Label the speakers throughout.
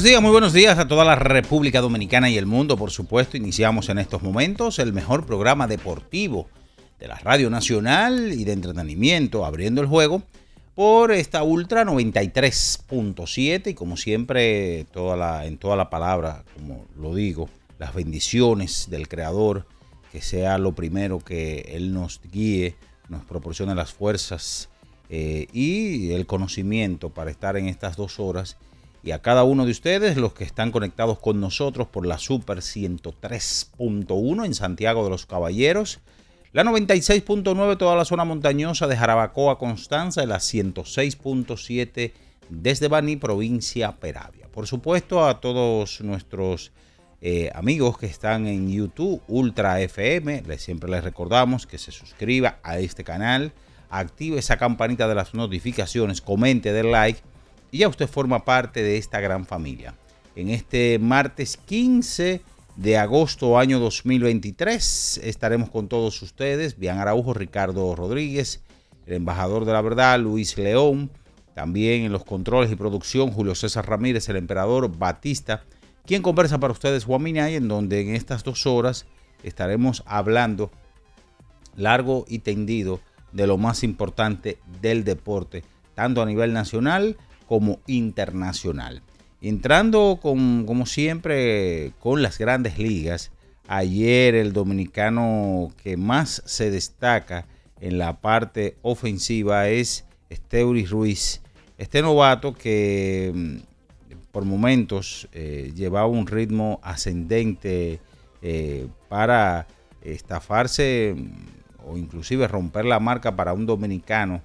Speaker 1: Buenos días, muy buenos días a toda la República Dominicana y el mundo, por supuesto. Iniciamos en estos momentos el mejor programa deportivo de la Radio Nacional y de entretenimiento, abriendo el juego por esta Ultra 93.7 y como siempre en toda la palabra, como lo digo, las bendiciones del Creador, que sea lo primero que Él nos guíe, nos proporcione las fuerzas eh, y el conocimiento para estar en estas dos horas y a cada uno de ustedes, los que están conectados con nosotros por la Super 103.1 en Santiago de los Caballeros, la 96.9 toda la zona montañosa de Jarabacoa, Constanza, y la 106.7 desde Baní, provincia Peravia. Por supuesto, a todos nuestros eh, amigos que están en YouTube, Ultra FM, les, siempre les recordamos que se suscriba a este canal, active esa campanita de las notificaciones, comente, dé like y ya usted forma parte de esta gran familia. En este martes 15 de agosto año 2023 estaremos con todos ustedes, Bian Araujo, Ricardo Rodríguez, el embajador de la verdad, Luis León, también en los controles y producción, Julio César Ramírez, el emperador Batista, quien conversa para ustedes, Juan Minay, en donde en estas dos horas estaremos hablando largo y tendido de lo más importante del deporte, tanto a nivel nacional como internacional. Entrando con, como siempre con las grandes ligas, ayer el dominicano que más se destaca en la parte ofensiva es Esteuris Ruiz, este novato que mm, por momentos eh, llevaba un ritmo ascendente eh, para estafarse mm, o inclusive romper la marca para un dominicano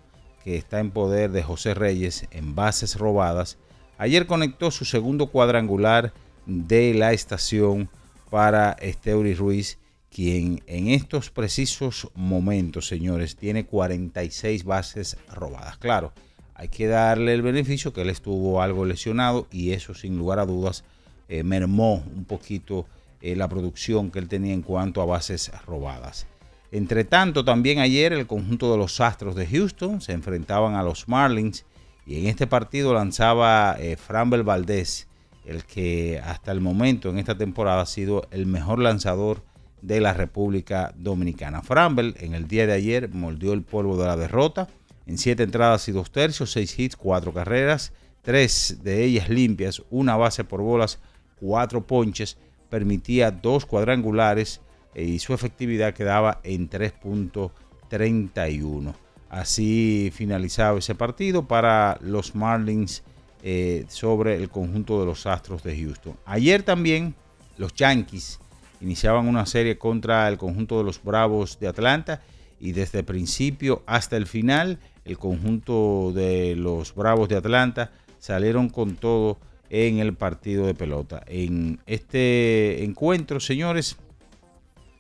Speaker 1: que está en poder de José Reyes en bases robadas. Ayer conectó su segundo cuadrangular de la estación para Esteuris Ruiz, quien en estos precisos momentos, señores, tiene 46 bases robadas. Claro, hay que darle el beneficio que él estuvo algo lesionado y eso sin lugar a dudas eh, mermó un poquito eh, la producción que él tenía en cuanto a bases robadas. Entre tanto, también ayer el conjunto de los Astros de Houston se enfrentaban a los Marlins y en este partido lanzaba eh, Framber Valdez, el que hasta el momento en esta temporada ha sido el mejor lanzador de la República Dominicana. Framber en el día de ayer mordió el polvo de la derrota en siete entradas y dos tercios, seis hits, cuatro carreras, tres de ellas limpias, una base por bolas, cuatro ponches, permitía dos cuadrangulares y su efectividad quedaba en 3.31. Así finalizaba ese partido para los Marlins eh, sobre el conjunto de los Astros de Houston. Ayer también los Yankees iniciaban una serie contra el conjunto de los Bravos de Atlanta y desde el principio hasta el final el conjunto de los Bravos de Atlanta salieron con todo en el partido de pelota. En este encuentro, señores,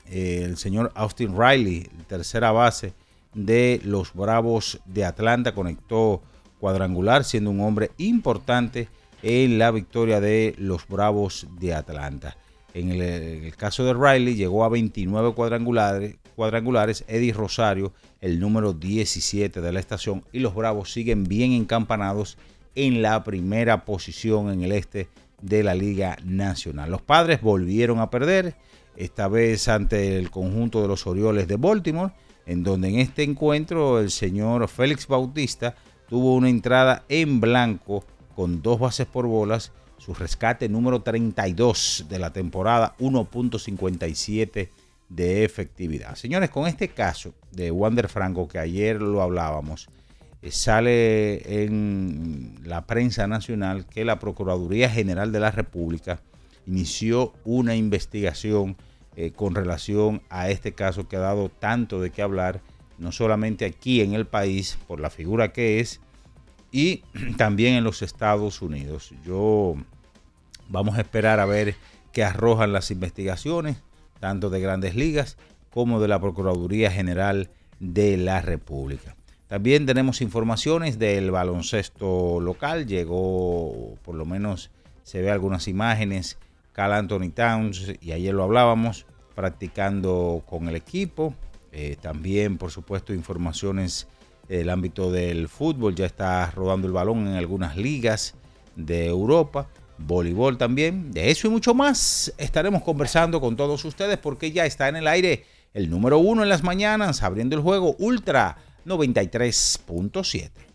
Speaker 1: el señor Austin Riley, tercera base de los Bravos de Atlanta, conectó cuadrangular, siendo un hombre importante en la victoria de los Bravos de Atlanta. En el, caso de Riley llegó a 29 cuadrangulares, cuadrangulares, Eddie Rosario, el número 17 de la estación, y los Bravos siguen bien encampanados en la primera posición en el este de la Liga Nacional. Los padres volvieron a perder, esta vez ante el conjunto de los Orioles de Baltimore, en donde en este encuentro el señor Félix Bautista tuvo una entrada en blanco con dos bases por bolas, su rescate número 32 de la temporada, 1.57 de efectividad. Señores, con este caso de Wander Franco, que ayer lo hablábamos, eh, sale en la prensa nacional que la Procuraduría General de la República inició una investigación eh, con relación a este caso que ha dado tanto de qué hablar, no solamente aquí en el país, por la figura que es, y también en los Estados Unidos. Yo vamos a esperar a ver qué arrojan las investigaciones, tanto de grandes ligas como de la Procuraduría General de la República. También tenemos informaciones del baloncesto local. Llegó, por lo menos se ve algunas imágenes, Cal Anthony Towns, y ayer lo hablábamos, practicando con el equipo. Eh, también, por supuesto, informaciones del ámbito del fútbol. Ya está rodando el balón en algunas ligas de Europa. Voleibol también. De eso y mucho más estaremos conversando con todos ustedes porque ya está en el aire el número uno en las mañanas, abriendo el juego Ultra 93.7.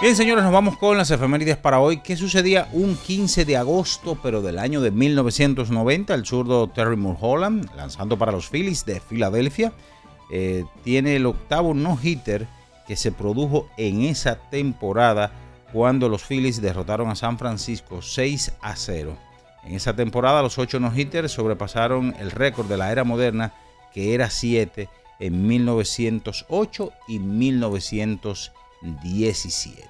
Speaker 1: Bien, señores, nos vamos con las efemérides para hoy. ¿Qué sucedía un 15 de agosto, pero del año de 1990? El zurdo Terry Mulholland, lanzando para los Phillies de Filadelfia, eh, tiene el octavo no-hitter que se produjo en esa temporada cuando los Phillies derrotaron a San Francisco 6 a 0. En esa temporada los ocho no-hitters sobrepasaron el récord de la era moderna que era 7 en 1908 y 1917.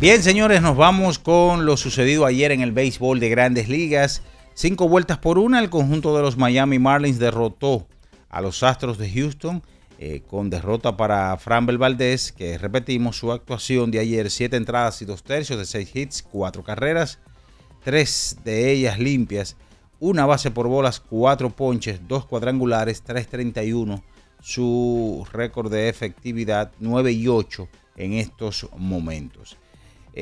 Speaker 1: Bien, señores, nos vamos con lo sucedido ayer en el béisbol de grandes ligas. Cinco vueltas por una, el conjunto de los Miami Marlins derrotó a los Astros de Houston eh, con derrota para Framber Valdez, que repetimos su actuación de ayer, siete entradas y dos tercios de seis hits, cuatro carreras, tres de ellas limpias, una base por bolas, cuatro ponches, dos cuadrangulares, 3.31, su récord de efectividad 9 y 8 en estos momentos.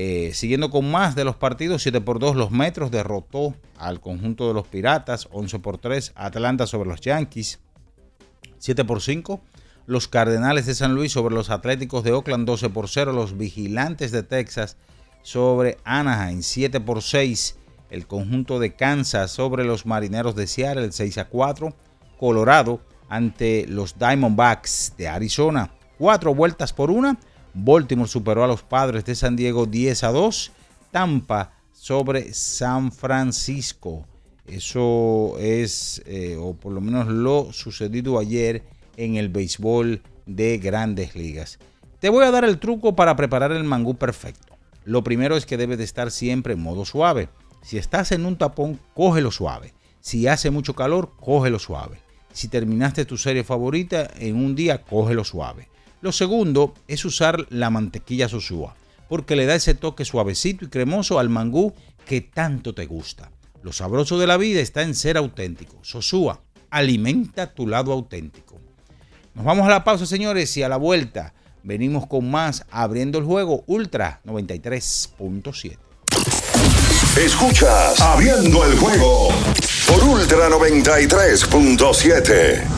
Speaker 1: Eh, siguiendo con más de los partidos, 7 por 2 los Metros derrotó al conjunto de los Piratas, 11 por 3 Atlanta sobre los Yankees, 7 por 5 los Cardenales de San Luis sobre los Atléticos de Oakland, 12 por 0 los Vigilantes de Texas sobre Anaheim, 7 por 6 el conjunto de Kansas sobre los Marineros de Seattle, 6 a 4 Colorado ante los Diamondbacks de Arizona, 4 vueltas por 1 Baltimore superó a los padres de San Diego 10 a 2. Tampa sobre San Francisco. Eso es, eh, o por lo menos lo sucedido ayer en el béisbol de grandes ligas. Te voy a dar el truco para preparar el mangú perfecto. Lo primero es que debe de estar siempre en modo suave. Si estás en un tapón, cógelo suave. Si hace mucho calor, cógelo suave. Si terminaste tu serie favorita en un día, cógelo suave. Lo segundo es usar la mantequilla Sosúa, porque le da ese toque suavecito y cremoso al mangú que tanto te gusta. Lo sabroso de la vida está en ser auténtico. Sosúa, alimenta tu lado auténtico. Nos vamos a la pausa, señores, y a la vuelta venimos con más abriendo el juego Ultra 93.7.
Speaker 2: Escuchas Abriendo el juego por Ultra 93.7.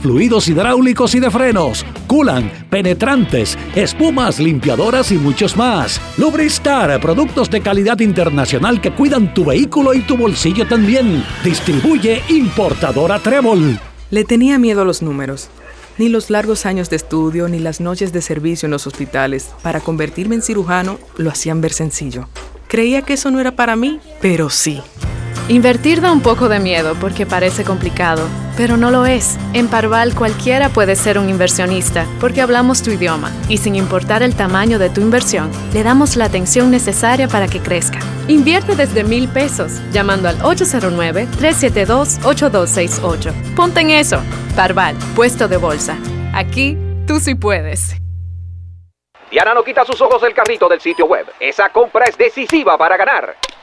Speaker 3: fluidos hidráulicos y de frenos, culan, penetrantes, espumas, limpiadoras y muchos más. Lubristar, productos de calidad internacional que cuidan tu vehículo y tu bolsillo también. Distribuye importadora Trébol.
Speaker 4: Le tenía miedo a los números. Ni los largos años de estudio ni las noches de servicio en los hospitales para convertirme en cirujano lo hacían ver sencillo. Creía que eso no era para mí, pero sí.
Speaker 5: Invertir da un poco de miedo porque parece complicado, pero no lo es. En Parval cualquiera puede ser un inversionista porque hablamos tu idioma y sin importar el tamaño de tu inversión, le damos la atención necesaria para que crezca. Invierte desde mil pesos llamando al 809-372-8268. Ponte en eso. Parval, puesto de bolsa. Aquí tú sí puedes.
Speaker 6: Diana no quita sus ojos del carrito del sitio web. Esa compra es decisiva para ganar.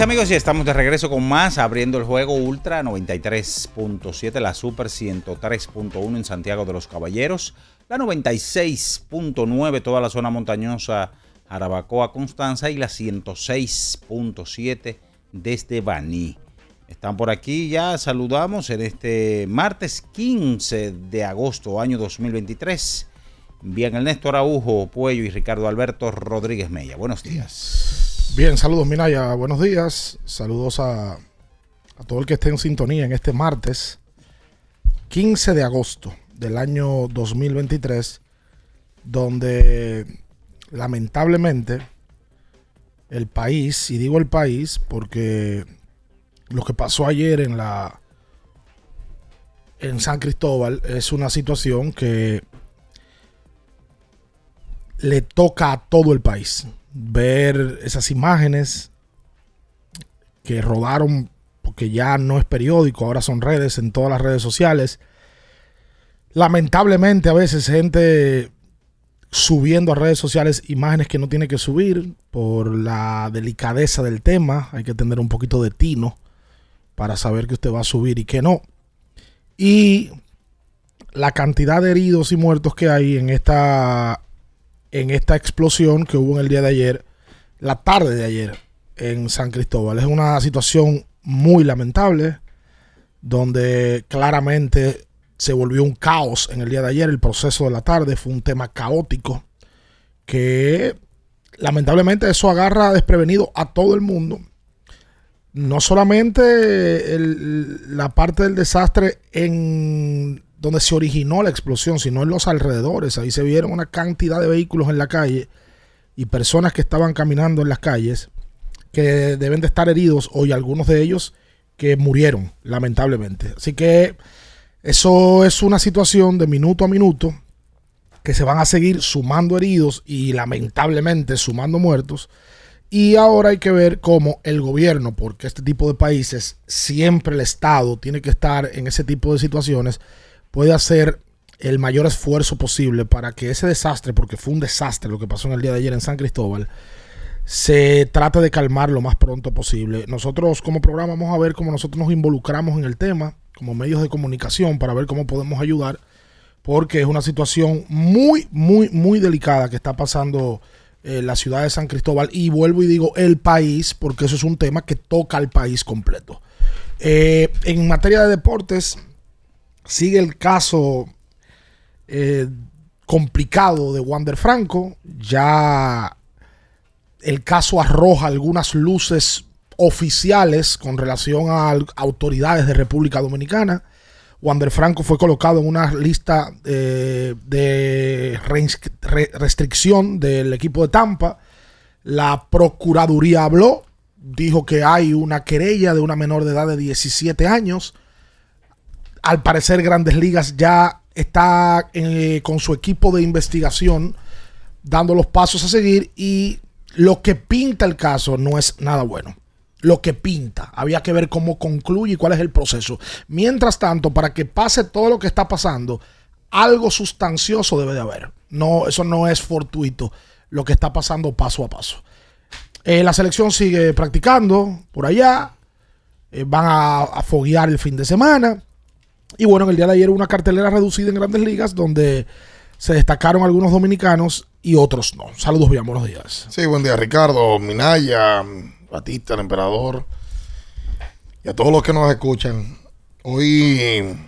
Speaker 1: Amigos, ya estamos de regreso con más, abriendo el juego Ultra 93.7, la Super 103.1 en Santiago de los Caballeros, la 96.9, toda la zona montañosa Arabacoa, Constanza y la 106.7 desde Baní. Están por aquí ya, saludamos en este martes 15 de agosto, año 2023. Bien, el Néstor Araujo Puello y Ricardo Alberto Rodríguez Mella. Buenos días.
Speaker 7: Bien, saludos Minaya, buenos días. Saludos a, a todo el que esté en sintonía en este martes 15 de agosto del año 2023, donde lamentablemente el país, y digo el país porque lo que pasó ayer en la en San Cristóbal es una situación que le toca a todo el país ver esas imágenes que rodaron porque ya no es periódico, ahora son redes en todas las redes sociales. Lamentablemente a veces gente subiendo a redes sociales imágenes que no tiene que subir por la delicadeza del tema, hay que tener un poquito de tino para saber que usted va a subir y que no. Y la cantidad de heridos y muertos que hay en esta, en esta explosión que hubo en el día de ayer, la tarde de ayer en San Cristóbal. Es una situación muy lamentable, donde claramente se volvió un caos en el día de ayer. El proceso de la tarde fue un tema caótico que lamentablemente eso agarra desprevenido a todo el mundo no solamente la parte del desastre en donde se originó la explosión, sino en los alrededores. Ahí se vieron una cantidad de vehículos en la calle y personas que estaban caminando en las calles que deben de estar heridos hoy, algunos de ellos que murieron, lamentablemente. Así que eso es una situación de minuto a minuto que se van a seguir sumando heridos y lamentablemente sumando muertos y ahora hay que ver cómo el gobierno, porque este tipo de países, siempre el Estado tiene que estar en ese tipo de situaciones, puede hacer el mayor esfuerzo posible para que ese desastre, porque fue un desastre lo que pasó en el día de ayer en San Cristóbal, se trate de calmar lo más pronto posible. Nosotros como programa vamos a ver cómo nosotros nos involucramos en el tema, como medios de comunicación, para ver cómo podemos ayudar, porque es una situación muy, muy, muy delicada que está pasando eh, la ciudad de San Cristóbal y vuelvo y digo el país, porque eso es un tema que toca al país completo. Eh, en materia de deportes, sigue el caso eh, complicado de Wander Franco. Ya el caso arroja algunas luces oficiales con relación a autoridades de República Dominicana. Wander Franco fue colocado en una lista eh, de restricción del equipo de Tampa. La Procuraduría habló, dijo que hay una querella de una menor de edad de 17 años. Al parecer Grandes Ligas ya está eh, con su equipo de investigación dando los pasos a seguir y lo que pinta el caso no es nada bueno lo que pinta. Había que ver cómo concluye y cuál es el proceso. Mientras tanto, para que pase todo lo que está pasando, algo sustancioso debe de haber. No, eso no es fortuito lo que está pasando paso a paso. Eh, la selección sigue practicando por allá. Eh, van a, a, foguear el fin de semana. Y bueno, en el día de ayer una cartelera reducida en grandes ligas donde se destacaron algunos dominicanos y otros no. Saludos, bien, buenos días.
Speaker 8: Sí, buen día, Ricardo, Minaya, Batista, el emperador, y a todos los que nos escuchan. Hoy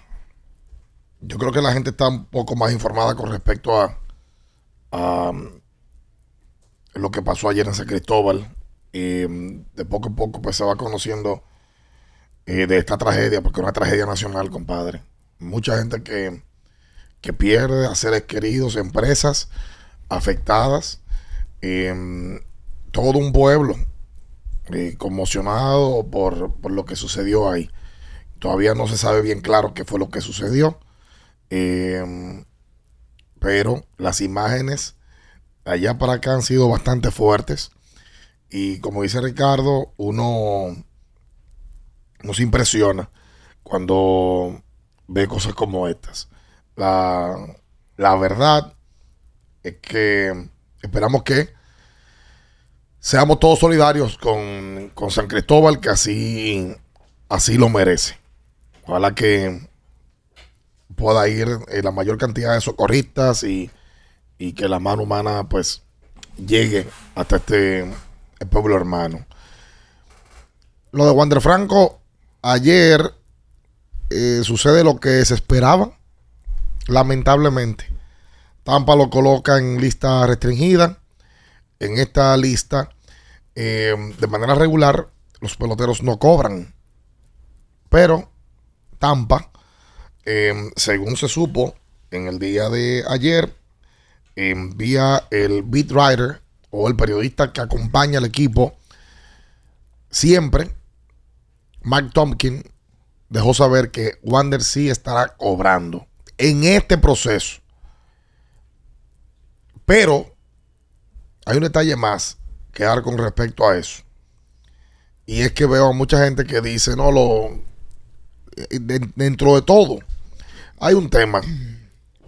Speaker 8: yo creo que la gente está un poco más informada con respecto a, lo que pasó ayer en San Cristóbal. Y de poco a poco pues se va conociendo eh, de esta tragedia, porque es una tragedia nacional, compadre. Mucha gente que, que pierde a seres queridos, empresas afectadas, em, todo un pueblo eh, conmocionado por, lo que sucedió ahí. Todavía no se sabe bien claro qué fue lo que sucedió. Em, pero las imágenes allá para acá han sido bastante fuertes. Y como dice Ricardo, uno nos impresiona cuando ve cosas como estas. La, la verdad es que esperamos que seamos todos solidarios con, San Cristóbal, que así, así lo merece. Ojalá que pueda ir eh, la mayor cantidad de socorristas y, que la mano humana pues llegue hasta este pueblo hermano. Lo de Wander Franco, ayer eh, sucede lo que se esperaba, lamentablemente. Tampa lo coloca en lista restringida. En esta lista, eh, de manera regular, los peloteros no cobran. Pero Tampa, eh, según se supo en el día de ayer, envía el beat writer o el periodista que acompaña al equipo siempre, Mike Tompkins dejó saber que Wander sí estará cobrando en este proceso. Pero hay un detalle más que dar con respecto a eso. Y es que veo a mucha gente que dice, no, lo eh, dentro de todo, hay un tema.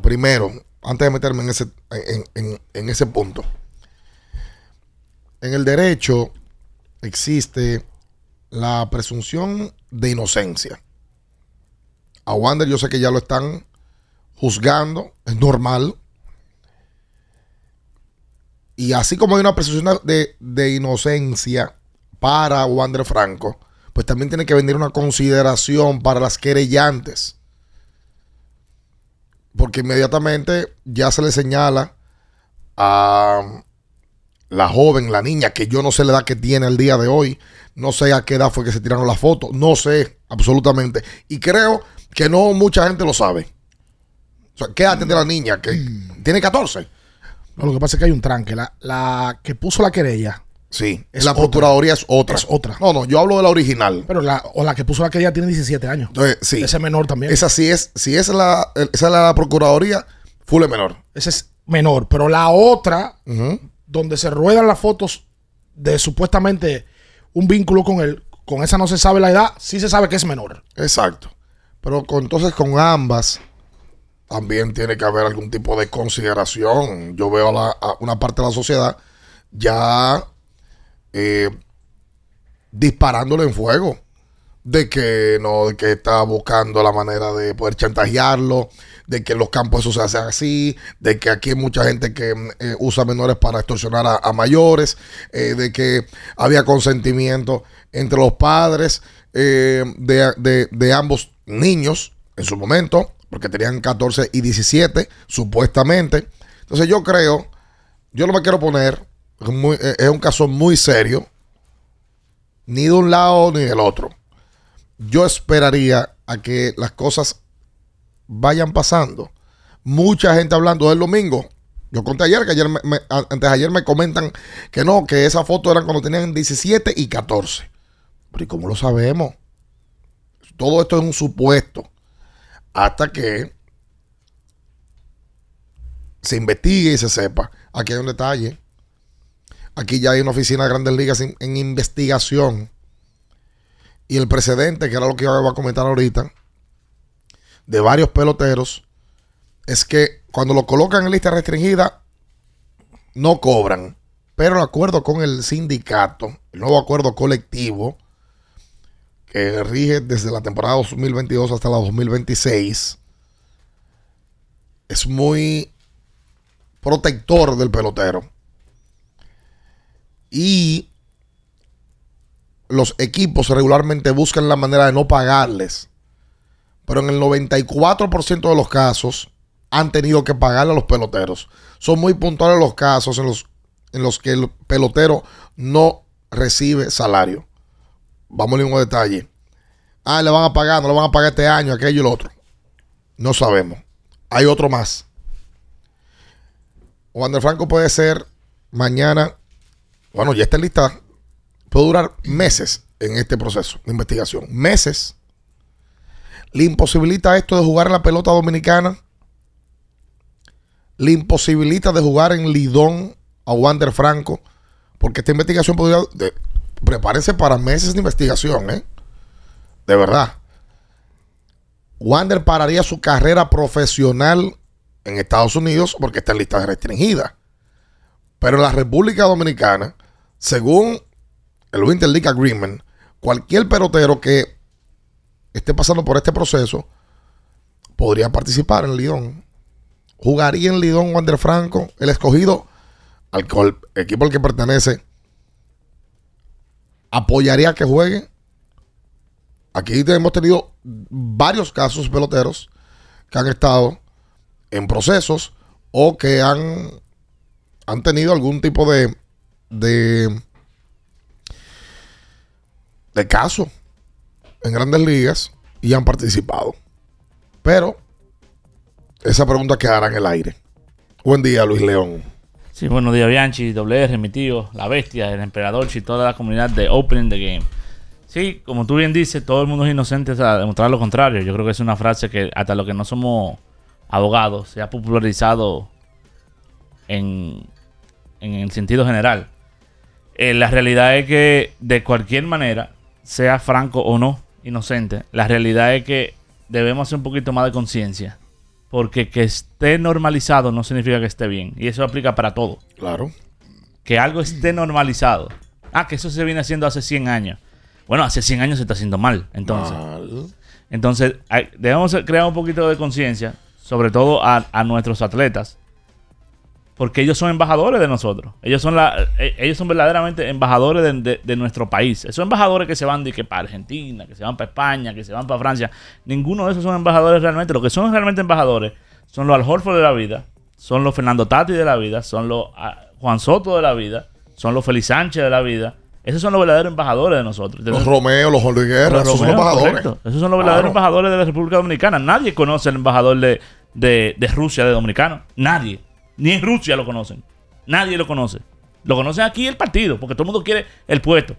Speaker 8: Primero, antes de meterme en ese, en ese punto. En el derecho existe la presunción de inocencia. A Wander yo sé que ya lo están juzgando, es normal. Y así como hay una presunción de, inocencia para Wander Franco, pues también tiene que venir una consideración para las querellantes. Porque inmediatamente ya se le señala a la joven, la niña, que yo no sé la edad que tiene el día de hoy, no sé a qué edad fue que se tiraron las fotos, no sé absolutamente. Y creo que no mucha gente lo sabe. O sea, ¿qué edad tiene la niña? Que tiene 14.
Speaker 7: No, lo que pasa es que hay un tranque. La, la que puso la querella.
Speaker 8: Sí, es la Procuraduría es otra.
Speaker 7: Es otra.
Speaker 8: No, no, yo hablo de la original.
Speaker 7: Pero la, o la que puso la querella tiene 17 años.
Speaker 8: Entonces, sí.
Speaker 7: Ese menor también.
Speaker 8: Esa sí es, si es la, esa es la Procuraduría, full menor.
Speaker 7: Ese es menor. Pero la otra, donde se ruedan las fotos de supuestamente un vínculo con él, con esa no se sabe la edad, sí se sabe que es menor.
Speaker 8: Exacto. Pero con, entonces con ambas también tiene que haber algún tipo de consideración. Yo veo a, una parte de la sociedad ya eh, disparándole en fuego de que no, de que está buscando la manera de poder chantajearlo, de que los campos se hace así, de que aquí hay mucha gente que eh, usa menores para extorsionar a, mayores, eh, de que había consentimiento entre los padres de, de ambos niños en su momento, porque tenían 14 y 17, supuestamente. Entonces yo creo, yo no me quiero poner, es, es un caso muy serio, ni de un lado ni del otro. Yo esperaría a que las cosas vayan pasando. Mucha gente hablando del domingo. Yo conté ayer que ayer antes de ayer me comentan que no, que esa foto eran cuando tenían 17 y 14. Pero ¿y cómo lo sabemos? Todo esto es un supuesto. Hasta que se investigue y se sepa. Aquí hay un detalle. Aquí ya hay una oficina de grandes ligas en, investigación. Y el precedente, que era lo que iba a comentar ahorita, de varios peloteros, es que cuando lo colocan en lista restringida, no cobran. Pero el acuerdo con el sindicato, el nuevo acuerdo colectivo, que rige desde la temporada 2022 hasta la 2026, es muy protector del pelotero. Y los equipos regularmente buscan la manera de no pagarles. Pero en el 94% de los casos han tenido que pagarle a los peloteros. Son muy puntuales los casos en los, en los que el pelotero no recibe salario. Vamos a un detalle. Ah, le van a pagar, no le van a pagar este año, aquello y lo otro. No sabemos. Hay otro más. Wander Franco puede ser mañana, bueno, ya está lista, puede durar meses en este proceso de investigación. Meses. Le imposibilita esto de jugar en la pelota dominicana. Le imposibilita de jugar en Lidón a Wander Franco. Porque esta investigación podría. prepárense para meses de investigación, ¿eh? De verdad. Wander pararía su carrera profesional en Estados Unidos porque está en lista restringida. Pero en la República Dominicana, según el Winter League Agreement, cualquier pelotero que esté pasando por este proceso podría participar en Lidón. Jugaría en Lidón Wander Franco, el escogido al equipo al que pertenece. Apoyaría que juegue Aquí hemos tenido varios casos peloteros que han estado en procesos o que han, han tenido algún tipo de, de, de caso en grandes ligas y han participado. Pero esa pregunta quedará en el aire. Buen día, Luis León.
Speaker 9: Sí, buenos días, Bianchi, doble R, mi tío, la bestia, el emperador y toda la comunidad de Opening the Game. Sí, como tú bien dices, todo el mundo es inocente a demostrar lo contrario. Yo creo que es una frase que hasta los que no somos abogados se ha popularizado en, en el sentido general. Eh, la realidad es que de cualquier manera, sea franco o no, inocente, la realidad es que debemos hacer un poquito más de conciencia. Porque que esté normalizado no significa que esté bien. Y eso aplica para todo.
Speaker 8: Claro.
Speaker 9: Que algo esté normalizado. Ah, que eso se viene haciendo hace 100 años. Bueno, hace 100 años se está haciendo mal. Entonces,
Speaker 8: Mal.
Speaker 9: entonces hay- debemos crear un poquito de conciencia, sobre todo a, a nuestros atletas. Porque ellos son embajadores de nosotros. Ellos son, la, eh, ellos son verdaderamente embajadores de, de- de nuestro país. Esos embajadores que se van de que para Argentina, que se van para España, que se van para Francia. Ninguno de esos son embajadores realmente. Los que son realmente embajadores son los Al Horford de la vida, son los Fernando Tati de la vida, son los ah, Juan Soto de la vida, son los Félix Sánchez de la vida. Esos son los verdaderos embajadores de nosotros.
Speaker 8: Los Romeo, los Luis Guerra, esos son embajadores.
Speaker 9: correcto. Esos son los verdaderos
Speaker 8: Claro.
Speaker 9: embajadores de la República Dominicana. Nadie conoce al embajador de, de- de Rusia, de dominicano. Nadie. Ni en Rusia lo conocen. Nadie lo conoce. Lo conocen aquí el partido, porque todo el mundo quiere el puesto.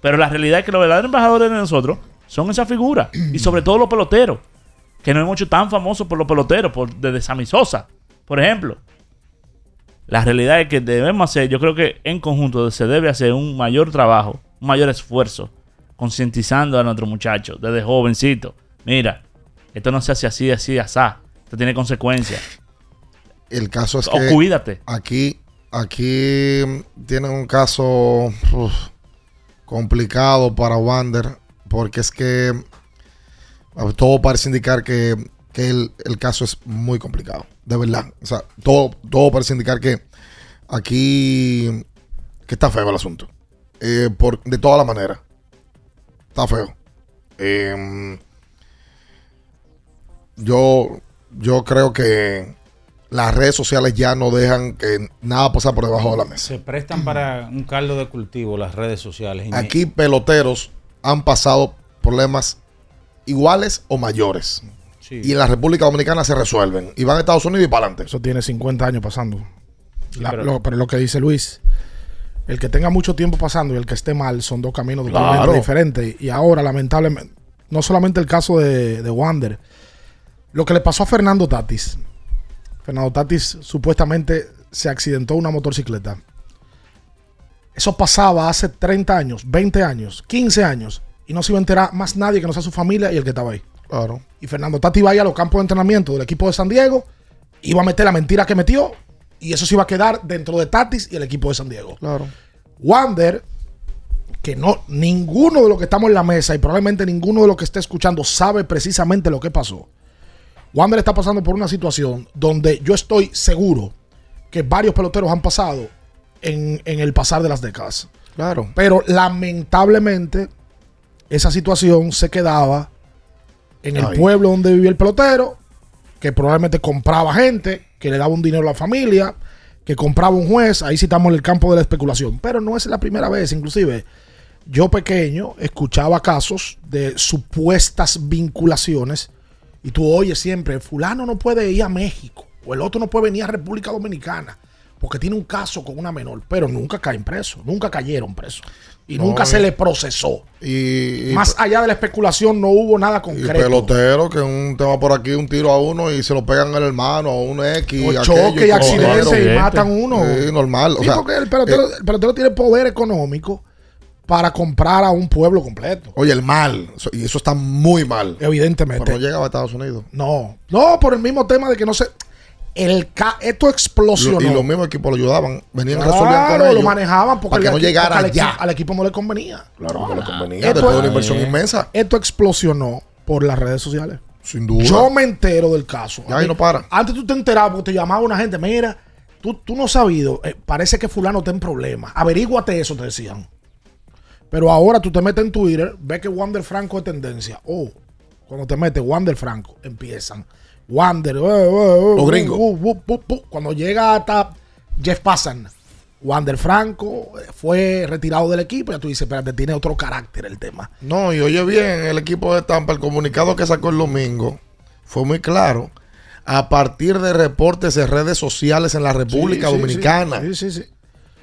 Speaker 9: Pero la realidad es que los verdaderos embajadores de nosotros son esa figura. y sobre todo los peloteros. Que no hemos hecho tan famosos por los peloteros, por, desde Sammy por ejemplo. La realidad es que debemos hacer, yo creo que en conjunto se debe hacer un mayor trabajo, un mayor esfuerzo, concientizando a nuestros muchachos desde jovencito. Mira, esto no se hace así, así, asá. Esto tiene consecuencias.
Speaker 8: El caso es
Speaker 9: O
Speaker 8: que
Speaker 9: cuídate.
Speaker 8: aquí, aquí tienen un caso uf, complicado para Wander, porque es que todo parece indicar que, que el, el caso es muy complicado, de verdad. O sea, todo, todo parece indicar que aquí que está feo el asunto. Eh, por, de todas las maneras. Está feo. Em, yo, yo creo que las redes sociales ya no dejan que nada pasa por debajo de la mesa.
Speaker 1: Se prestan para un caldo de cultivo las redes sociales.
Speaker 8: Aquí peloteros han pasado problemas iguales o mayores.
Speaker 1: Sí.
Speaker 8: Y en la República Dominicana se resuelven. Y van a Estados Unidos y para adelante.
Speaker 7: Eso tiene 50 años pasando. La-
Speaker 1: pero-
Speaker 7: lo, pero lo que dice Luis, el que tenga mucho tiempo pasando y el que esté mal son dos caminos
Speaker 8: Claro.
Speaker 7: totalmente diferentes. Y ahora, lamentablemente, no solamente el caso de, de Wander, lo que le pasó a Fernando Tatis. Fernando Tatis supuestamente se accidentó una motocicleta. Eso pasaba hace 30 años, 20 años, 15 años. Y no se iba a enterar más nadie que no sea su familia y el que estaba ahí.
Speaker 8: Claro.
Speaker 7: Y Fernando Tati iba a ir a los campos de entrenamiento del equipo de San Diego, iba a meter la mentira que metió, y eso se iba a quedar dentro de Tatis y el equipo de San Diego.
Speaker 8: Claro.
Speaker 7: Wander, que no, ninguno de los que estamos en la mesa y probablemente ninguno de los que esté escuchando sabe precisamente lo que pasó. Wander está pasando por una situación donde yo estoy seguro que varios peloteros han pasado en, en el pasar de las décadas.
Speaker 8: Claro.
Speaker 7: Pero lamentablemente, esa situación se quedaba en el
Speaker 8: Ay.
Speaker 7: pueblo donde vivía el pelotero, que probablemente compraba gente, que le daba un dinero a la familia, que compraba un juez. Ahí sí estamos en el campo de la especulación. Pero no es la primera vez, inclusive. Yo pequeño escuchaba casos de supuestas vinculaciones y tú oyes siempre, fulano no puede ir a México o el otro no puede venir a República Dominicana porque tiene un caso con una menor, pero nunca caen presos, nunca cayeron presos y
Speaker 8: No,
Speaker 7: nunca
Speaker 8: y-
Speaker 7: se le procesó.
Speaker 8: Y, y-
Speaker 7: Más allá de la especulación no hubo nada
Speaker 8: y
Speaker 7: concreto.
Speaker 8: pelotero que un tema por aquí, un tiro a uno y se lo pegan al hermano, a un X.
Speaker 7: O
Speaker 8: aquello,
Speaker 7: choque y accidentes y matan uno.
Speaker 8: Sí, normal. O
Speaker 7: Sí,
Speaker 8: sea,
Speaker 7: porque el pelotero,
Speaker 8: eh,
Speaker 7: el pelotero tiene poder económico para comprar a un pueblo completo.
Speaker 8: oye, el mal. Y eso está muy mal.
Speaker 7: Evidentemente.
Speaker 8: Pero no llegaba a Estados Unidos.
Speaker 7: No, no, por el mismo tema de que no se. El ca- esto explosionó.
Speaker 8: Lo- y los mismos equipos lo ayudaban. Venían resolviendo con
Speaker 7: Claro,
Speaker 8: ellos.
Speaker 7: lo manejaban porque,
Speaker 8: para que no llegara
Speaker 7: al
Speaker 8: ya.
Speaker 7: equipo- al equipo no le convenía.
Speaker 8: Claro, porque le convenía.
Speaker 7: Esto
Speaker 8: Después de una inversión inmensa.
Speaker 7: Esto explosionó por las redes sociales.
Speaker 8: Sin duda.
Speaker 7: Yo me entero del caso.
Speaker 8: Ya ahí no para.
Speaker 7: Antes tú te enterabas porque te llamaba una gente, mira, tú, tú no has sabido, eh, parece que fulano está en problemas. Averíguate eso, te decían. Pero ahora tú te metes en Twitter, ves que Wander Franco es tendencia. Oh, cuando te metes Wander Franco, empiezan. Wander, eh, eh, eh,
Speaker 8: Los gringos.
Speaker 7: uh, uh, uh, uh. cuando llega hasta Jeff Passan, Wander Franco eh, fue retirado del equipo. Ya tú dices, espérate, tiene otro carácter el tema.
Speaker 8: No, y oye bien, el equipo de Tampa, el comunicado que sacó el domingo fue muy claro. A partir de reportes de redes sociales en la República
Speaker 7: Sí, sí,
Speaker 8: Dominicana.
Speaker 7: Sí, sí, sí.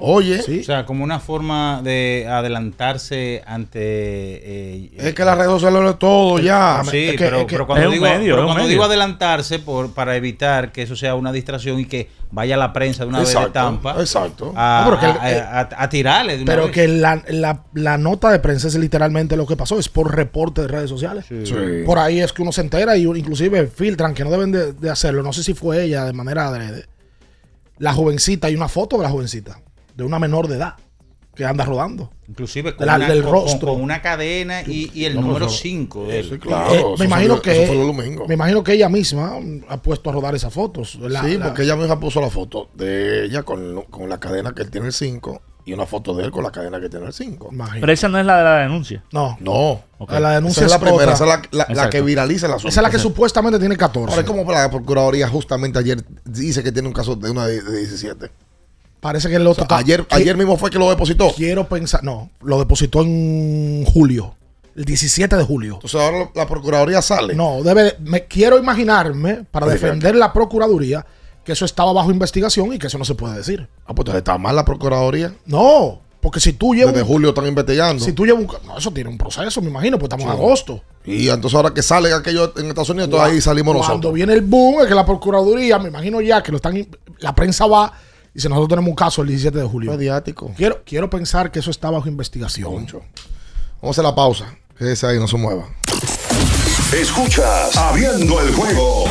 Speaker 8: Oye,
Speaker 1: O sea, como una forma de adelantarse ante... eh,
Speaker 8: es que las redes sociales lo es todo ya.
Speaker 1: Sí,
Speaker 7: es que-
Speaker 1: pero,
Speaker 7: es que-
Speaker 1: pero cuando, digo,
Speaker 9: medio,
Speaker 1: pero cuando digo adelantarse por, para evitar que eso sea una distracción y que vaya la prensa de una vez de Tampa
Speaker 8: exacto.
Speaker 1: a,
Speaker 7: No, pero que el-
Speaker 1: a- a- a tirarle de una
Speaker 7: Pero
Speaker 1: vez.
Speaker 7: que la, la- la nota de prensa es literalmente lo que pasó, es por reporte de redes sociales.
Speaker 8: Sí.
Speaker 7: Por ahí es que uno se entera y inclusive filtran que no deben de, de hacerlo. No sé si fue ella de manera adrede. La jovencita, hay una foto de la jovencita, de una menor de edad, que anda rodando.
Speaker 1: Inclusive con,
Speaker 7: la-
Speaker 1: una,
Speaker 7: del
Speaker 1: con-
Speaker 7: rostro.
Speaker 1: con una cadena y, y el
Speaker 8: No,
Speaker 1: número
Speaker 8: pero-
Speaker 1: 5 de él.
Speaker 8: Sí, claro.
Speaker 7: Eh, me imagino
Speaker 8: fue-
Speaker 7: que
Speaker 8: eso fue el domingo.
Speaker 7: me imagino que ella misma ha puesto a rodar esas fotos. La-
Speaker 8: sí,
Speaker 7: la-
Speaker 8: porque ella misma puso la foto de ella con, con la cadena que él tiene el 5 y una foto de él con la cadena que tiene el 5.
Speaker 7: imagino.
Speaker 9: Pero esa no es la de la denuncia.
Speaker 7: No,
Speaker 8: No.
Speaker 9: Ok.
Speaker 7: la denuncia
Speaker 8: Esa es la
Speaker 7: otra.
Speaker 8: primera, esa es la, la- la que viraliza el asunto.
Speaker 7: Esa es la que supuestamente tiene 14.
Speaker 8: Ahora es como la Procuraduría justamente ayer dice que tiene un caso de una de, de 17.
Speaker 7: Parece que el
Speaker 8: O sea, ayer, ayer mismo fue que lo depositó.
Speaker 7: Quiero pensar. No, lo depositó en julio. El 17 de julio.
Speaker 8: Entonces ahora la, Procuraduría sale.
Speaker 7: No, debe. Me quiero imaginarme, para
Speaker 8: Oye,
Speaker 7: defender la Procuraduría, que eso estaba bajo investigación y que eso no se puede decir.
Speaker 8: Ah, pues entonces está mal la Procuraduría.
Speaker 7: No, porque si tú llevas.
Speaker 8: Desde julio están investigando.
Speaker 7: Si tú llevas un. No, eso tiene un proceso, me imagino, pues estamos en agosto.
Speaker 8: Y entonces ahora que sale aquello en Estados Unidos, entonces ahí salimos
Speaker 7: Cuando
Speaker 8: nosotros.
Speaker 7: viene el boom, es que la Procuraduría, me imagino ya que lo están. La prensa va dice: Nosotros tenemos un caso el 17 de julio.
Speaker 8: Mediático.
Speaker 7: Quiero, quiero pensar que eso está bajo investigación.
Speaker 8: Concho. Vamos a hacer la pausa. Quédese ahí, no se mueva.
Speaker 2: Escuchas Abriendo el juego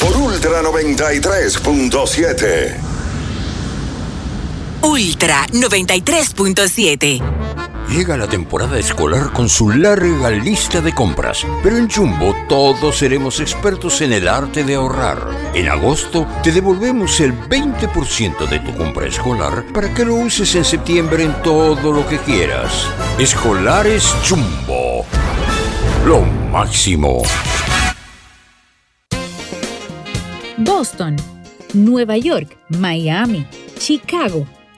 Speaker 2: por Ultra 93.7.
Speaker 10: Ultra 93.7.
Speaker 11: Llega la temporada escolar con su larga lista de compras, pero en Jumbo todos seremos expertos en el arte de ahorrar. En agosto te devolvemos el 20% de tu compra escolar para que lo uses en septiembre en todo lo que quieras. Escolares Jumbo. Lo máximo.
Speaker 12: Boston, Nueva York, Miami, Chicago.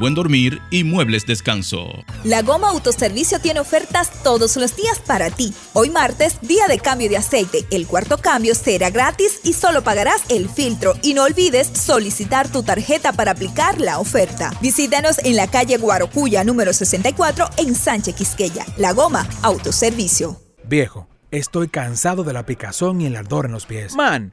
Speaker 13: buen dormir y muebles descanso.
Speaker 14: La Goma Autoservicio tiene ofertas todos los días para ti. Hoy martes, día de cambio de aceite. El cuarto cambio será gratis y solo pagarás el filtro. Y no olvides solicitar tu tarjeta para aplicar la oferta. Visítanos en la calle Guarocuya número 64 en Sánchez Quisqueya. La Goma Autoservicio.
Speaker 15: Viejo, estoy cansado de la picazón y el ardor en los pies. Man,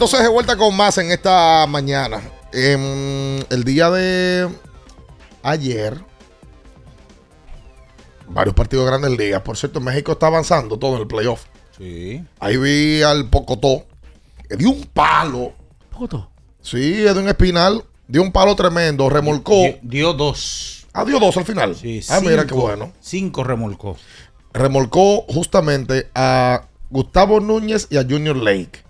Speaker 8: Entonces de vuelta con más en esta mañana. En el día de ayer, varios partidos de grandes ligas. Por cierto, México está avanzando todo en el playoff.
Speaker 1: Sí.
Speaker 8: Ahí vi al Pocotó. Que dio un palo.
Speaker 9: ¿Pocotó?
Speaker 8: Sí, Edwin Espinal. Dio un palo tremendo. Remolcó.
Speaker 1: Dio, dio dos.
Speaker 8: Ah, dio dos al final.
Speaker 1: Sí,
Speaker 8: ah, mira qué bueno.
Speaker 1: Cinco remolcó.
Speaker 8: remolcó justamente a Gustavo Núñez y a Junior Lake.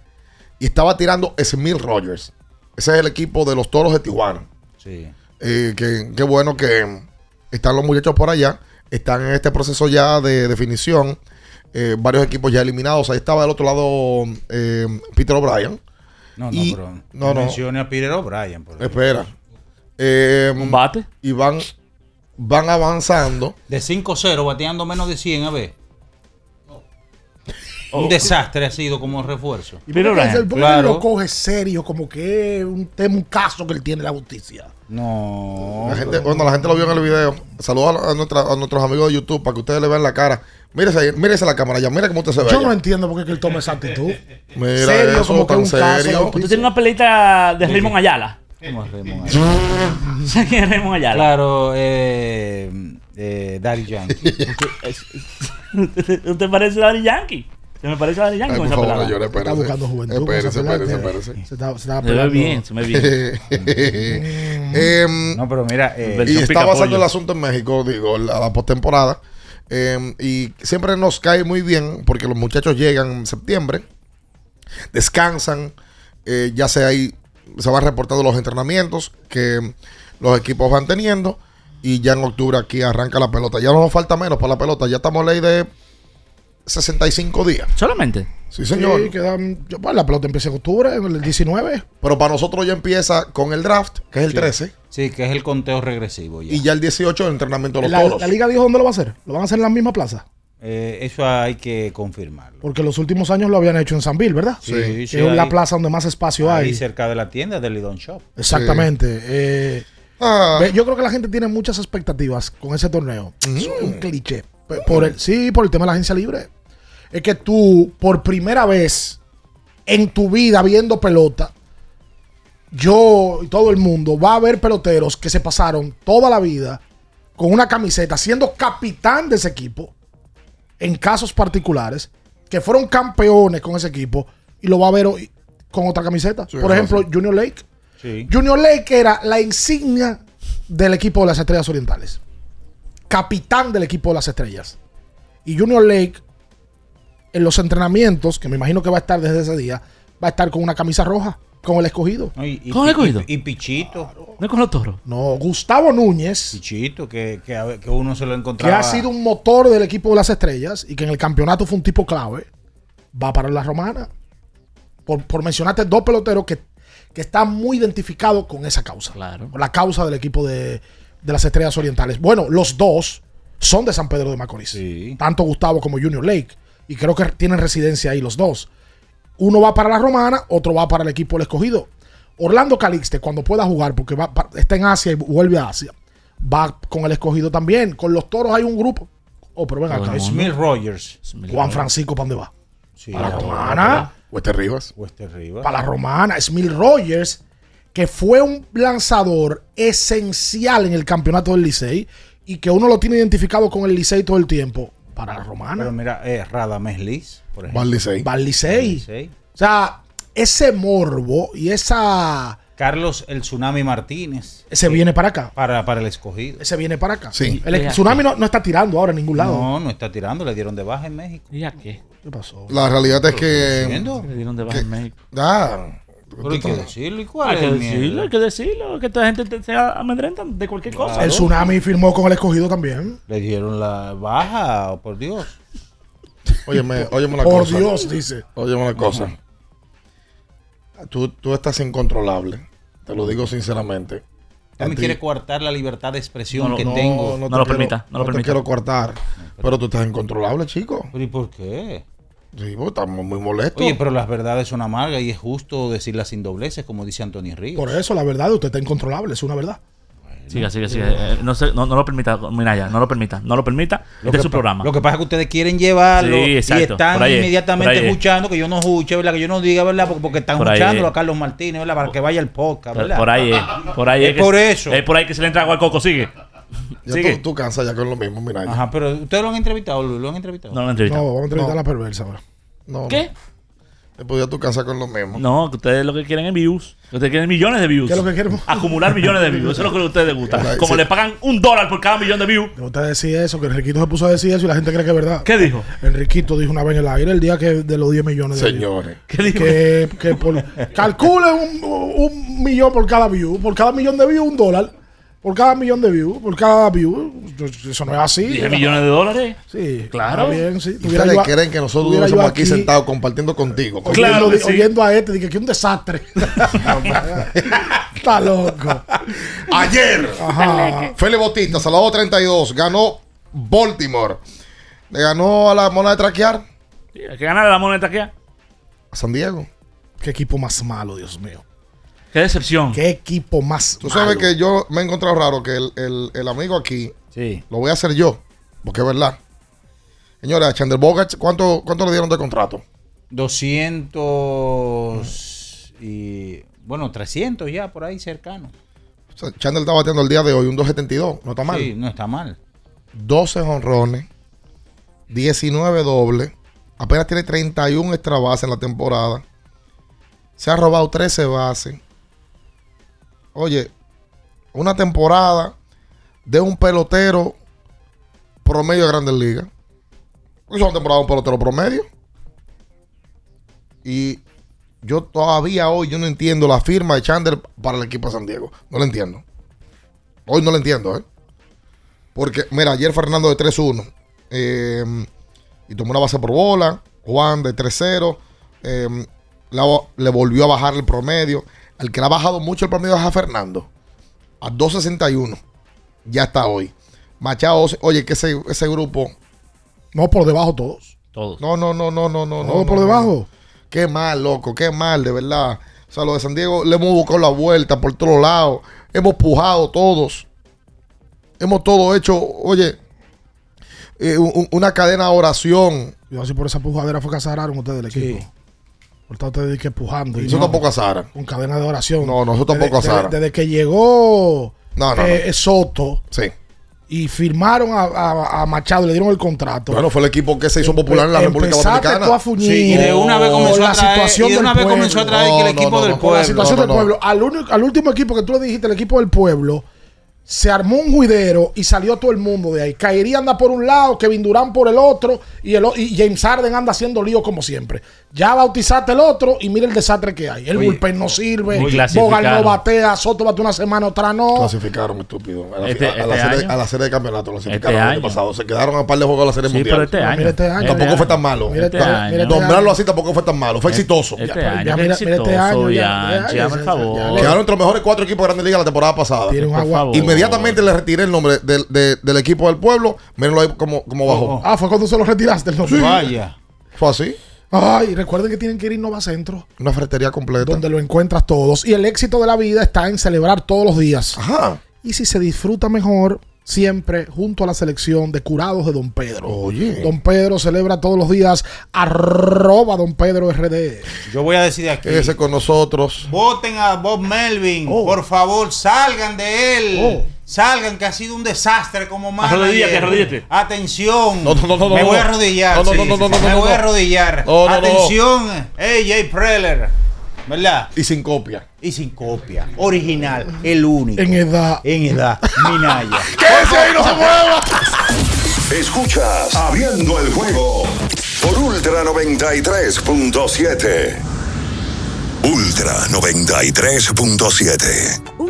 Speaker 8: Y estaba tirando Smith Rogers. Ese es el equipo de los toros de Tijuana.
Speaker 1: Sí.
Speaker 8: Eh, que, qué bueno que están los muchachos por allá. Están en este proceso ya de definición. Eh, varios equipos ya eliminados. Ahí estaba del otro lado eh, Peter O'Brien.
Speaker 1: No, no,
Speaker 8: Y-
Speaker 1: pero
Speaker 8: no,
Speaker 1: no, mencione a Peter O'Brien.
Speaker 8: Espera. Eh,
Speaker 9: ¿Combate?
Speaker 8: Y van, van avanzando.
Speaker 1: De 5-0, bateando menos de 100 a ver. Un desastre ha sido como refuerzo.
Speaker 7: ¿Y por qué él- por qué él lo coge serio? Como que es un tema, un caso que él tiene la justicia.
Speaker 1: No.
Speaker 8: La gente, bueno, la gente lo vio en el video. Saludos a, a nuestra- a nuestros amigos de YouTube para que ustedes le vean la cara. Mírese, mírese la cámara ya, mira cómo usted se ve.
Speaker 7: Yo
Speaker 8: allá.
Speaker 7: no entiendo por qué que él toma esa actitud.
Speaker 8: Mira
Speaker 7: Serio,
Speaker 8: eso,
Speaker 7: como que
Speaker 8: tan
Speaker 7: un caso
Speaker 8: serio.
Speaker 7: de
Speaker 9: Usted tiene una peleita de Raymond Ayala.
Speaker 1: ¿Cómo es Raymond Ayala?
Speaker 9: ¿Sabes quién es Raymond Ayala?
Speaker 1: Claro, eh, eh, Daddy Yankee.
Speaker 9: ¿Usted parece Daddy Yankee? ¿Se me parece a Daddy Yankee con esa
Speaker 8: no
Speaker 9: pelada?
Speaker 8: llore, espérese.
Speaker 7: Está buscando juventud
Speaker 8: Espérese, espérese, espérese.
Speaker 7: Se está- se estaba
Speaker 9: Se ve
Speaker 7: pegando.
Speaker 9: bien, se ve bien.
Speaker 8: Em,
Speaker 1: No, pero mira, eh,
Speaker 8: y está
Speaker 9: pollo.
Speaker 8: el asunto en México, digo, la, la postemporada. Em, y siempre nos cae muy bien porque los muchachos llegan en septiembre, descansan, eh, ya se ahí se van reportando los entrenamientos que los equipos van teniendo y ya en octubre aquí arranca la pelota. Ya no nos falta menos para la pelota, ya estamos a ley de 65 días.
Speaker 9: ¿Solamente?
Speaker 8: Sí, señor.
Speaker 7: Sí, quedan, yo, pues, la pelota empieza en octubre, el 19.
Speaker 8: Pero para nosotros ya empieza con el draft, que es el
Speaker 1: Sí.
Speaker 8: 13,
Speaker 1: sí, que es el conteo regresivo. Ya.
Speaker 8: y ya el 18 el entrenamiento de los
Speaker 7: La,
Speaker 8: toros.
Speaker 7: la liga dijo dónde lo va a hacer. Lo van a hacer en la misma plaza.
Speaker 1: Eh, eso hay que confirmarlo.
Speaker 7: Porque los últimos años lo habían hecho en Sanville, ¿verdad?
Speaker 1: Sí,
Speaker 7: Que
Speaker 1: sí,
Speaker 7: es la
Speaker 1: ahí-
Speaker 7: plaza donde más espacio
Speaker 1: Ahí
Speaker 7: hay.
Speaker 1: cerca de la tienda del Lidon Shop.
Speaker 7: Exactamente. Eh,
Speaker 8: Ah.
Speaker 7: yo creo que la gente tiene muchas expectativas con ese torneo.
Speaker 8: Mm.
Speaker 7: Es un cliché. Por el, sí, por el tema de la agencia libre. Es que tú, por primera vez en tu vida viendo pelota, yo y todo el mundo va a ver peloteros que se pasaron toda la vida con una camiseta, siendo capitán de ese equipo, en casos particulares, que fueron campeones con ese equipo, y lo va a ver hoy con otra camiseta.
Speaker 8: Sí,
Speaker 7: por ejemplo,
Speaker 8: sí.
Speaker 7: Junior Lake.
Speaker 1: Sí.
Speaker 7: Junior Lake era la insignia del equipo de las Estrellas Orientales. Capitán del equipo de las Estrellas. Y Junior Lake, en los entrenamientos, que me imagino que va a estar desde ese día, va a estar con una camisa roja, con el escogido.
Speaker 1: No, y, y-
Speaker 9: ¿Con el escogido?
Speaker 1: y- y Pichito.
Speaker 9: ¿No es con los toros?
Speaker 7: No, Gustavo Núñez,
Speaker 1: Pichito, que, que, que uno se lo
Speaker 7: que
Speaker 1: encontraba.
Speaker 7: ha sido un motor del equipo de las Estrellas y que en el campeonato fue un tipo clave, va para la romana. por, por mencionarte dos peloteros que, que están muy identificados con esa causa.
Speaker 9: Claro.
Speaker 7: Con la causa del equipo de, de las Estrellas Orientales. Bueno, los dos son de San Pedro de Macorís. Tanto Gustavo como Junior Lake. Y creo que tienen residencia ahí los dos. Uno va para la Romana, otro va para el equipo del escogido. Orlando Calixte, cuando pueda jugar, porque va, está en Asia y vuelve a Asia, va con el escogido también. Con los toros hay un grupo. Oh, pero ven acá.
Speaker 1: Smith Rogers.
Speaker 7: Juan Francisco, ¿para dónde va?
Speaker 1: Sí,
Speaker 7: para la Romana.
Speaker 8: Wester Rivas.
Speaker 1: Wester Rivas.
Speaker 7: Para la Romana. Smith Rogers, que fue un lanzador esencial en el campeonato del Licey y que uno lo tiene identificado con el Licey todo el tiempo. Para la Romana.
Speaker 1: Pero mira, eh, Radamés Liz, por ejemplo.
Speaker 8: Licey.
Speaker 7: Val Licey. O sea, ese morbo y esa.
Speaker 1: Carlos el Tsunami Martínez.
Speaker 7: Ese viene para acá.
Speaker 1: Para, para el escogido.
Speaker 7: Ese viene para acá.
Speaker 8: Sí.
Speaker 7: El tsunami no, no está tirando ahora en ningún lado.
Speaker 1: No, no está tirando, le dieron de baja en México.
Speaker 9: ¿Y a qué?
Speaker 7: ¿Qué pasó?
Speaker 8: La realidad es que.
Speaker 1: ¿Entiendo?
Speaker 9: Le dieron de baja
Speaker 8: que-
Speaker 9: en México.
Speaker 8: Ah,
Speaker 1: Pero hay que decirlo. ¿Y cuál
Speaker 9: Hay
Speaker 1: es
Speaker 9: que decirlo, hay que decirlo. Que esta gente te- se amedrentan de cualquier cosa.
Speaker 7: El tsunami firmó con el escogido también.
Speaker 1: Le dieron la baja, por Dios.
Speaker 8: Óyeme, óyeme una
Speaker 7: Por
Speaker 8: cosa.
Speaker 7: Dios, dice.
Speaker 8: Óyeme una cosa. Tú, tú estás incontrolable. Te lo digo sinceramente.
Speaker 1: Ya me quiere coartar la libertad de expresión
Speaker 8: No,
Speaker 1: que
Speaker 8: no,
Speaker 1: tengo.
Speaker 8: no te
Speaker 9: No lo
Speaker 8: quiero-
Speaker 9: permita, no lo
Speaker 8: te
Speaker 9: permita.
Speaker 8: quiero coartar. Pero tú estás incontrolable, chico.
Speaker 1: ¿Pero y por qué?
Speaker 8: Sí, vos estamos muy molestos.
Speaker 1: Oye, pero las verdades son amargas y es justo decirlas sin dobleces, como dice Antonio Ríos.
Speaker 7: Por eso, la verdad, usted está incontrolable, es una verdad.
Speaker 9: Siga, siga, siga. Eh, No, se- no, no lo permita, mira ya, no lo permita, no lo permita.
Speaker 1: Lo
Speaker 9: Este es su programa.
Speaker 1: Lo que pasa es que ustedes quieren llevarlo
Speaker 9: Sí,
Speaker 1: y están
Speaker 9: ahí
Speaker 1: inmediatamente
Speaker 9: ahí es.
Speaker 1: escuchando que yo no escuche, ¿verdad? Que yo no diga, ¿verdad? Porque, porque están
Speaker 9: Por ahí
Speaker 1: escuchándolo
Speaker 9: es.
Speaker 1: a Carlos Martínez, ¿verdad? Para que vaya el podcast,
Speaker 9: Por,
Speaker 1: ¿verdad?
Speaker 9: por ahí es, por ahí es.
Speaker 1: Es
Speaker 9: que-
Speaker 1: por eso.
Speaker 9: Es por ahí que se le entra agua al coco, sigue.
Speaker 8: Ya
Speaker 9: Sigue.
Speaker 8: tú, tú cansas ya con lo mismo, mira. ya.
Speaker 1: Ajá, pero ustedes lo han entrevistado, Luis, lo han entrevistado.
Speaker 9: No lo entrevista.
Speaker 7: No, vamos a entrevistar
Speaker 8: No.
Speaker 7: a la perversa ahora.
Speaker 8: No,
Speaker 9: ¿Qué?
Speaker 8: Después ya tú cansas con lo mismo.
Speaker 9: No, que ustedes lo que quieren es views. Ustedes quieren millones de views.
Speaker 7: ¿Qué es lo que queremos?
Speaker 9: Acumular millones de views. Eso es lo que a ustedes les gusta.
Speaker 8: Sí.
Speaker 9: Como le pagan un dólar por cada millón de views.
Speaker 7: Usted decía eso, que Enriquito se puso a decir eso y la gente cree que es verdad.
Speaker 9: ¿Qué dijo?
Speaker 7: Enriquito dijo una vez en el aire el día que de los 10 millones de views.
Speaker 8: Señores.
Speaker 9: ¿Qué dijo?
Speaker 7: Que, que por, calcule un, un millón por cada view. Por cada millón de views, un dólar. Por cada millón de views. Por cada view. Eso no es así.
Speaker 9: 10 millones de dólares.
Speaker 7: Sí,
Speaker 9: Claro.
Speaker 7: está bien, sí.
Speaker 8: ¿Y
Speaker 7: Tuviera
Speaker 8: ustedes
Speaker 7: yo a-
Speaker 8: creen que nosotros no somos aquí sentados compartiendo contigo?
Speaker 7: Oyendo,
Speaker 9: Claro que sí.
Speaker 7: oyendo a este, dije que es un desastre. Está loco.
Speaker 8: Ayer. Feli Bautista, salado 32, ganó Baltimore. Le ganó a la mona de traquear
Speaker 9: Sí, hay que ganar la moneda aquí.
Speaker 8: a San Diego.
Speaker 7: Qué equipo más malo, Dios mío.
Speaker 9: Qué decepción.
Speaker 7: Qué equipo más
Speaker 8: Tú sabes
Speaker 7: malo.
Speaker 8: que yo me he encontrado raro que el, el- el amigo aquí
Speaker 1: Sí.
Speaker 8: lo voy a hacer yo, porque es verdad. Señora, Chandler Bogart, ¿cuánto, ¿cuánto le dieron de contrato?
Speaker 1: 200 y. Bueno, 300 ya por ahí cercano.
Speaker 8: O sea, Chandler está bateando el día de hoy un 2.72, no está mal.
Speaker 1: Sí, no está mal.
Speaker 8: 12 honrones, 19 dobles, apenas tiene 31 extra bases en la temporada. Se ha robado 13 bases. Oye, una temporada de un pelotero promedio de Grandes Ligas. Es una temporada de un pelotero promedio. Y yo todavía hoy yo no entiendo la firma de Chandler para el equipo de San Diego. No lo entiendo. Hoy no lo entiendo, ¿eh? Porque, mira, ayer Fernando de 3-1 eh, y tomó una base por bola. Juan de 3-0 eh, la- le volvió a bajar el promedio. El que le ha bajado mucho el promedio es a Fernando. A 2.61. Ya está hoy. Machado, oye, que ese, ese grupo.
Speaker 7: No, por debajo todos.
Speaker 9: Todos.
Speaker 8: No, no, no, no, no, no.
Speaker 7: Todos
Speaker 8: no,
Speaker 7: por
Speaker 8: no,
Speaker 7: debajo.
Speaker 8: no. Qué mal, loco, qué mal, de verdad. O sea, lo de San Diego le hemos buscado la vuelta por todos lados. Hemos pujado todos. Hemos todo hecho, oye, eh, un- una cadena de oración.
Speaker 7: Yo así por esa pujadera fue que ustedes del equipo. Por estar ustedes que pujando. y
Speaker 8: Eso
Speaker 7: no,
Speaker 8: tampoco azara.
Speaker 7: Con cadena de oración.
Speaker 8: No, no, eso tampoco
Speaker 7: desde,
Speaker 8: azara.
Speaker 7: desde, desde que llegó
Speaker 8: No, no,
Speaker 7: eh,
Speaker 8: no.
Speaker 7: Soto
Speaker 8: Sí.
Speaker 7: y firmaron a, a- a Machado, le dieron el contrato.
Speaker 8: Bueno, fue el equipo que se hizo popular en la República Dominicana.
Speaker 7: tú a fuñir
Speaker 1: Sí, y de una vez comenzó a
Speaker 7: la
Speaker 1: traer-
Speaker 7: situación
Speaker 1: y de
Speaker 7: del
Speaker 1: una vez
Speaker 7: pueblo.
Speaker 1: comenzó a traer que el equipo
Speaker 8: no,
Speaker 1: del
Speaker 8: no,
Speaker 7: Con la
Speaker 1: pueblo.
Speaker 7: situación
Speaker 8: no,
Speaker 7: del
Speaker 8: no.
Speaker 7: pueblo. Al, único- al último equipo que tú le dijiste, el equipo del pueblo, se armó un juidero y salió todo el mundo de ahí. Caería anda por un lado, Kevin Durán por el otro y, el, y James Harden anda haciendo lío como siempre. Ya bautizaste el otro y mira el desastre que hay. El
Speaker 9: Oye,
Speaker 7: bullpen no sirve. Bogal no batea. Soto batea una semana, otra no.
Speaker 8: Clasificaron, estúpido. A la,
Speaker 9: Este-
Speaker 8: a
Speaker 9: este
Speaker 8: serie,
Speaker 9: año.
Speaker 8: a la serie de campeonato clasificaron
Speaker 9: Este
Speaker 8: el año
Speaker 9: año.
Speaker 8: pasado. Se quedaron a par de juegos de la serie
Speaker 9: Sí,
Speaker 8: mundial.
Speaker 9: pero este año.
Speaker 7: Mira este año.
Speaker 8: Tampoco
Speaker 9: Este
Speaker 8: fue tan
Speaker 9: año.
Speaker 8: malo.
Speaker 9: Mira este año.
Speaker 8: Nombrarlo así tampoco fue tan malo. Fue exitoso.
Speaker 9: Este
Speaker 8: Ya.
Speaker 9: año,
Speaker 7: ya mira- este año, ya,
Speaker 9: favor.
Speaker 8: Quedaron entre los mejores cuatro equipos de Grandes Ligas la temporada pasada.
Speaker 7: Tiene un
Speaker 9: Por
Speaker 7: agua.
Speaker 9: favor.
Speaker 8: Inmediatamente le retiré el nombre del, de- del equipo del pueblo. Mírenlo ahí como, como bajó.
Speaker 7: Ah, fue cuando se lo retiraste el nombre.
Speaker 1: Vaya.
Speaker 8: Fue así.
Speaker 7: Ay, recuerden que tienen que ir a Innova Centro,
Speaker 8: Una ferretería completa.
Speaker 7: donde lo encuentras todos. Y el éxito de la vida está en celebrar todos los días.
Speaker 8: Ajá.
Speaker 7: Y si se disfruta mejor, siempre junto a la selección de curados de Don Pedro.
Speaker 8: Oye.
Speaker 7: Don Pedro celebra todos los días arroba Don Pedro RD.
Speaker 1: Yo voy a decir de aquí.
Speaker 8: Ese con nosotros.
Speaker 1: Voten a Bob Melvin.
Speaker 7: Oh.
Speaker 1: Por favor, salgan de él.
Speaker 7: Oh.
Speaker 1: Salgan, que ha sido un desastre como manager.
Speaker 9: Arrodíllate, arrodíllate.
Speaker 1: Atención.
Speaker 8: No, no, no, no,
Speaker 1: Me voy a arrodillar.
Speaker 8: No, no, no, no, no,
Speaker 1: Me voy a arrodillar. Atención. AJ Preller. ¿Verdad?
Speaker 8: Y sin copia.
Speaker 1: Y sin copia. Original. El único.
Speaker 7: En edad.
Speaker 1: En edad. Minaya.
Speaker 8: ¡Ese ahí no se mueva!
Speaker 2: Escuchas Abriendo el juego por Ultra 93.7. Ultra 93.7.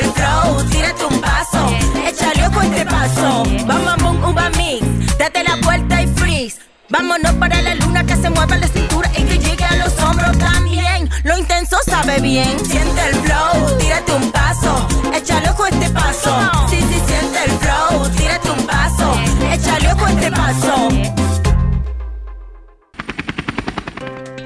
Speaker 16: el flow, tírate un paso, échale ojo a este paso, bom, bom, bom, uva mix. Date la vuelta y freeze. Vámonos para la luna que se mueva la cintura y que llegue a los hombros también. Lo intenso sabe bien, siente el flow, tírate un paso, échale ojo a este paso. Sí, sí, siente el flow, tírate un paso, échale ojo a este paso.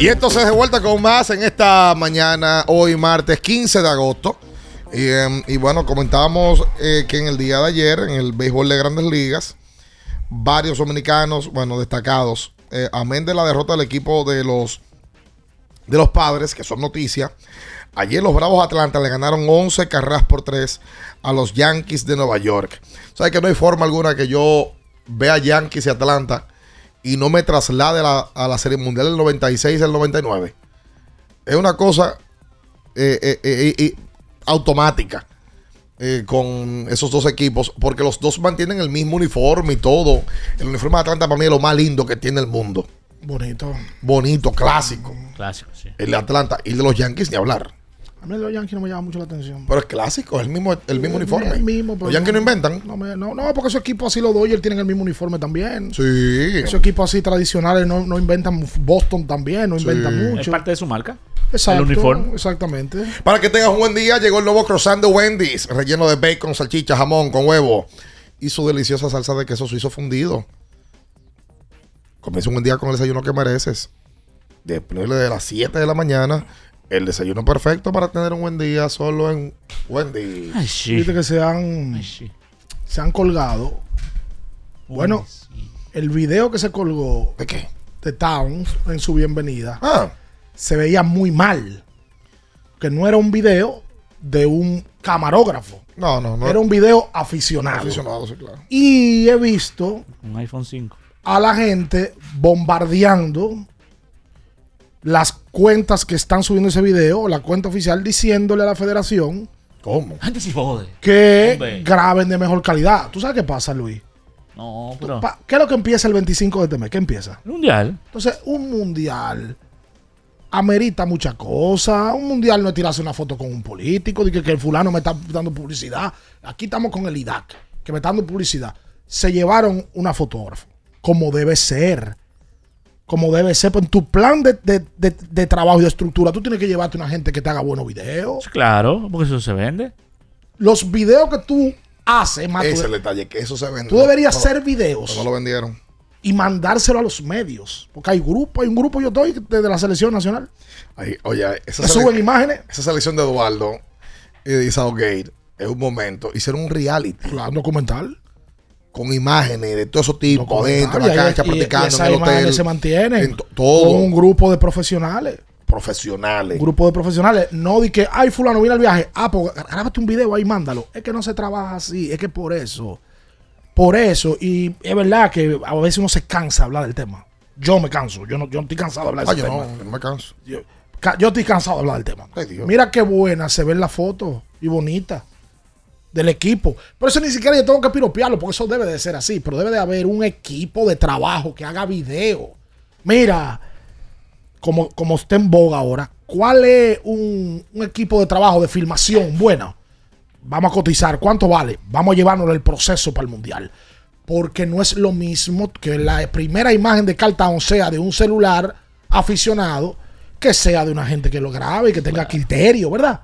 Speaker 8: Y entonces de vuelta con más en esta mañana, hoy martes 15 de agosto. Y, em, bueno, comentábamos eh, que en el día de ayer, en el béisbol de grandes ligas, varios dominicanos, bueno, destacados, eh, amén de la derrota del equipo de los, de los padres, que son noticias. Ayer los Bravos Atlanta le ganaron 11 carreras por 3 a los Yankees de Nueva York. ¿Sabes que no hay forma alguna que yo vea Yankees y Atlanta y no me traslade a la, a la Serie Mundial del 96 y del 99? Es una cosa eh, eh, eh, eh, automática eh, con esos dos equipos, porque los dos mantienen el mismo uniforme y todo. El uniforme de Atlanta para mí es lo más lindo que tiene el mundo.
Speaker 7: Bonito.
Speaker 8: Bonito, clásico.
Speaker 9: Clásico, sí.
Speaker 8: El de Atlanta y el de los Yankees ni hablar.
Speaker 7: A mí los Yankees no me llama mucho la atención.
Speaker 8: Pero es clásico, es el mismo, el mismo uniforme.
Speaker 7: El mismo, pero
Speaker 8: los Yankees no inventan.
Speaker 7: No, me- no, no, porque esos equipos así, los Dodgers tienen el mismo uniforme también.
Speaker 8: Sí.
Speaker 7: Esos equipos así tradicionales no, no inventan. Boston también no inventan
Speaker 9: Es
Speaker 7: mucho.
Speaker 9: parte de su marca.
Speaker 7: Exacto,
Speaker 9: El uniforme.
Speaker 7: Exactamente.
Speaker 8: Para que tengas un buen día, llegó el nuevo croissant de Wendy's, relleno de bacon, salchicha, jamón, con huevo y su deliciosa salsa de queso suizo fundido. Comienza un buen día con el desayuno que mereces. Después de las 7 de la mañana, el desayuno perfecto para tener un buen día solo en Wendy's.
Speaker 7: Viste que se han, se han colgado. Bueno, el video que se colgó
Speaker 8: ¿De qué?
Speaker 7: de Towns en su bienvenida
Speaker 8: Ah,
Speaker 7: se veía muy mal. Que no era un video de un camarógrafo.
Speaker 8: no, no, no.
Speaker 7: Era un video aficionado.
Speaker 8: aficionado, sí, claro.
Speaker 7: Y he visto
Speaker 9: Un iPhone 5.
Speaker 7: a la gente bombardeando las cuentas que están subiendo ese video, la cuenta oficial, diciéndole a la federación
Speaker 8: ¿Cómo?
Speaker 9: Gente sí jode.
Speaker 7: que
Speaker 9: Hombre.
Speaker 7: graben de mejor calidad. ¿Tú sabes qué pasa, Luis?
Speaker 9: No, pero.
Speaker 7: Pa- ¿Qué es lo que empieza el 25 de este mes? ¿Qué empieza?
Speaker 9: Mundial.
Speaker 7: Entonces, un mundial amerita muchas cosas. Un mundial no es tirarse una foto con un político, de que, que el fulano me está dando publicidad. Aquí estamos con el IDAC, que me está dando publicidad. Se llevaron una fotógrafa, como debe ser. Como debe ser. Pues en tu plan de, de- de- de trabajo y de estructura, tú tienes que llevarte una gente que te haga buenos videos.
Speaker 9: Claro, porque eso se vende.
Speaker 7: Los videos que tú haces, más
Speaker 8: Ese es el detalle, que eso se vende.
Speaker 7: tú deberías
Speaker 8: No,
Speaker 7: hacer videos.
Speaker 8: No lo vendieron.
Speaker 7: y mandárselo a los medios. Porque hay grupo, hay un grupo, yo estoy desde la selección nacional.
Speaker 8: Oye, esa,
Speaker 7: suben imágenes.
Speaker 8: esa selección de Eduardo y de Southgate es un momento. Hicieron un reality.
Speaker 7: Claro, documental.
Speaker 8: Con imágenes de todo esos tipos
Speaker 7: Documental,
Speaker 8: adentro, en la cancha,
Speaker 7: y- y
Speaker 8: practicando en el hotel.
Speaker 7: se mantienen
Speaker 8: en to- todo.
Speaker 7: con un grupo de profesionales.
Speaker 8: Profesionales.
Speaker 7: Un grupo de profesionales. No di que, ay, fulano, viene al viaje. Ah, pues grábate un video ahí, mándalo. Es que no se trabaja así. Es que por eso. Por eso. Y es verdad que a veces uno se cansa de hablar del tema. Yo me canso. Yo no, yo no estoy cansado de hablar de
Speaker 8: Ah, yo
Speaker 7: tema.
Speaker 8: no, no me canso.
Speaker 7: Yo, yo estoy cansado de hablar del tema.
Speaker 8: Ay, Dios.
Speaker 7: Mira qué buena se ve en la foto y bonita del equipo. Pero eso ni siquiera yo tengo que piropearlo, porque eso debe de ser así. Pero debe de haber un equipo de trabajo que haga video. Mira, como, como está en boga ahora, ¿cuál es un, un equipo de trabajo de filmación bueno? Vamos a cotizar. ¿Cuánto vale? Vamos a llevárnoslo el proceso para el mundial. Porque no es lo mismo que la primera imagen de Carl Town sea de un celular aficionado que sea de una gente que lo grabe y que tenga criterio, ¿verdad?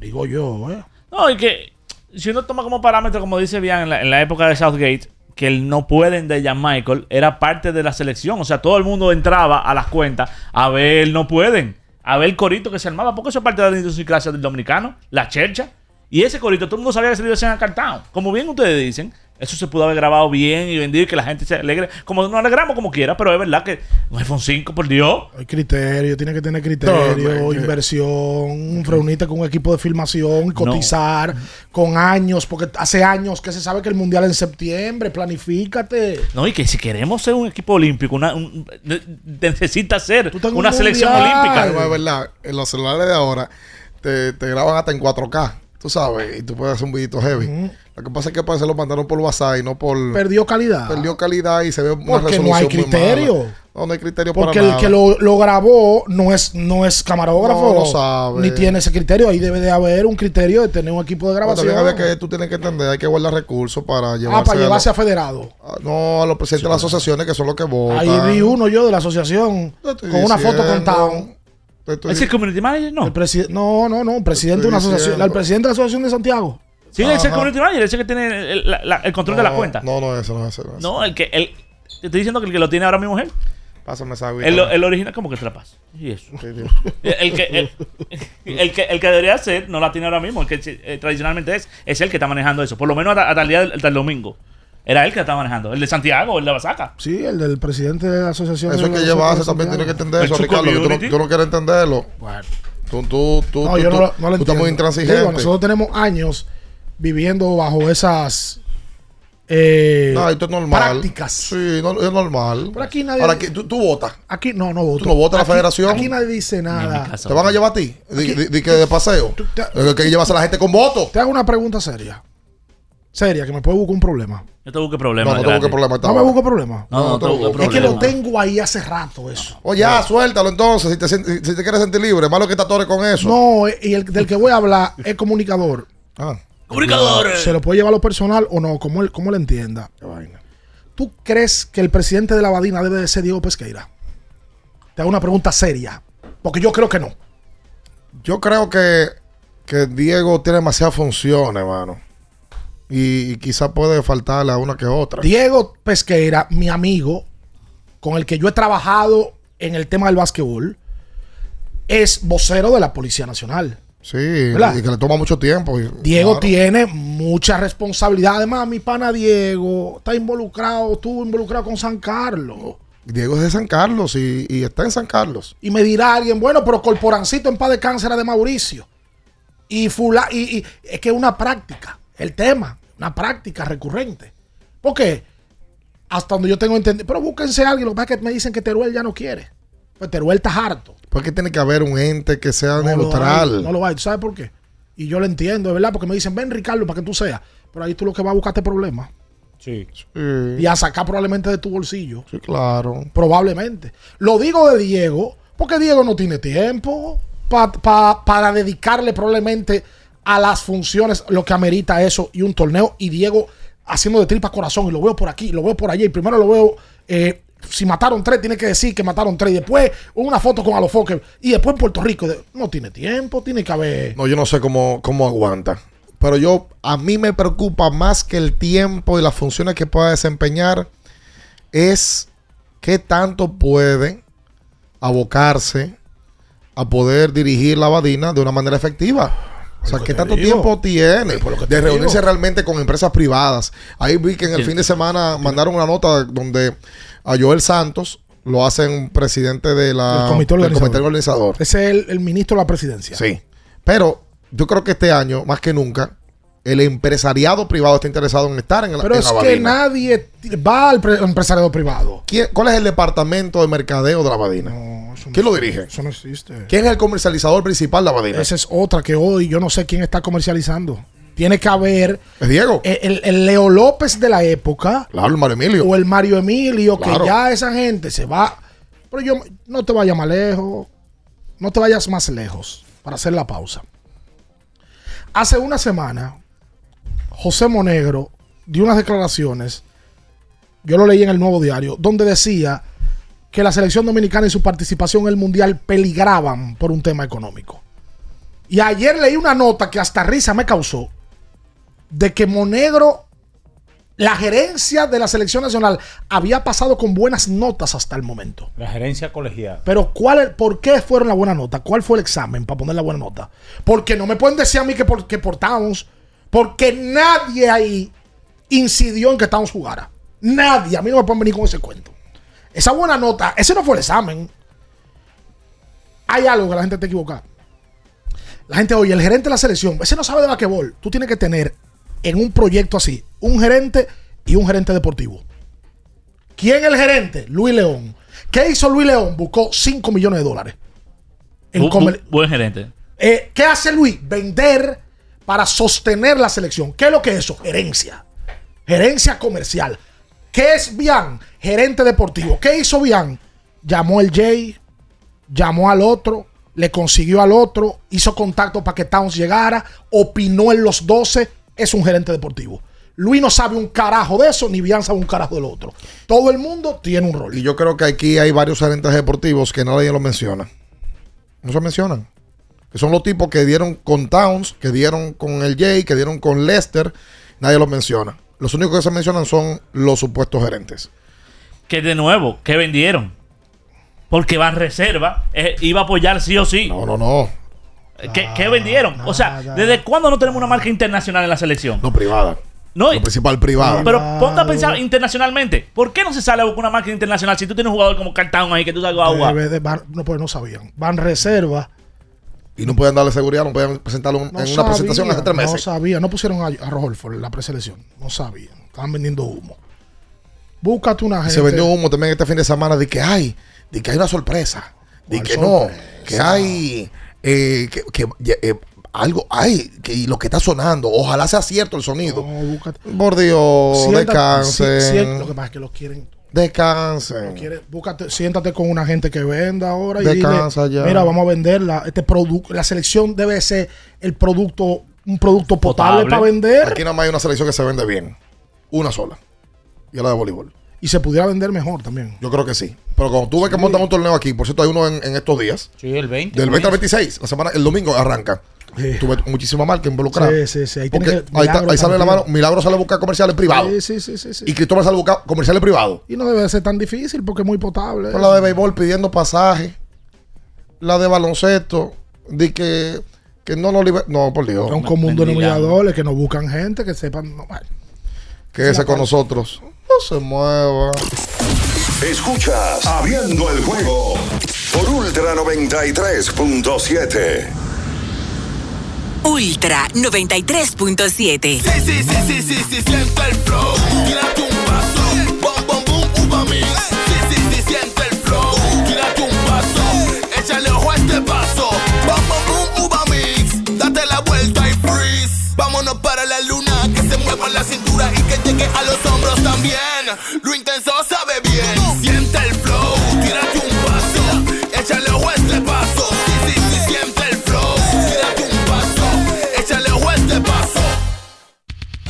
Speaker 7: Digo yo, ¿eh?
Speaker 9: No, y que si uno toma como parámetro, como dice bien en la, en la época de Southgate, que el no pueden de Jan Michael era parte de la selección. O sea, todo el mundo entraba a las cuentas a ver el no pueden, a ver el corito que se armaba, porque eso es parte de la idiosincrasia del dominicano, la chercha. Y ese corito, todo el mundo sabía que se le iba a cartón. Como bien ustedes dicen, eso se pudo haber grabado bien y vendido y que la gente se alegre. Como nos alegramos como quiera, pero es verdad que un iPhone 5, por Dios.
Speaker 7: Hay criterio, tiene que tener criterio,
Speaker 8: No, que-
Speaker 7: inversión, reunirte con un equipo de filmación, cotizar con años, porque hace años que se sabe que el mundial es en septiembre, planifícate.
Speaker 9: No, y que si queremos ser un equipo olímpico, una, un- ne- necesita ser una
Speaker 7: un
Speaker 9: selección
Speaker 7: mundial.
Speaker 9: olímpica.
Speaker 8: Es verdad, en los celulares de ahora te, te graban hasta en 4K, tú sabes, y tú puedes hacer un videito heavy. Lo que pasa es que pues, se lo mandaron por WhatsApp y no por...
Speaker 7: Perdió calidad.
Speaker 8: Perdió calidad y se ve una
Speaker 7: Porque no hay
Speaker 8: resolución muy
Speaker 7: criterio.
Speaker 8: mala. No, no hay criterio
Speaker 7: Porque
Speaker 8: para
Speaker 7: el
Speaker 8: nada.
Speaker 7: que lo, lo grabó no es, no es camarógrafo.
Speaker 8: No, no sabe.
Speaker 7: Ni tiene ese criterio. Ahí debe de haber un criterio de tener un equipo de grabación.
Speaker 8: también que tú tienes que entender, hay que guardar recursos para llevarse
Speaker 7: ah, para llevarse
Speaker 8: a,
Speaker 7: a federado.
Speaker 8: los- no, a los presidentes de las asociaciones que son los que votan.
Speaker 7: Ahí vi uno yo de la asociación con una foto con. Town.
Speaker 8: Estoy-
Speaker 9: ¿Es el community manager? No.
Speaker 7: El presi- no, no, no, presidente de una asociación. El presidente de la asociación de Santiago.
Speaker 9: Sí, ese es el community manager, ese que tiene el, la- la- el control de la cuenta.
Speaker 8: No, no, eso no es eso. no es eso.
Speaker 9: No, el que el, te estoy diciendo que el que lo tiene ahora mi mujer.
Speaker 8: Pásame esa agüita.
Speaker 9: El, el original, ¿cómo que te la paso? ¿Y eso? El que, el, el que, el que debería ser, no la tiene ahora mismo. El que eh, tradicionalmente es, es el que está manejando eso. Por lo menos hasta, hasta el día del, hasta el domingo. Era él que estaba manejando. El de Santiago, el de Basaca.
Speaker 7: Sí, el del presidente de la asociación.
Speaker 8: Eso
Speaker 7: de
Speaker 8: hay que
Speaker 7: Santiago.
Speaker 8: también, tiene que entender
Speaker 9: Es
Speaker 8: eso, Ricardo. que Tú no,
Speaker 9: community.
Speaker 8: tú no quieres entenderlo. Tú, tú, tú,
Speaker 7: No,
Speaker 8: tú,
Speaker 7: yo no, lo- no lo
Speaker 8: tú estás muy intransigente.
Speaker 7: Digo, nosotros tenemos años viviendo bajo esas eh,
Speaker 8: no, esto es normal.
Speaker 7: prácticas.
Speaker 8: Sí, no, es normal.
Speaker 7: Pero aquí nadie-
Speaker 8: Ahora, aquí, tú, tú votas.
Speaker 7: Aquí no, no voto.
Speaker 8: ¿Tú no votas a la
Speaker 7: Aquí-
Speaker 8: federación?
Speaker 7: Aquí nadie dice nada.
Speaker 8: ¿Te van a llevar a ti? Di que de paseo. Hay que llevarse a la gente con voto.
Speaker 7: Te hago una pregunta seria. Seria, que me puede buscar un problema.
Speaker 9: No te busques problemas.
Speaker 8: No, no te busques problemas.
Speaker 7: No me busco problema.
Speaker 9: No, no, te busques
Speaker 7: Es que lo
Speaker 9: problemas.
Speaker 7: tengo ahí hace rato eso.
Speaker 8: Oye, ya, suéltalo entonces. Si te, si te quieres sentir libre, malo que te atores con eso.
Speaker 7: No, y el del que voy a hablar es comunicador.
Speaker 8: Ah.
Speaker 9: ¡Comunicadores!
Speaker 7: Se lo puede llevar a lo personal o no, como él, como él entienda. ¿Tú crees que el presidente de la Badina debe de ser Diego Pesqueira? Te hago una pregunta seria. Porque yo creo que no.
Speaker 8: Yo creo que, que Diego tiene demasiadas funciones, hermano. Y, y quizás puede faltarle a una que otra.
Speaker 7: Diego Pesqueira, mi amigo, con el que yo he trabajado en el tema del básquetbol, es vocero de la Policía Nacional.
Speaker 8: Sí,
Speaker 7: ¿Verdad?
Speaker 8: y que le toma mucho tiempo. y-
Speaker 7: Diego
Speaker 8: claro.
Speaker 7: tiene mucha responsabilidad. Además, mi pana Diego está involucrado, estuvo involucrado con San Carlos.
Speaker 8: Diego es de San Carlos y, y está en San Carlos.
Speaker 7: Y me dirá alguien, bueno, pero Corporancito en paz de cáncer de Mauricio. Y, fula, y, y es que es una práctica, el tema, una práctica recurrente. Porque hasta donde yo tengo entendido, pero búsquense a alguien, lo que pasa es que me dicen que Teruel ya no quiere. Pues Teruel está harto.
Speaker 8: Porque tiene que haber un ente que sea
Speaker 7: No lo
Speaker 8: neutral.
Speaker 7: hay, no lo hay. ¿Tú sabes por qué? Y yo lo entiendo, de verdad, porque me dicen, ven Ricardo, para que tú seas. Pero ahí tú lo que vas a buscarte problemas.
Speaker 1: Sí.
Speaker 7: Y a sacar probablemente de tu bolsillo.
Speaker 8: Sí, claro.
Speaker 7: Probablemente. Lo digo de Diego, porque Diego no tiene tiempo pa- pa- para dedicarle probablemente a las funciones lo que amerita eso y un torneo. Y Diego haciendo de tripa corazón. Y lo veo por aquí, lo veo por allí. Y primero lo veo. eh, si mataron tres, tiene que decir que mataron tres. Y después una foto con Alofoque. Y después en Puerto Rico. no tiene tiempo, tiene que haber.
Speaker 8: No, yo no sé cómo, cómo aguanta. Pero yo, a mí me preocupa más que el tiempo y las funciones que pueda desempeñar, es qué tanto puede abocarse a poder dirigir la Badina de una manera efectiva. O sea, ¿qué tanto
Speaker 7: digo.
Speaker 8: tiempo tiene de reunirse
Speaker 7: digo.
Speaker 8: realmente con empresas privadas? Ahí vi que en el fin de semana mandaron una nota donde a Joel Santos lo hacen presidente de la,
Speaker 7: El comité
Speaker 8: del
Speaker 7: organizador.
Speaker 8: comité organizador.
Speaker 7: Ese es el, el ministro de la presidencia.
Speaker 8: Sí. Pero yo creo que este año, más que nunca, el empresariado privado está interesado en estar en, la-
Speaker 7: Pero
Speaker 8: en
Speaker 7: es
Speaker 8: la
Speaker 7: que nadie va al pre- empresariado privado.
Speaker 8: ¿Quién- ¿Cuál es el departamento de mercadeo de la Badina? ¿Quién lo dirige?
Speaker 7: Eso no existe.
Speaker 8: ¿Quién es el comercializador principal de la Badina?
Speaker 7: Esa es otra que hoy yo no sé quién está comercializando. Tiene que haber
Speaker 8: ¿Es Diego?
Speaker 7: el, el- el Leo López de la época
Speaker 8: Claro, el Mario Emilio.
Speaker 7: o el Mario Emilio,
Speaker 8: Claro.
Speaker 7: que ya esa gente se va. Pero yo no te vayas más lejos. No te vayas más lejos para hacer la pausa. Hace una semana, José Monegro dio unas declaraciones. Yo lo leí en el nuevo diario, donde decía que la selección dominicana y su participación en el mundial peligraban por un tema económico. Y ayer leí una nota que hasta risa me causó de que Monegro, la gerencia de la selección nacional, había pasado con buenas notas hasta el momento.
Speaker 1: La gerencia colegial.
Speaker 7: Pero ¿cuál, ¿por qué fueron las buenas notas? ¿Cuál fue el examen para poner la buena nota? Porque no me pueden decir a mí que por, que por Towns, porque nadie ahí incidió en que Towns jugara. Nadie. A mí no me pueden venir con ese cuento. Esa buena nota, ese no fue el examen. Hay algo que la gente está equivocada. La gente, oye, el gerente de la selección, ese no sabe de basquetbol. Tú tienes que tener en un proyecto así un gerente y un gerente deportivo. ¿Quién es el gerente? Luis León. ¿Qué hizo Luis León? Buscó 5 millones de dólares. En
Speaker 9: Bu- bu-
Speaker 7: comer-
Speaker 9: buen gerente.
Speaker 7: Eh, ¿Qué hace Luis? Vender para sostener la selección. ¿Qué es lo que es eso? Gerencia. Gerencia comercial. ¿Qué es Bian? Gerente deportivo. ¿Qué hizo Bian? Llamó el Jay, llamó al otro, le consiguió al otro, hizo contacto para que Towns llegara, opinó en los 12, es un gerente deportivo. Luis no sabe un carajo de eso, ni Bian sabe un carajo del otro. Todo el mundo tiene un rol.
Speaker 8: Y yo creo que aquí hay varios gerentes deportivos que nadie lo menciona. No se mencionan. Que son los tipos que dieron con Towns, que dieron con el Jay, que dieron con Lester. Nadie los menciona. Los únicos que se mencionan son los supuestos gerentes.
Speaker 9: Que de nuevo, ¿qué vendieron? Porque Van Reserva eh, iba a apoyar sí o sí.
Speaker 8: No, no, no.
Speaker 9: ¿Qué, qué vendieron? O sea, ¿desde cuándo no tenemos una marca internacional en la selección?
Speaker 8: No, privada.
Speaker 9: No,
Speaker 8: Lo principal privado.
Speaker 9: Pero ponte a pensar internacionalmente. ¿Por qué no se sale a buscar una marca internacional si tú tienes un jugador como Cartón ahí que tú salgas a jugar?
Speaker 7: Debe de Van- no, pues no sabían. Van Reserva.
Speaker 8: Y no pueden darle seguridad, no pueden presentarlo en
Speaker 7: No
Speaker 8: una
Speaker 7: sabía,
Speaker 8: presentación hace tres
Speaker 7: No
Speaker 8: meses.
Speaker 7: sabía, no pusieron a, a Rodolfo en la preselección. No sabían. Estaban vendiendo humo. Búscate una gente.
Speaker 8: Se vendió humo también este fin de semana de que hay, de que hay una sorpresa. De
Speaker 7: ¿Cuál
Speaker 8: que no, que hay, eh, que, que, eh, algo hay, que y lo que está sonando, ojalá sea cierto el sonido. Por Dios, descansen.
Speaker 7: sí, sí, lo que pasa es que los quieren.
Speaker 8: Descansen.
Speaker 7: búscate, siéntate con una gente que venda ahora y
Speaker 8: Descansa
Speaker 7: dile,
Speaker 8: ya.
Speaker 7: mira, vamos a venderla. Este producto, la selección debe ser el producto, un producto potable, para vender
Speaker 8: Aquí nada más hay una selección que se vende bien. Una sola. Y es la de voleibol.
Speaker 7: y se pudiera vender mejor también.
Speaker 8: Yo creo que sí. Pero cuando tú ves que montan un torneo aquí, por cierto, hay uno en, en estos días.
Speaker 1: Sí, el 20.
Speaker 8: Del 20 al 26, la semana, el domingo arranca. Tuve muchísima marca involucrada.
Speaker 7: Sí, sí, sí. Ahí
Speaker 8: Porque
Speaker 7: que-
Speaker 8: ahí, está-
Speaker 7: Milagro
Speaker 8: ahí sale la mano. Milagro sale a buscar comerciales privados.
Speaker 7: Sí, sí, sí, sí, sí.
Speaker 8: Y Cristóbal sale a buscar comerciales privados.
Speaker 7: Y no debe ser tan difícil porque es muy potable.
Speaker 8: Con la de béisbol pidiendo pasaje. La de baloncesto. De que, que no lo liber... No, por Dios.
Speaker 7: Es un común denominador, es que nos buscan gente que sepan. no, bueno.
Speaker 8: Quédese con nosotros. No se mueva.
Speaker 2: Escuchas Abriendo el juego por Ultra 93.7.
Speaker 10: Ultra 93.7.
Speaker 17: Sí, sí, sí, sí, sí, sí, siente el flow. Tírate un paso. Bom, bom, boom, uva mix. Sí, sí, sí, siente el flow. Tírate un paso. Échale ojo a este paso. Bom, bom, boom, uva mix. Date la vuelta y freeze. Vámonos para la luna. Que se mueva la cintura y que llegue a los hombros también. Lo intenso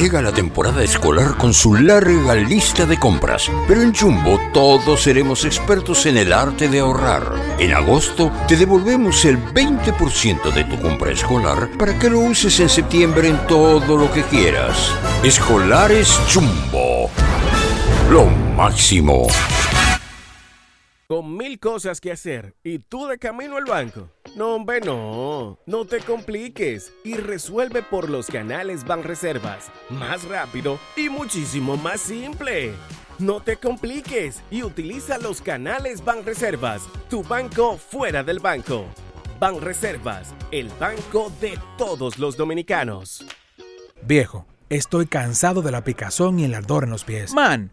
Speaker 11: Llega la temporada escolar con su larga lista de compras, pero en Jumbo todos seremos expertos en el arte de ahorrar. En agosto te devolvemos el 20% de tu compra escolar para que lo uses en septiembre en todo lo que quieras. Escolares Jumbo. Lo máximo.
Speaker 18: Con mil cosas que hacer y tú de camino al banco. No, hombre, no. No te compliques y resuelve por los canales Banreservas. Más rápido y muchísimo más simple. No te compliques y utiliza los canales Banreservas. Tu banco fuera del banco. Banreservas, el banco de todos los dominicanos.
Speaker 15: Viejo, estoy cansado de la picazón y el ardor en los pies. Man,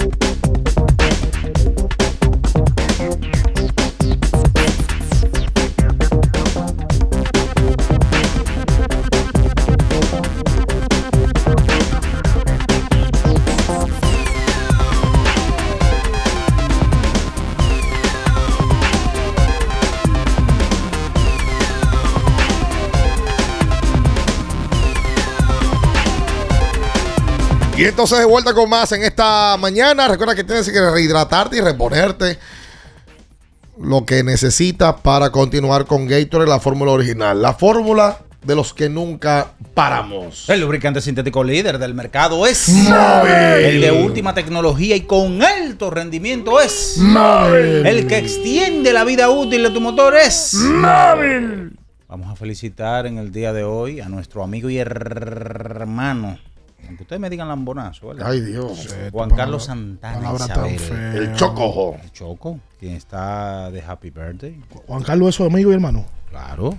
Speaker 8: Y entonces de vuelta con más en esta mañana. Recuerda que tienes que rehidratarte y reponerte lo que necesitas para continuar con Gatorade, la fórmula original. La fórmula de los que nunca paramos.
Speaker 1: El lubricante sintético líder del mercado es
Speaker 8: Móvil.
Speaker 1: El de última tecnología y con alto rendimiento es
Speaker 8: Móvil.
Speaker 1: El que extiende la vida útil de tu motor es
Speaker 8: Móvil.
Speaker 1: Vamos a felicitar en el día de hoy a nuestro amigo y hermano. Aunque ustedes me digan lambonazo, ¿verdad?
Speaker 8: Ay, Dios.
Speaker 1: Juan Carlos Santana Isabel.
Speaker 8: El Chocojo.
Speaker 1: El Choco, quien está de Happy Birthday.
Speaker 7: Juan Carlos es su amigo y hermano.
Speaker 1: Claro.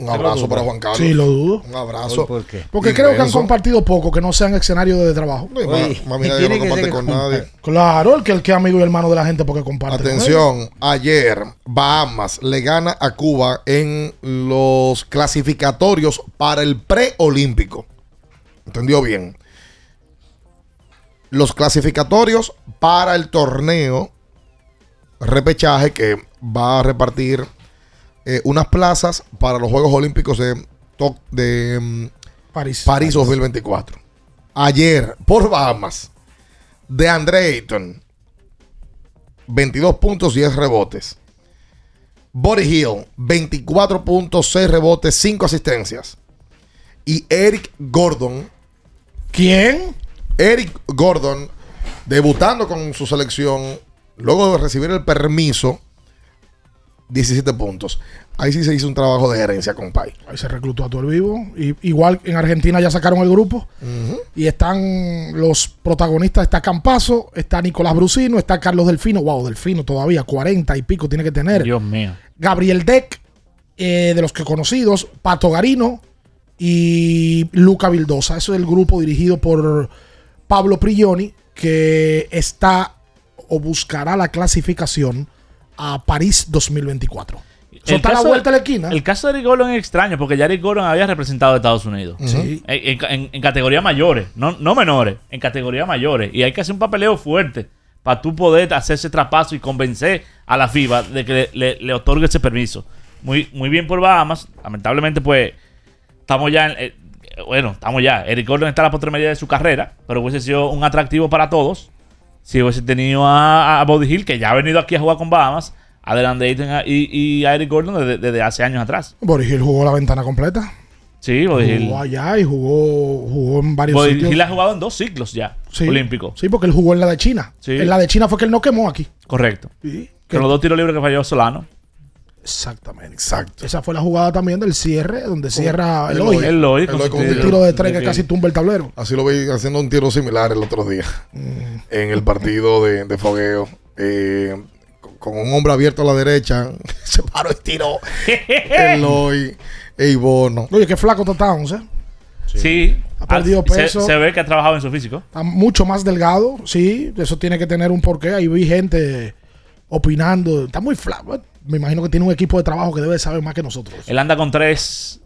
Speaker 8: Un abrazo para Juan Carlos.
Speaker 7: Sí, lo dudo.
Speaker 8: Un abrazo.
Speaker 1: ¿Por qué?
Speaker 7: Porque creo que han compartido poco, que no sean escenarios de trabajo.
Speaker 8: Ma- mami, nadie no comparte con nadie.
Speaker 7: Claro, el que el que es amigo y hermano de la gente porque comparte.
Speaker 8: Atención, ayer Bahamas le gana a Cuba en los clasificatorios para el preolímpico. ¿Entendió bien? Los clasificatorios para el torneo repechaje que va a repartir eh, unas plazas para los Juegos Olímpicos de, de mm,
Speaker 7: París.
Speaker 8: París 2024. Ayer, por Bahamas, de Andre Ayton, 22 puntos, 10 rebotes. Body Hill, 24 puntos, 6 rebotes, 5 asistencias. Y Eric Gordon.
Speaker 7: ¿Quién?
Speaker 8: Eric Gordon, debutando con su selección, luego de recibir el permiso, 17 puntos. Ahí sí se hizo un trabajo de gerencia, compay.
Speaker 7: Ahí se reclutó a todo el vivo. Y, igual en Argentina ya sacaron el grupo. Y están los protagonistas. Está Campazo, está Nicolás Brusino, está Carlos Delfino. Wow, Delfino todavía, 40 y pico tiene que tener.
Speaker 9: Dios mío.
Speaker 7: Gabriel Deck, eh, de los que conocidos, Pato Garino y Luca Vildosa. Eso es el grupo dirigido por Pablo Prigioni, que está o buscará la clasificación a París 2024. Eso está a la vuelta
Speaker 9: de-
Speaker 7: de la esquina.
Speaker 9: El caso de Eric Gordon es extraño porque ya Eric Gordon había representado a Estados Unidos.
Speaker 7: Sí.
Speaker 9: En, en, en categorías mayores, no, no menores, en categorías mayores. Y hay que hacer un papeleo fuerte para tú poder hacer ese traspaso y convencer a la FIBA de que le, le- le otorgue ese permiso. Muy, muy bien por Bahamas. Lamentablemente, pues, estamos ya en, eh, bueno, estamos ya. Eric Gordon está en la postremería de su carrera, pero hubiese sido un atractivo para todos si hubiese tenido a, a Body Hill, que ya ha venido aquí a jugar con Bahamas, a Delan Dayton y, y a Eric Gordon desde, desde hace años atrás.
Speaker 7: Boris Hill jugó la ventana completa.
Speaker 9: Sí, Body Hill.
Speaker 7: Jugó allá y jugó, jugó en varios
Speaker 9: Body. Hill ha jugado en dos ciclos ya,
Speaker 7: Sí.
Speaker 9: olímpicos.
Speaker 7: Sí, porque él jugó en la de China.
Speaker 9: Sí.
Speaker 7: En la de China fue que él no quemó aquí.
Speaker 9: Correcto.
Speaker 7: Sí.
Speaker 9: Con los dos tiros libres que falló Solano.
Speaker 7: Exactamente.
Speaker 8: Exacto.
Speaker 7: Esa fue la jugada también del cierre, donde cierra
Speaker 8: Eloy.
Speaker 7: Eloy.
Speaker 9: Eloy con
Speaker 8: Eloy
Speaker 9: su
Speaker 8: con un
Speaker 7: El
Speaker 9: tiro.
Speaker 7: tiro de tres que
Speaker 9: Sí.
Speaker 7: casi tumba el tablero.
Speaker 8: Así lo vi haciendo un tiro similar el otro día
Speaker 7: Mm.
Speaker 8: en el partido de, de fogueo. eh, con- un hombre abierto a la derecha, se paró y tiró. Eloy e Ibono.
Speaker 7: Oye, qué flaco está Towns, ¿eh?
Speaker 9: Sí.
Speaker 7: Ha perdido
Speaker 9: Ah, se-
Speaker 7: peso.
Speaker 9: Se, ve que ha trabajado en su físico.
Speaker 7: Está mucho más delgado, sí. Eso tiene que tener un porqué. Ahí vi gente opinando. Está muy flaco. Me imagino que tiene un equipo de trabajo que debe saber más que nosotros.
Speaker 9: Él anda con tres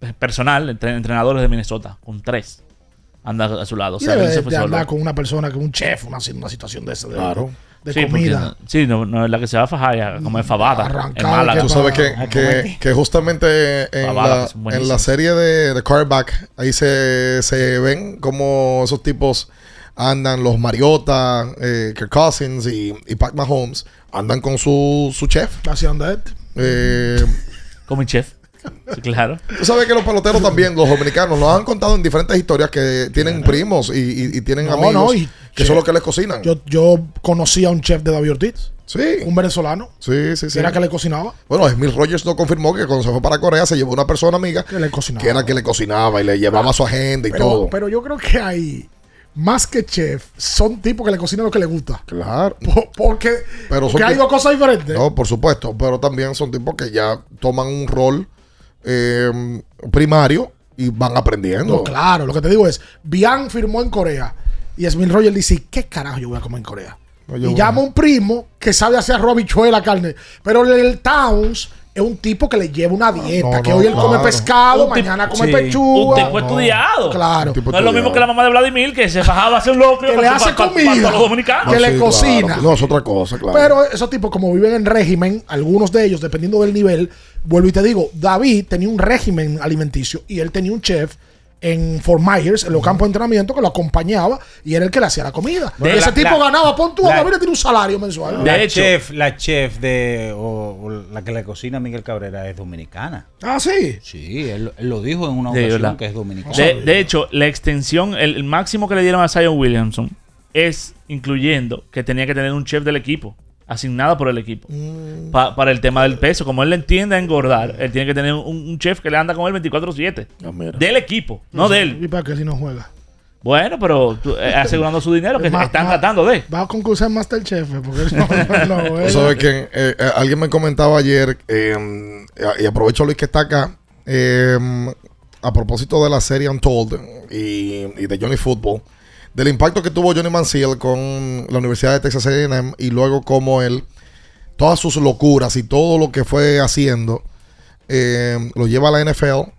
Speaker 9: eh, personal, entre- entrenadores de Minnesota. Con tres. Anda a su lado. O
Speaker 7: Y
Speaker 9: sea,
Speaker 7: debe
Speaker 9: él se
Speaker 7: de, andar con una persona, con un chef, una, una situación de esa. De,
Speaker 8: Claro.
Speaker 7: de
Speaker 9: Sí,
Speaker 7: comida.
Speaker 9: sí, no, no es la que se va a fajar a comer fabada.
Speaker 8: Tú sabes que, que, que justamente en la,
Speaker 9: buenísimas.
Speaker 8: en la serie de, de Quarterback, ahí se, se ven como esos tipos andan, los Mariota, eh, Kirk Cousins y, y Pat Mahomes, andan con su, su chef.
Speaker 7: Hacia donde es.
Speaker 8: Eh,
Speaker 9: Con mi chef. Sí, claro.
Speaker 8: Tú sabes que los peloteros también, los dominicanos, nos han contado en diferentes historias que tienen primos y, y- y tienen
Speaker 7: No,
Speaker 8: amigos
Speaker 7: no, y
Speaker 8: que son los que les cocinan.
Speaker 7: Yo, yo conocí a un chef de David Ortiz.
Speaker 8: Sí.
Speaker 7: Un venezolano.
Speaker 8: Sí, sí, sí.
Speaker 7: Que era que le cocinaba.
Speaker 8: Bueno, Emil Rogers no confirmó que cuando se fue para Corea se llevó una persona amiga
Speaker 7: Que le cocinaba.
Speaker 8: que era que le cocinaba y le llevaba a su agenda y
Speaker 7: Pero,
Speaker 8: todo.
Speaker 7: pero yo creo que hay más que chef, son tipos que le cocinan lo que le gusta.
Speaker 8: Claro.
Speaker 7: porque
Speaker 8: Pero
Speaker 7: porque hay dos cosas diferentes.
Speaker 8: No, por supuesto, pero también son tipos que ya toman un rol eh, primario y van aprendiendo.
Speaker 7: No, claro, lo que te digo es, Bian firmó en Corea y Smil Rogers dice, ¿qué carajo yo voy a comer en Corea? y
Speaker 8: voy.
Speaker 7: llama a un primo que sabe hacer arroz, carne. Pero el Towns es un tipo que le lleva una dieta,
Speaker 8: No,
Speaker 7: que hoy él come pescado,
Speaker 9: Un
Speaker 7: mañana come
Speaker 9: sí.
Speaker 7: pechuga.
Speaker 9: Un tipo estudiado.
Speaker 7: Claro.
Speaker 9: No es lo mismo que la mamá de Vladimir que se bajaba a hacer un loco
Speaker 7: Que le hace comida.
Speaker 9: para los dominicanos.
Speaker 7: Que le cocina.
Speaker 8: No, es otra cosa, claro.
Speaker 7: Pero esos tipos, como viven en régimen, algunos de ellos, dependiendo del nivel, vuelvo y te digo, David tenía un régimen alimenticio y él tenía un chef en Fort Myers, en los campos de entrenamiento, que lo acompañaba y era el que le hacía la comida. Ese
Speaker 1: la-
Speaker 7: tipo
Speaker 1: la-
Speaker 7: ganaba, pon tú, a
Speaker 1: la-
Speaker 7: David le tiene un salario mensual.
Speaker 1: La chef, la chef de o, o la que le cocina a Miguel Cabrera es dominicana.
Speaker 7: Ah, sí.
Speaker 1: Sí, él, él lo dijo en una
Speaker 9: De
Speaker 1: ocasión que es dominicana.
Speaker 9: De, de hecho, la extensión, el, el máximo que le dieron a Zion Williamson es incluyendo que tenía que tener un chef del equipo, asignado por el equipo, pa- para el tema del peso. Como él le entiende a engordar, él tiene que tener un, un chef que le anda con él 24-7. del equipo, no de él.
Speaker 7: ¿Y para qué si no juega?
Speaker 9: Bueno, pero tú, eh, asegurando su dinero, que
Speaker 7: Ma-
Speaker 9: están
Speaker 7: ma-
Speaker 9: tratando de.
Speaker 7: Va a concursar en Masterchef, porque no, no,
Speaker 8: sabes que eh, eh, alguien me comentaba ayer, eh, y aprovecho Luis que está acá, eh, a propósito de la serie Untold y, y de Johnny Football, del impacto que tuvo Johnny Manziel con la Universidad de Texas A&M y luego como él, todas sus locuras y todo lo que fue haciendo, eh, lo lleva a la NFL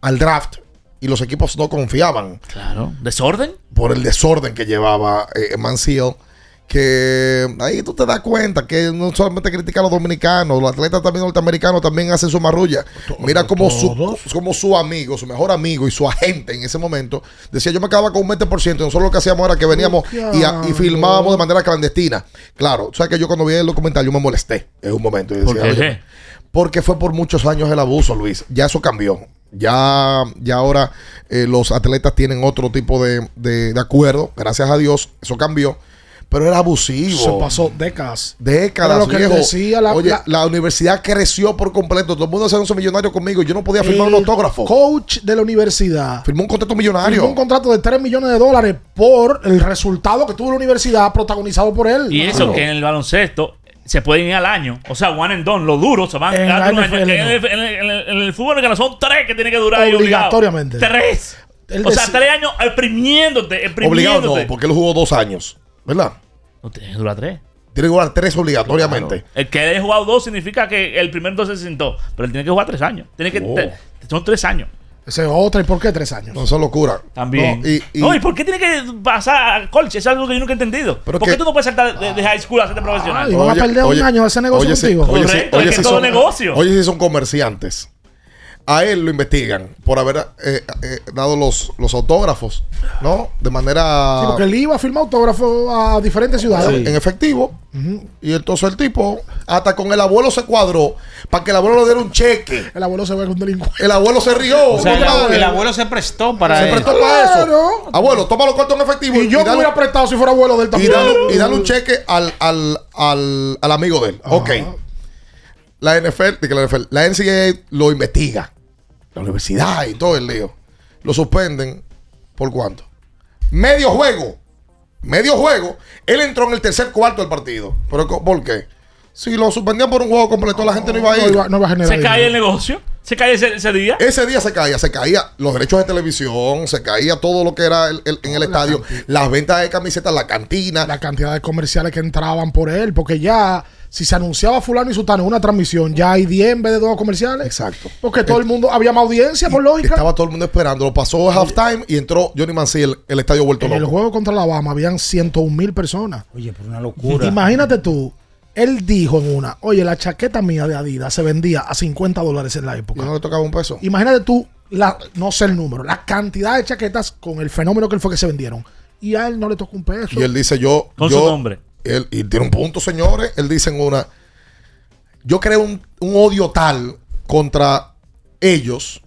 Speaker 8: al draft y los equipos no confiaban
Speaker 9: Claro. ¿Desorden?
Speaker 8: por el desorden que llevaba eh, Manziel. Que ahí tú te das cuenta que no solamente critica a los dominicanos, los atletas también norteamericanos también hacen su marrulla. Mira como su, como su amigo, su mejor amigo y su agente en ese momento decía: Yo me quedaba con un 20%. Y nosotros lo que hacíamos era que veníamos y, a- y filmábamos de manera clandestina. Claro, sabes que yo cuando vi el documental yo me molesté en un momento. Y
Speaker 9: ¿Por
Speaker 8: decía,
Speaker 9: qué?
Speaker 8: "Oye, porque fue por muchos años el abuso, Luis. Ya eso cambió. Ya, ya ahora eh, los atletas tienen otro tipo de, de- de acuerdo. Gracias a Dios, eso cambió. Pero era abusivo.
Speaker 7: Se pasó décadas.
Speaker 8: Décadas,
Speaker 7: lo que
Speaker 8: viejo.
Speaker 7: decía la-
Speaker 8: Oye,
Speaker 7: la-
Speaker 8: la, universidad creció por completo. Todo el mundo se hizo millonario conmigo. Yo no podía firmar
Speaker 7: El
Speaker 8: un autógrafo.
Speaker 7: Coach de la universidad.
Speaker 8: Firmó un contrato millonario.
Speaker 7: Firmó un contrato de 3 millones de dólares por el resultado que tuvo la universidad protagonizado por él.
Speaker 9: Y eso
Speaker 7: Claro.
Speaker 9: que en el baloncesto se pueden ir al año. O sea, one and done, los duros se van
Speaker 7: En
Speaker 9: cada año.
Speaker 7: NFL
Speaker 9: Que En, el, en el- en el- en el fútbol americano son tres que tienen que durar obligado.
Speaker 7: Obligatoriamente.
Speaker 9: Tres. O sea, tres años exprimiéndote,
Speaker 8: Obligado no, porque él jugó dos años. ¿Verdad?
Speaker 9: No tiene que durar tres.
Speaker 8: Tiene que jugar tres obligatoriamente.
Speaker 9: El que haya jugado dos significa que el primero entonces se sentó. Pero él tiene que jugar tres años. Tiene que,
Speaker 8: Oh.
Speaker 9: te- son tres años.
Speaker 7: Esa es otra. ¿Y por qué tres años?
Speaker 8: No, eso es locura.
Speaker 9: También.
Speaker 8: No, y- y-
Speaker 9: No, ¿y por qué tiene que pasar a college? Es algo que yo nunca he entendido.
Speaker 8: Pero
Speaker 9: ¿Por
Speaker 8: que-
Speaker 9: qué tú no puedes saltar de, de high school a hacerte profesional?
Speaker 7: y van a perder un año ese negocio
Speaker 8: oye, sí,
Speaker 7: contigo.
Speaker 8: oye, sí,
Speaker 9: Correcto,
Speaker 8: oye,
Speaker 9: es que
Speaker 8: sí
Speaker 9: todo
Speaker 8: son,
Speaker 9: negocio.
Speaker 8: Oye, si son comerciantes. A él lo investigan por haber eh, eh, dado los, los autógrafos, ¿no? De manera
Speaker 7: Sí, porque él iba a firmar autógrafo a diferentes ciudades.
Speaker 8: en efectivo. Y entonces el tipo, hasta con el abuelo se cuadró para que el abuelo le diera un cheque.
Speaker 7: El abuelo se ve con un delincuente.
Speaker 8: El abuelo se rió.
Speaker 1: O sea, el, abuelo se prestó para
Speaker 8: se
Speaker 1: eso.
Speaker 8: prestó para eso.
Speaker 7: Claro.
Speaker 8: Abuelo, toma los cuartos en efectivo.
Speaker 7: Y yo me hubiera prestado si fuera abuelo del
Speaker 8: y
Speaker 7: también.
Speaker 8: dale, y dale un cheque al, al, al, al amigo de él. Ok. La NFL, la NFL, la NCAA lo investiga. La universidad y todo el lío. Lo suspenden. ¿Por cuánto? Medio juego. Medio juego. Él entró en el tercer cuarto del partido. ¿Pero por qué? Si lo suspendían por un juego completo, la gente no iba a
Speaker 7: No
Speaker 8: ir.
Speaker 7: iba- no iba a generar
Speaker 9: Se cae el negocio. Se cae ese, ese día.
Speaker 8: Ese día se caía, se caía los derechos de televisión, se caía todo lo que era el- el- en el estadio, las ventas de camisetas, la cantina.
Speaker 7: La cantidad de comerciales que entraban por él. Porque ya, si se anunciaba fulano y sutano en una transmisión, ya hay 10 en vez de dos comerciales.
Speaker 8: Exacto.
Speaker 7: Porque todo el mundo, había más audiencia, por lógica.
Speaker 8: Estaba todo el mundo esperando. Lo pasó a halftime y entró Johnny Manziel, el estadio vuelto
Speaker 7: En el
Speaker 8: loco.
Speaker 7: juego contra Alabama habían 101 mil personas.
Speaker 1: Oye, pero una locura.
Speaker 7: Imagínate tú, él dijo en una, oye, la chaqueta mía de Adidas se vendía a 50 dólares en la
Speaker 8: Y
Speaker 7: época.
Speaker 8: no le tocaba un peso.
Speaker 7: Imagínate tú, la, no sé el número, la cantidad de chaquetas con el fenómeno que él fue que se vendieron. Y a él no le tocó un peso.
Speaker 8: Y él dice, yo...
Speaker 9: Con
Speaker 8: yo-
Speaker 9: su nombre.
Speaker 8: Él, y tiene un punto, señores. Él dice en una... Yo creo un, un odio tal contra ellos.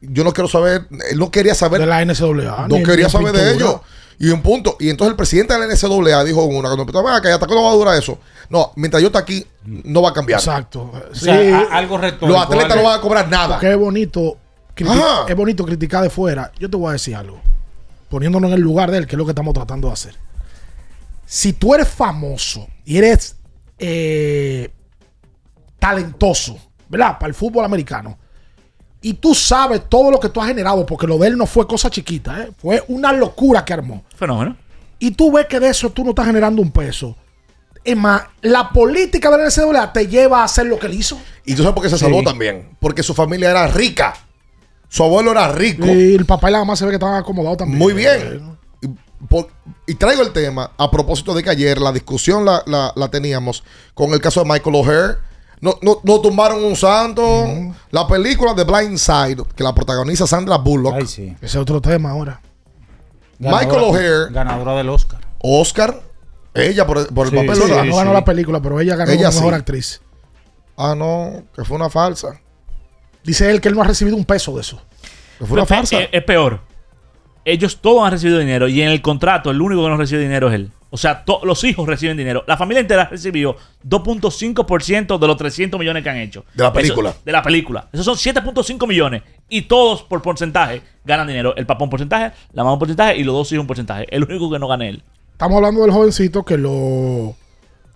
Speaker 8: Yo no quiero saber, él no quería saber
Speaker 7: De la NCAA.
Speaker 8: no quería saber de ellos. Y un punto. Y entonces el presidente de la NCAA dijo una, cuando empezó, "Venga, que hasta cuándo va a durar eso. No, mientras yo esté aquí, no va a cambiar.
Speaker 7: Exacto.
Speaker 1: O sea, a- algo retórico.
Speaker 8: Los atletas no van a cobrar nada.
Speaker 7: Porque es bonito, es bonito criticar de fuera. Yo te voy a decir algo. Poniéndonos en el lugar de él, que es lo que estamos tratando de hacer. Si tú eres famoso y eres eh, talentoso, ¿verdad? Para el fútbol americano. Y tú sabes todo lo que tú has generado, porque lo de él no fue cosa chiquita, ¿eh? fue una locura que armó.
Speaker 9: Fenómeno.
Speaker 7: Y tú ves que de eso tú no estás generando un peso. Es más, la política de la NCAA te lleva a hacer lo que él hizo.
Speaker 8: Y tú sabes por qué se
Speaker 7: Sí.
Speaker 8: salvó también. Porque su familia era rica. Su abuelo era rico.
Speaker 7: Y el papá y la mamá se ve que estaban acomodados también.
Speaker 8: Muy bien. Y, por- y traigo el tema a propósito de que ayer la discusión la, la- la teníamos con el caso de Michael O'Hare. No, no, no tumbaron un santo. La película de Blind Side, que la protagoniza Sandra Bullock.
Speaker 7: Ese es otro tema ahora.
Speaker 8: Michael O'Hare.
Speaker 1: Ganadora del Oscar.
Speaker 8: Oscar. Ella por, por el
Speaker 7: Sí,
Speaker 8: papel.
Speaker 7: sí,
Speaker 8: ¿verdad?
Speaker 7: no ganó la película, pero ella ganó
Speaker 8: Ella
Speaker 7: como mejor
Speaker 8: sí.
Speaker 7: actriz.
Speaker 8: Ah, no, que fue una falsa.
Speaker 7: Dice él que él no ha recibido un peso de eso.
Speaker 8: Que fue una
Speaker 9: Pero
Speaker 8: farsa.
Speaker 9: Es, es peor. Ellos todos han recibido dinero y en el contrato el único que no recibe dinero es él. O sea, los hijos reciben dinero. La familia entera recibió 2.5% de los 300 millones que han hecho.
Speaker 8: De la
Speaker 9: Eso-
Speaker 8: película.
Speaker 9: de la película. Esos son 7.5 millones. Y todos por porcentaje ganan dinero. El papá un porcentaje, la mamá un porcentaje y los dos hijos un porcentaje. El único que no gana él.
Speaker 7: Estamos hablando del jovencito que lo.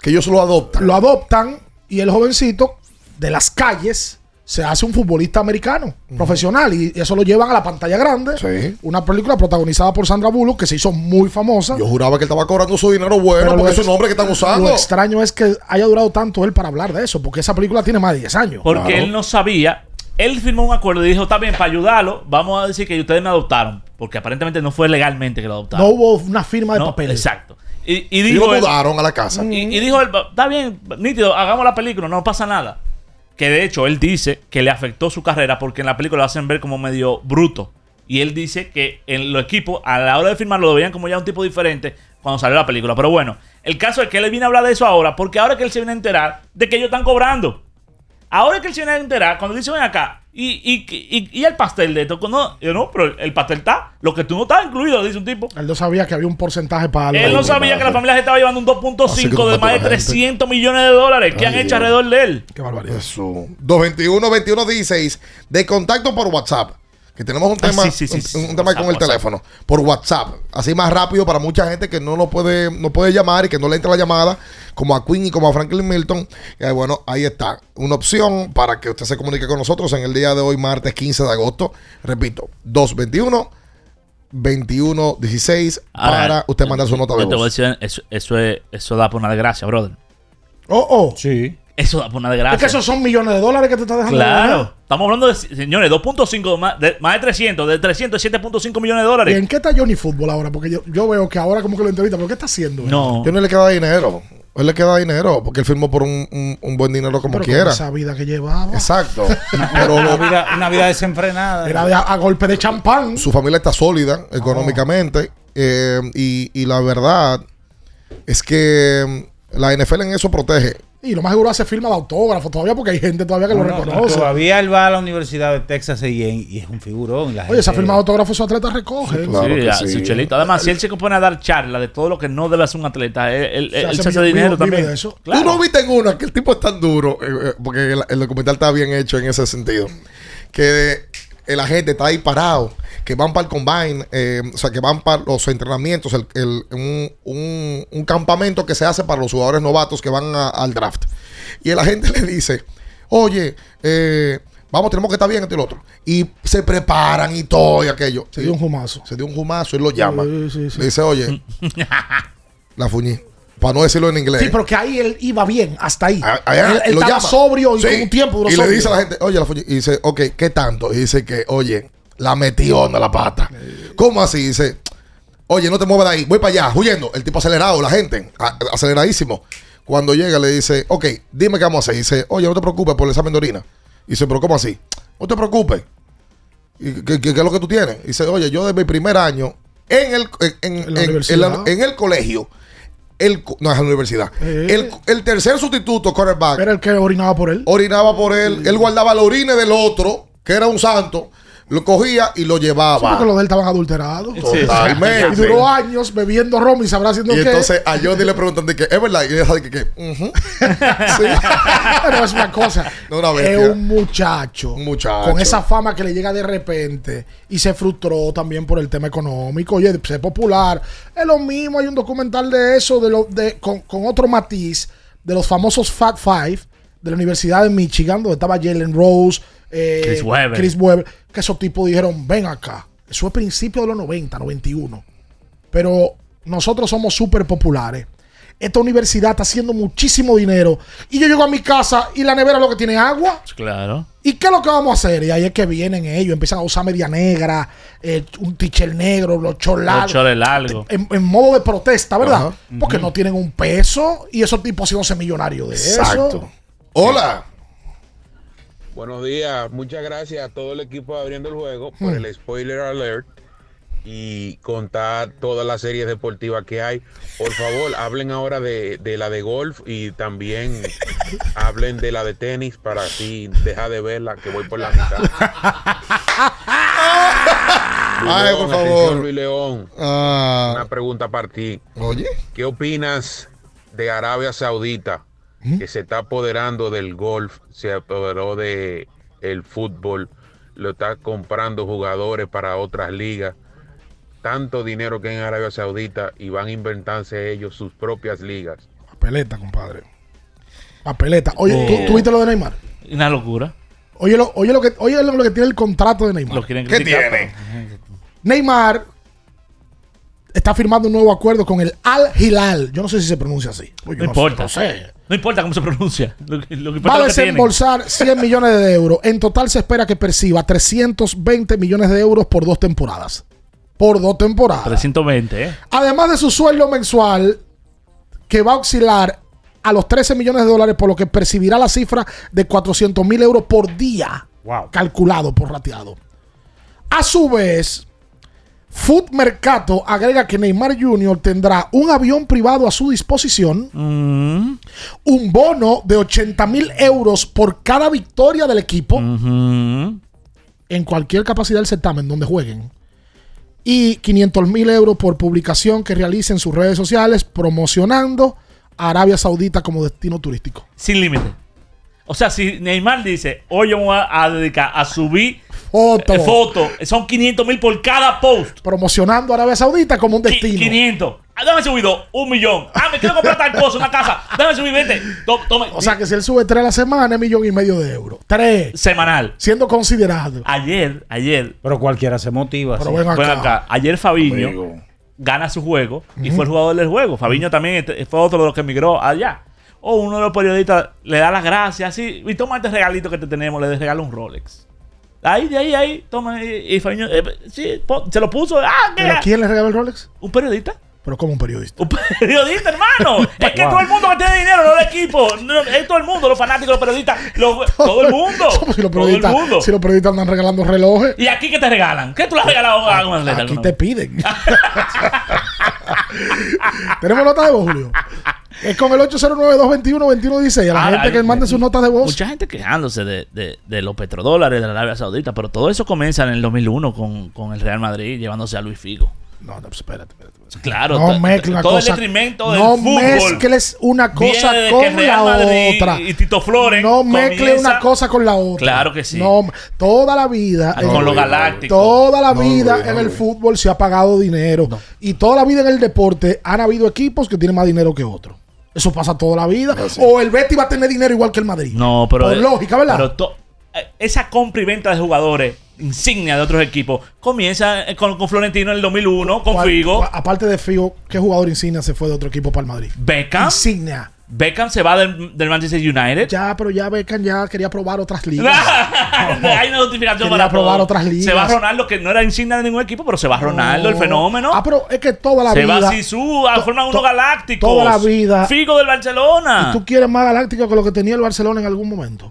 Speaker 8: Que ellos lo adoptan.
Speaker 7: Lo adoptan y el jovencito de las calles se hace un futbolista americano, profesional, y eso lo llevan a la pantalla grande. Una película protagonizada por Sandra Bullock que se hizo muy famosa.
Speaker 8: Yo juraba que él estaba cobrando su dinero bueno
Speaker 7: Pero
Speaker 8: porque
Speaker 7: lo
Speaker 8: es un nombre que están usando.
Speaker 7: Lo extraño es que haya durado tanto él para hablar de eso, porque esa película tiene más de 10 años.
Speaker 9: Porque él no sabía. Él firmó un acuerdo y dijo: Está bien, para ayudarlo, vamos a decir que ustedes me adoptaron. Porque aparentemente no fue legalmente que lo adoptaron.
Speaker 7: No hubo una firma de
Speaker 9: No,
Speaker 7: papel.
Speaker 9: Exacto. Y, y
Speaker 8: Y
Speaker 9: dijo
Speaker 8: lo
Speaker 9: él-
Speaker 8: mudaron a la casa.
Speaker 9: Y, y dijo él, está bien, nítido, hagamos la película, no pasa nada. Que de hecho él dice que le afectó su carrera porque en la película lo hacen ver como medio bruto. Y él dice que en los equipos, a la hora de filmarlo, lo veían como ya un tipo diferente cuando salió la película. Pero bueno, el caso es que él viene a hablar de eso ahora porque ahora que él se viene a enterar de que ellos están cobrando. Ahora es que él se viene a enterar cuando dice, ven acá, y, y, y, y el pastel de esto. No, yo no, pero el pastel está. Lo que tú no estás incluido, dice un tipo.
Speaker 7: Él no sabía que había un porcentaje para...
Speaker 9: Él no sabía que la familia se estaba llevando un
Speaker 8: Así que
Speaker 9: 2.5
Speaker 8: tú
Speaker 9: de más de
Speaker 8: la gente.
Speaker 9: 300 millones de dólares que han hecho alrededor de él.
Speaker 7: Qué barbaridad.
Speaker 8: Eso. 221 21 16 de contacto por WhatsApp. Que tenemos un
Speaker 9: Ah,
Speaker 8: tema,
Speaker 9: sí, sí, sí,
Speaker 8: un,
Speaker 9: sí.
Speaker 8: un tema con el
Speaker 9: WhatsApp,
Speaker 8: teléfono. Por WhatsApp. Así más rápido para mucha gente que no lo puede, no puede llamar y que no le entra la llamada. Como a Queen y como a Franklin Milton. Y bueno, ahí está. Una opción para que usted se comunique con nosotros en el día de hoy, martes 15 de agosto. Repito, 221 21 16
Speaker 9: Ahora,
Speaker 8: para usted mandar su nota de
Speaker 9: Yo te voy a
Speaker 8: voz.
Speaker 9: decir, eso, eso, es- eso da por una desgracia, brother.
Speaker 7: Oh, oh.
Speaker 1: Sí.
Speaker 9: Eso da por una desgracia.
Speaker 7: Es que esos son millones de dólares que te estás dejando. de
Speaker 9: Claro. Estamos hablando de, señores, 2.5, más de, más de 300, de 300, 7.5 millones de
Speaker 7: ¿Y
Speaker 9: dólares.
Speaker 7: en qué está Johnny Fútbol ahora? Porque yo, yo veo que ahora como que lo entrevista, pero ¿qué está haciendo? él?
Speaker 9: No.
Speaker 8: Que no le queda dinero. Él le queda dinero porque él firmó por un, un- un buen dinero como
Speaker 7: Pero con
Speaker 8: quiera.
Speaker 7: esa vida que llevaba.
Speaker 8: Exacto.
Speaker 1: Pero una vida, una vida desenfrenada.
Speaker 7: Era de- a, a golpe de champán.
Speaker 8: su familia está sólida económicamente. eh, y, y la verdad es que mm, la NFL en eso protege.
Speaker 7: Y lo más seguro hace firma de autógrafo todavía porque hay gente todavía que
Speaker 1: No,
Speaker 7: lo
Speaker 1: no,
Speaker 7: reconoce.
Speaker 1: Todavía él va a la Universidad de Texas y, y es un figurón. La
Speaker 7: Oye, esa
Speaker 1: gente-
Speaker 7: firma de autógrafo su atleta recoge.
Speaker 8: Sí, claro.
Speaker 9: Sí, ya,
Speaker 8: sí.
Speaker 9: su chelito. Además, si él se compone a dar charla de todo lo que no debe hacer un atleta, él, él-
Speaker 7: Se
Speaker 9: él
Speaker 7: hace
Speaker 9: dinero
Speaker 7: vive
Speaker 9: también.
Speaker 7: de eso.
Speaker 9: Claro.
Speaker 8: Tú no viste en una que el tipo es tan duro, eh, eh, porque el, el documental está bien hecho en ese sentido, que el agente está ahí parado, que van para el combine, eh, o sea, que van para los entrenamientos, el- el- un, un- un campamento que se hace para los jugadores novatos que van a- al draft. Y el agente le dice, oye, eh, vamos, tenemos que estar bien esto y lo otro. Y se preparan y todo y aquello.
Speaker 7: Se dio un jumazo.
Speaker 8: Se dio un jumazo, él lo llama.
Speaker 7: Sí, sí, sí.
Speaker 8: Le dice, oye, la fuñí. Para no decirlo en inglés.
Speaker 7: Sí, pero que ahí él iba bien, hasta ahí.
Speaker 8: A- allá
Speaker 7: él él
Speaker 8: lo
Speaker 7: estaba
Speaker 8: llama.
Speaker 7: sobrio y
Speaker 8: Sí.
Speaker 7: con un tiempo duró
Speaker 8: Y le
Speaker 7: sobrio.
Speaker 8: dice a la gente, oye, la fuñi- y dice, ok, ¿qué tanto? Y dice que, oye, la metió en la pata. ¿Cómo así? Dice, oye, no te muevas de ahí, voy para allá, huyendo. El tipo acelerado, la gente, a- aceleradísimo. Cuando llega le dice, ok, dime qué vamos a hacer. Dice, oye, no te preocupes por el examen de orina. Dice, pero ¿cómo así? No te preocupes. ¿Y ¿Qué, qué- qué es lo que tú tienes? Dice, oye, yo desde mi primer año en el, en, en-
Speaker 7: En la-
Speaker 8: el colegio El, no es la universidad. El, el tercer sustituto, quarterback.
Speaker 7: Era el que orinaba por él.
Speaker 8: Orinaba por él. Él guardaba la orina del otro, que era un santo. Lo cogía y lo
Speaker 7: Sí,
Speaker 8: llevaba.
Speaker 7: porque los de él estaban adulterados.
Speaker 8: Totalmente.
Speaker 7: Y duró años bebiendo ron y sabrá haciendo
Speaker 8: Y
Speaker 7: qué.
Speaker 8: entonces a Jordi le preguntan de que es verdad. Y ella sabe que, que.
Speaker 7: Pero es una cosa.
Speaker 8: No, una
Speaker 7: es un muchacho,
Speaker 8: Un muchacho.
Speaker 7: con esa fama que le llega de repente y se frustró también por el tema económico. Oye, ser popular. Es lo mismo. Hay un documental de eso, de lo, de, con, con otro matiz, de los famosos Fat Five de la Universidad de Michigan, donde estaba Jalen Rose, eh,
Speaker 9: Chris Webber.
Speaker 7: Chris Webber, que esos tipos dijeron: ven acá. Eso es principio de los 90, 91. Pero nosotros somos súper populares. Esta universidad está haciendo muchísimo dinero. Y yo llego a mi casa y la nevera lo que tiene agua.
Speaker 9: Claro.
Speaker 7: ¿Y qué es lo que vamos a hacer? Y ahí es que vienen ellos, empiezan a usar media negra, eh, un tichel negro, los cholados.
Speaker 9: Los largos.
Speaker 7: En, en modo de protesta, ¿verdad? Porque no tienen un peso y esos tipos haciéndose millonarios de
Speaker 8: Exacto.
Speaker 7: eso.
Speaker 8: Hola.
Speaker 19: Buenos días, muchas gracias a todo el equipo de Abriendo el Juego por
Speaker 7: Hmm.
Speaker 19: el spoiler alert y contar todas las series deportivas que hay. Por favor, hablen ahora de, de la de golf y también hablen de la de tenis para así dejar de verla, que voy por la mitad. Luis
Speaker 8: Ay,
Speaker 19: León,
Speaker 8: por favor.
Speaker 19: Luis León.
Speaker 8: Ah.
Speaker 19: Una pregunta para ti.
Speaker 8: Oye.
Speaker 19: ¿Qué opinas de Arabia Saudita que se está apoderando del golf, se apoderó de el fútbol, lo está comprando jugadores para otras ligas? Tanto dinero que hay en Arabia Saudita y van a inventarse ellos sus propias ligas.
Speaker 7: Papeleta, compadre. Papeleta. Oye,
Speaker 9: Oh.
Speaker 7: ¿tú, tú viste lo de Neymar?
Speaker 9: Una locura.
Speaker 7: Oye lo, oye lo que, oye lo que tiene el contrato de Neymar.
Speaker 9: Lo quieren
Speaker 8: ¿Qué tiene?
Speaker 7: Neymar está firmando un nuevo acuerdo con el Al Hilal. Yo no sé si se pronuncia así. Oye,
Speaker 9: No
Speaker 7: no sé,
Speaker 9: importa.
Speaker 7: no sé.
Speaker 9: No importa cómo se pronuncia. Lo, que- lo que
Speaker 7: Va a
Speaker 9: es lo que tienen.
Speaker 7: desembolsar 100 millones de euros. En total se espera que perciba 320 millones de euros por dos temporadas. Por dos temporadas.
Speaker 9: 320, ¿eh?
Speaker 7: Además de su sueldo mensual, que va a oscilar a los 13 millones de dólares, por lo que percibirá la cifra de 400 mil euros por día. Calculado por rateado. A su vez, Food Mercato agrega que Neymar Jr. tendrá un avión privado a su disposición,
Speaker 9: Mm.
Speaker 7: un bono de 80 mil euros por cada victoria del equipo
Speaker 9: Mm.
Speaker 7: en cualquier capacidad del certamen donde jueguen. Y 500 mil euros por publicación que realice en sus redes sociales promocionando a Arabia Saudita como destino turístico.
Speaker 9: Sin límite. O sea, si Neymar dice, hoy yo me voy a dedicar a subir
Speaker 7: Foto.
Speaker 9: eh, fotos, son 500 mil por cada post.
Speaker 7: Promocionando a Arabia Saudita como un destino.
Speaker 9: 500. Ah, Déjame subir dos, un millón. Ah, me quiero comprar tal cosa, una casa. Déjame subir 20. To- tome.
Speaker 7: O sea que si él sube tres a la semana, es millón y medio de euros. Tres.
Speaker 9: Semanal.
Speaker 7: Siendo considerado.
Speaker 9: Ayer, ayer.
Speaker 1: Pero cualquiera se motiva.
Speaker 7: Pero
Speaker 1: sí.
Speaker 7: ven acá.
Speaker 9: Ven acá. Ayer Fabiño
Speaker 1: Amigo.
Speaker 9: gana su juego y fue el jugador del juego. Fabiño también este- fue otro de los que emigró allá. O uno de los periodistas le da las gracias. Y toma este regalito que te tenemos, le regala un Rolex. Ahí, de ahí, ahí, toma. Y, y Fabiño, eh, sí, po- se lo puso. Ah, ¿qué?
Speaker 7: ¿Pero quién le regaló el Rolex?
Speaker 9: Un periodista.
Speaker 7: Pero como un periodista.
Speaker 9: Un periodista, hermano. es que todo el mundo que tiene dinero, no el equipo. No, es todo el mundo, los fanáticos, los periodistas. los- todo el mundo.
Speaker 7: Somos si los
Speaker 9: todo el mundo.
Speaker 7: si los periodistas andan regalando relojes,
Speaker 9: ¿Y aquí qué te regalan? ¿Qué tú le has regalado a un atleta?
Speaker 7: aquí
Speaker 9: alguna
Speaker 7: te piden. ¿Tenemos nota de voz, Julio? Es con el 809-221-2116. A la
Speaker 9: Ah,
Speaker 7: gente que mande sus notas de voz.
Speaker 9: Mucha gente quejándose de, de- de los petrodólares de la Arabia Saudita, pero todo eso comienza en el 2001 con, con el Real Madrid llevándose a Luis Figo.
Speaker 7: No, no, espérate, espérate.
Speaker 9: Claro,
Speaker 7: no mezcles una
Speaker 9: todo
Speaker 7: cosa.
Speaker 9: el detrimento del
Speaker 7: no
Speaker 9: fútbol.
Speaker 7: mezcles una cosa con la
Speaker 9: Madrid
Speaker 7: otra.
Speaker 9: y Tito Flores
Speaker 7: No mezcle
Speaker 9: comienza-
Speaker 7: una cosa con la otra.
Speaker 9: Claro que sí.
Speaker 7: No, toda la vida.
Speaker 9: Ah, con los galácticos.
Speaker 7: Toda la vida en el fútbol se ha pagado dinero. Y toda la vida en el deporte han habido equipos que tienen más dinero que otros. Eso pasa toda la vida. O el Betty va a tener dinero igual que el Madrid.
Speaker 9: No, pero.
Speaker 7: Por lógica, ¿verdad?
Speaker 9: Pero esa compra y venta de jugadores insignia de otros equipos comienza eh, con, con Florentino en el 2001, con
Speaker 7: ¿Cuál-
Speaker 9: Figo.
Speaker 7: aparte de Figo, ¿qué jugador insignia se fue de otro equipo para el Madrid?
Speaker 9: Beckham.
Speaker 7: Insignia.
Speaker 9: Beckham se va del, del Manchester United.
Speaker 7: Ya, pero ya Beckham ya quería probar otras ligas.
Speaker 9: Hay una notificación
Speaker 7: Quería
Speaker 9: para
Speaker 7: probar
Speaker 9: todo.
Speaker 7: otras ligas.
Speaker 9: Se va Ronaldo, que no era insignia de ningún equipo, pero se va Ronaldo, el
Speaker 7: No.
Speaker 9: fenómeno.
Speaker 7: Ah, pero es que toda la
Speaker 9: se
Speaker 7: vida.
Speaker 9: va Sisu, ah, forman unos galácticos.
Speaker 7: toda la vida.
Speaker 9: Figo del Barcelona.
Speaker 7: ¿Y tú quieres más galáctico que lo que tenía el Barcelona en algún momento?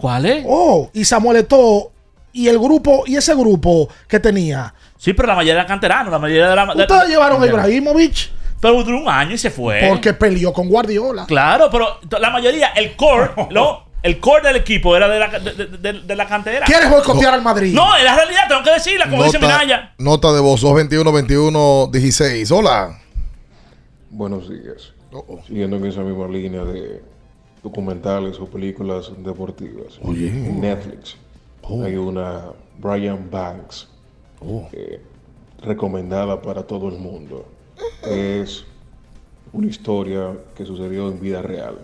Speaker 9: ¿Cuál es?
Speaker 7: Oh, y Samuel Eto'o y el grupo, y ese grupo que tenía.
Speaker 9: Sí, pero la mayoría era canterano, la mayoría de la. de-
Speaker 7: Ustedes llevaron a Ibrahimovic.
Speaker 9: Pero duró un año y se fue.
Speaker 7: Porque peleó con Guardiola.
Speaker 9: Claro, pero la mayoría, el core, no, el core del equipo era de la, de, de- de- de la cantera.
Speaker 7: ¿Quieres boicotear al Madrid?
Speaker 9: No, es la realidad, tengo que decirla, como dice Minaya.
Speaker 8: nota de voz 221 21 16. Hola.
Speaker 20: Buenos días. Siguiendo en esa misma línea de documentales o películas deportivas.
Speaker 8: Oye.
Speaker 20: En Netflix
Speaker 8: Oh.
Speaker 20: hay una Brian Banks
Speaker 8: Oh.
Speaker 20: eh, recomendada para todo el mundo. Es una historia que sucedió en vida real.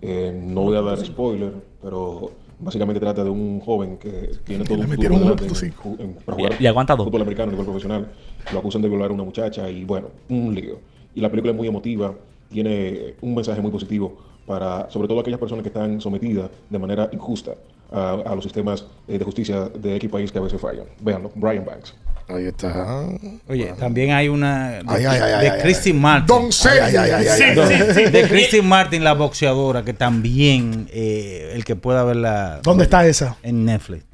Speaker 20: Eh, no voy a dar spoiler, pero básicamente trata de un joven que tiene todo un
Speaker 7: metieron
Speaker 20: futuro
Speaker 7: un
Speaker 20: delante en-
Speaker 7: punto
Speaker 20: en- para jugar
Speaker 9: Y- y aguanta dos.
Speaker 20: fútbol americano a nivel profesional. Lo acusan de violar a una muchacha y bueno, un lío. Y la película es muy emotiva, tiene un mensaje muy positivo para sobre todo aquellas personas que están sometidas de manera injusta a, a los sistemas eh, de justicia de X país que a veces fallan. Véanlo, Brian Banks.
Speaker 8: Ahí está.
Speaker 1: Oye, también hay una de,
Speaker 8: Ay, ay, ay,
Speaker 1: de
Speaker 8: ay,
Speaker 1: Christine. Martin.
Speaker 8: Don Ay, ay, ay, ay, ay, ay.
Speaker 1: De-
Speaker 8: Sí, sí.
Speaker 1: De Christine Martin, la boxeadora, que también eh, el que pueda verla.
Speaker 7: ¿Dónde está esa?
Speaker 1: En Netflix.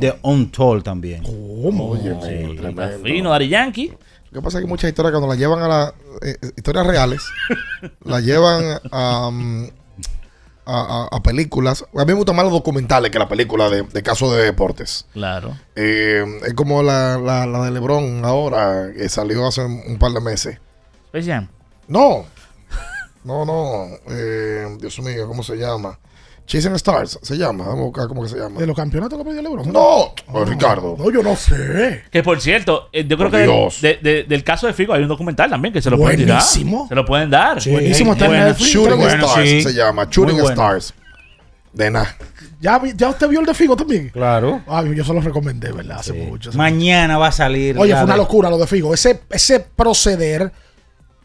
Speaker 1: De Untold también.
Speaker 7: ¿Cómo?
Speaker 8: Oye,
Speaker 1: Sí.
Speaker 8: tremendo.
Speaker 9: Fino, Dari Yankee.
Speaker 8: Lo que pasa es que muchas historias, cuando las llevan a las historias reales, las llevan a, um, a, a- a películas. A mí me gustan más los documentales que la película de, de casos de deportes.
Speaker 9: Claro.
Speaker 8: Eh, es como la, la, la de LeBron ahora, que salió hace un par de meses.
Speaker 9: Space.
Speaker 8: No, no, no. eh, Dios mío, ¿cómo se llama? Chasing Stars se llama. Vamos a buscar cómo que se llama.
Speaker 7: ¿De los campeonatos que perdió LeBron?
Speaker 8: No, oh, Ricardo.
Speaker 7: No, yo no sé.
Speaker 9: Que por cierto, eh, yo creo
Speaker 8: Por
Speaker 9: que
Speaker 8: Dios.
Speaker 9: de- de- del caso de Figo hay un documental también que se lo pueden tirar.
Speaker 7: Buenísimo.
Speaker 9: Se lo pueden dar.
Speaker 7: Buenísimo, está en
Speaker 9: Bueno,
Speaker 7: Netflix.
Speaker 8: Shooting
Speaker 7: Bueno,
Speaker 8: Stars
Speaker 7: sí.
Speaker 8: se llama. Shooting
Speaker 7: bueno.
Speaker 8: Stars. De nada.
Speaker 7: ¿Ya, ¿Ya usted vio el de Figo también?
Speaker 1: Claro.
Speaker 7: Ay, yo se lo recomendé, ¿verdad? Hace mucho. hace
Speaker 1: Mañana va a salir.
Speaker 7: Oye, fue una
Speaker 1: de-
Speaker 7: locura lo de Figo. Ese, ese proceder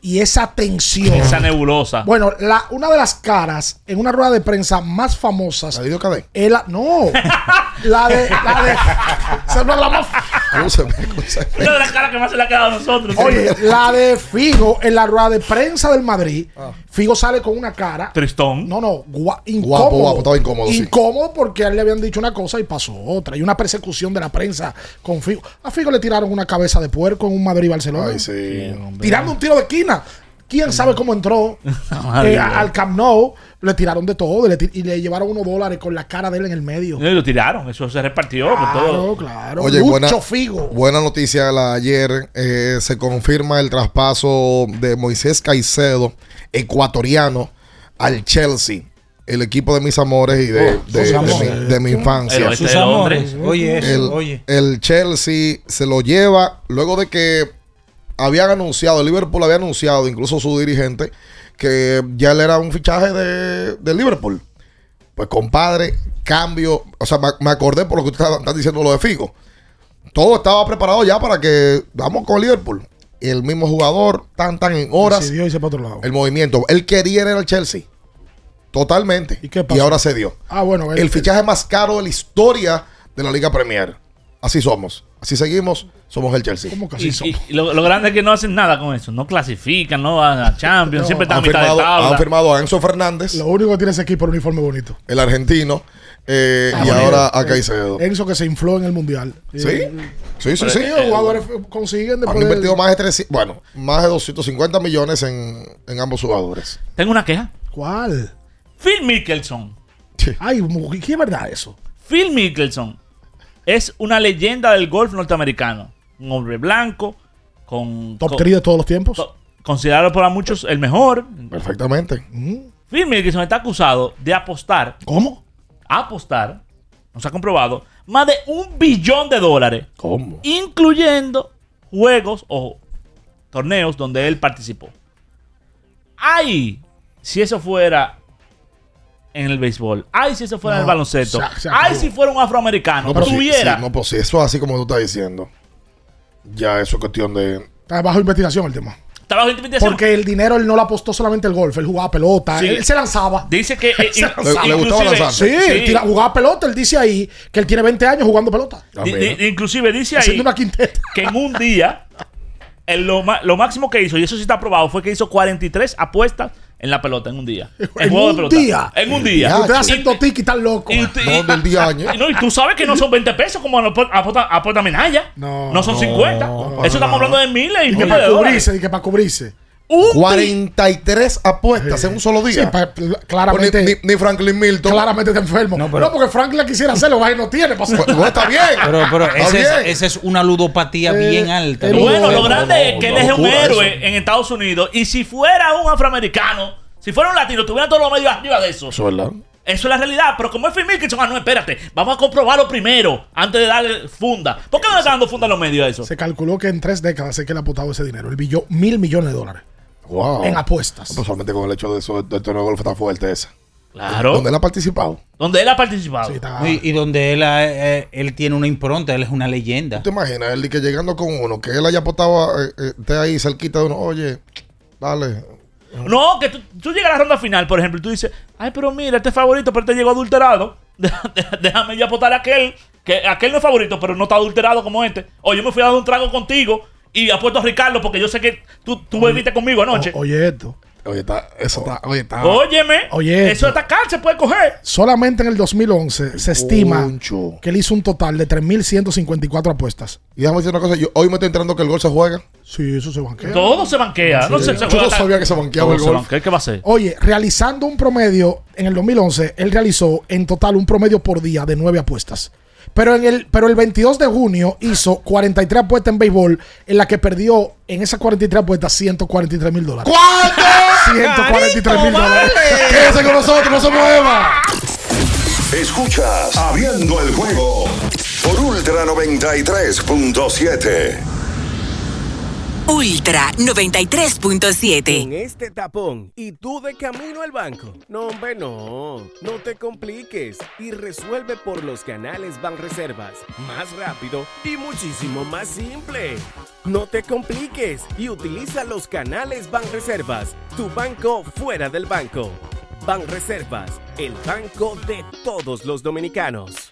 Speaker 7: y esa tensión.
Speaker 9: Esa nebulosa.
Speaker 7: Bueno, la, una de las caras en una rueda de prensa más famosas.
Speaker 8: ¿La de Cadé?
Speaker 7: es la- no. la de. La de. es la más-
Speaker 8: ¿Cómo se ve? ¿Cómo se ve?
Speaker 9: Una de las caras que más se le ha quedado a nosotros.
Speaker 7: Oye, la de Figo en la rueda de prensa del Madrid. Figo sale con una cara.
Speaker 9: Tristón.
Speaker 7: No, no, gua- incómodo.
Speaker 8: Guapo, guapo, estaba incómodo, sí.
Speaker 7: Incómodo porque a él le habían dicho una cosa y pasó otra. Y una persecución de la prensa con Figo. A Figo le tiraron una cabeza de puerco en un Madrid-Barcelona.
Speaker 8: Ay, sí.
Speaker 7: Tirando un tiro de esquina. ¿Quién sabe cómo entró? Eh, al Camp Nou le tiraron de todo le y le llevaron unos dólares con la cara de él en el medio.
Speaker 9: No, y lo tiraron, eso se repartió por
Speaker 7: Claro,
Speaker 9: todo.
Speaker 7: claro.
Speaker 8: Oye,
Speaker 7: Lucho
Speaker 8: buena,
Speaker 7: Figo.
Speaker 8: buena noticia la ayer. eh, se confirma el traspaso de Moisés Caicedo, ecuatoriano, al Chelsea. El equipo de mis amores y de,
Speaker 1: Oh,
Speaker 8: de-
Speaker 1: sus
Speaker 8: de
Speaker 1: amores.
Speaker 8: mi, de mi infancia.
Speaker 1: Sus amores.
Speaker 9: Londres.
Speaker 1: Oye, eso,
Speaker 8: el,
Speaker 1: oye.
Speaker 8: el Chelsea se lo lleva luego de que habían anunciado, el Liverpool había anunciado, incluso su dirigente, que ya él era un fichaje de, de Liverpool. Pues compadre, cambio, o sea, me, me acordé por lo que usted está, está diciendo lo de Figo. Todo estaba preparado ya para que vamos con Liverpool. El mismo jugador, tan, tan en horas,
Speaker 7: Decidió irse para otro lado.
Speaker 8: el movimiento. Él quería ir al Chelsea. Totalmente.
Speaker 7: ¿Y qué pasó?
Speaker 8: ahora se dio.
Speaker 7: Ah, bueno. él-
Speaker 8: El fichaje más caro de la historia de la Liga Premier. Así somos. Así seguimos. Somos el Chelsea.
Speaker 7: ¿Cómo que
Speaker 9: Y,
Speaker 7: así somos?
Speaker 9: y- y lo, lo grande es que no hacen nada con eso. No clasifican, no van a Champions,
Speaker 7: No.
Speaker 9: siempre están a
Speaker 8: Han
Speaker 9: mitad de
Speaker 8: han firmado a Enzo Fernández,
Speaker 7: Lo único que tiene ese equipo es el uniforme bonito.
Speaker 8: el argentino, eh,
Speaker 7: Ah,
Speaker 8: y
Speaker 7: bonito.
Speaker 8: ahora a Caicedo.
Speaker 7: Enzo que se infló en el mundial.
Speaker 8: ¿Sí? Sí, sí, sí.
Speaker 7: Sí, los jugadores consiguen
Speaker 8: Han invertido más de 300, bueno, más de 250 millones en, en ambos jugadores.
Speaker 9: Tengo una queja.
Speaker 7: ¿Cuál?
Speaker 9: Phil Mickelson.
Speaker 7: Ay, ¿qué es verdad eso?
Speaker 9: Phil Mickelson es una leyenda del golf norteamericano. Un hombre blanco, con.
Speaker 7: Top
Speaker 9: con-
Speaker 7: 3 de todos los tiempos.
Speaker 9: to- considerado por muchos el mejor.
Speaker 8: Perfectamente.
Speaker 9: Phil Mickelson está acusado de apostar.
Speaker 7: ¿Cómo?
Speaker 9: Apostar. No se ha comprobado. Más de un billón de dólares.
Speaker 8: ¿Cómo?
Speaker 9: Incluyendo juegos o torneos donde él participó. Ay, si eso fuera en el béisbol. Ay, si eso fuera el baloncesto.
Speaker 7: se- se acabó.
Speaker 9: Ay, si fuera un afroamericano.
Speaker 8: No,
Speaker 9: tuviera.
Speaker 8: sí, no, pues si eso es así como tú estás diciendo, ya eso es cuestión de...
Speaker 7: Está bajo investigación el tema.
Speaker 9: Está bajo intimidación.
Speaker 7: Porque el dinero él no lo apostó solamente el golf, él jugaba pelota,
Speaker 9: Sí.
Speaker 7: él, él se lanzaba.
Speaker 9: Dice que. eh,
Speaker 7: Se lanzaba.
Speaker 8: Le- le gustaba lanzarse.
Speaker 7: Sí, él tira- jugaba pelota, él dice ahí que él tiene 20 años jugando pelota.
Speaker 9: Di- inclusive dice ahí
Speaker 7: Haciendo una quinteta.
Speaker 9: que en un día el- lo, lo máximo que hizo, y eso sí está probado, fue que hizo 43 apuestas en la pelota en un día.
Speaker 7: En
Speaker 9: juego de
Speaker 7: un
Speaker 9: pelota.
Speaker 7: día.
Speaker 9: En un día.
Speaker 7: Ustedes haciendo tiki tan loco.
Speaker 9: y- y-
Speaker 8: ¿Dónde el día año?
Speaker 9: y no, y tú sabes que no son 20 pesos como apo- apuesta, apuesta Minaya.
Speaker 7: No.
Speaker 9: No, son 50.
Speaker 7: No,
Speaker 9: Eso estamos hablando de miles y
Speaker 7: que
Speaker 9: miles de
Speaker 7: para
Speaker 9: dólares.
Speaker 7: cubrirse, y que para cubrirse.
Speaker 8: 43 apuestas en un solo día.
Speaker 7: Sí, pa- claramente-
Speaker 8: Pues ni, ni- ni Franklin Milton.
Speaker 7: Claramente está enfermo. No, porque Franklin quisiera hacerlo, va y no tiene. para.
Speaker 8: Pues, está bien.
Speaker 1: Pero, pero
Speaker 8: Está
Speaker 1: ese es,
Speaker 8: bien.
Speaker 1: esa es una ludopatía bien alta.
Speaker 7: el-
Speaker 1: ¿no?
Speaker 9: Bueno, lo
Speaker 1: No,
Speaker 9: grande
Speaker 1: no,
Speaker 9: es que él
Speaker 1: no,
Speaker 9: es un héroe
Speaker 1: eso.
Speaker 9: en Estados Unidos. Y si fuera un afroamericano, si fuera un latino, tuvieran todos los medios arriba de eso.
Speaker 8: Eso es verdad.
Speaker 9: Eso es la realidad. Pero como es Phil Mickelson, ah, no, espérate. Vamos a comprobarlo primero antes de darle funda. ¿Por qué no le están dando funda a los medios a eso?
Speaker 7: Se calculó que en tres décadas es que le ha apostado ese dinero. Él billó mil millones de dólares.
Speaker 8: Wow.
Speaker 7: En apuestas.
Speaker 8: Pues solamente con el hecho de eso, de torneo de golf está fuerte esa.
Speaker 9: Claro.
Speaker 8: Donde él ha participado.
Speaker 9: Donde él ha participado.
Speaker 1: Y, y donde él, ha- eh, él tiene una impronta, él es una leyenda.
Speaker 8: ¿Te imaginas? Él y que llegando con uno, que él haya apostado, eh, eh, esté ahí cerquita de uno, oye, dale.
Speaker 9: No, que tú, tú llegas a la ronda final, por ejemplo, y tú dices, ay, pero mira, este es favorito, pero este llegó adulterado. Déjame yo apostar a aquel, que aquel no es favorito, pero no está adulterado como este. O yo me fui a dar un trago contigo y apuesto a Ricardo porque yo sé que tú, tú bebiste conmigo anoche.
Speaker 7: Oye, esto.
Speaker 8: Oye, está, eso está, oye, está.
Speaker 9: Óyeme,
Speaker 7: Oye,
Speaker 9: eso hasta cárcel puede coger.
Speaker 7: Solamente en el 2011 se estima
Speaker 8: Concho.
Speaker 7: que él hizo un total de 3.154 apuestas.
Speaker 8: Y déjame decir una cosa, yo hoy me estoy enterando que el gol se juega.
Speaker 7: Sí, eso se banquea.
Speaker 9: Todo se banquea. No se, se
Speaker 7: Yo
Speaker 9: juega
Speaker 7: no
Speaker 9: tan-
Speaker 7: sabía que se banqueaba
Speaker 9: Todo
Speaker 7: el
Speaker 9: se
Speaker 7: golf.
Speaker 9: banquea. ¿Qué va a hacer?
Speaker 7: Oye, realizando un promedio en el 2011, él realizó en total un promedio por día de nueve apuestas. Pero, en el, pero el 22 de junio hizo 43 apuestas en béisbol, en la que perdió en esas 43 apuestas 143 mil dólares.
Speaker 8: ¿Cuánto?
Speaker 7: 143 mil dólares.
Speaker 8: Quédese con nosotros, no se mueva.
Speaker 2: Escuchas Abriendo el juego por Ultra 93.7.
Speaker 10: Ultra 93.7.
Speaker 18: Con este tapón y tú de camino al banco. No, hombre, no. No te compliques y resuelve por los canales Banreservas. Más rápido y muchísimo más simple. No te compliques y utiliza los canales Banreservas. Tu banco fuera del banco. Banreservas, el banco de todos los dominicanos.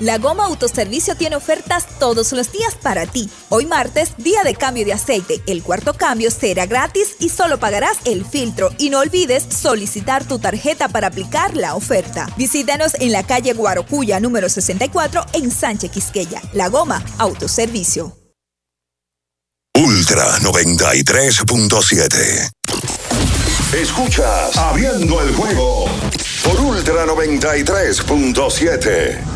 Speaker 21: La Goma Autoservicio tiene ofertas todos los días para ti. Hoy martes, día de cambio de aceite. El cuarto cambio será gratis y solo pagarás el filtro. Y no olvides solicitar tu tarjeta para aplicar la oferta. Visítanos en la calle Guarocuya número 64 en Sánchez Quisqueya. La Goma Autoservicio.
Speaker 2: Ultra 93.7. Escuchas Abriendo el juego por Ultra 93.7.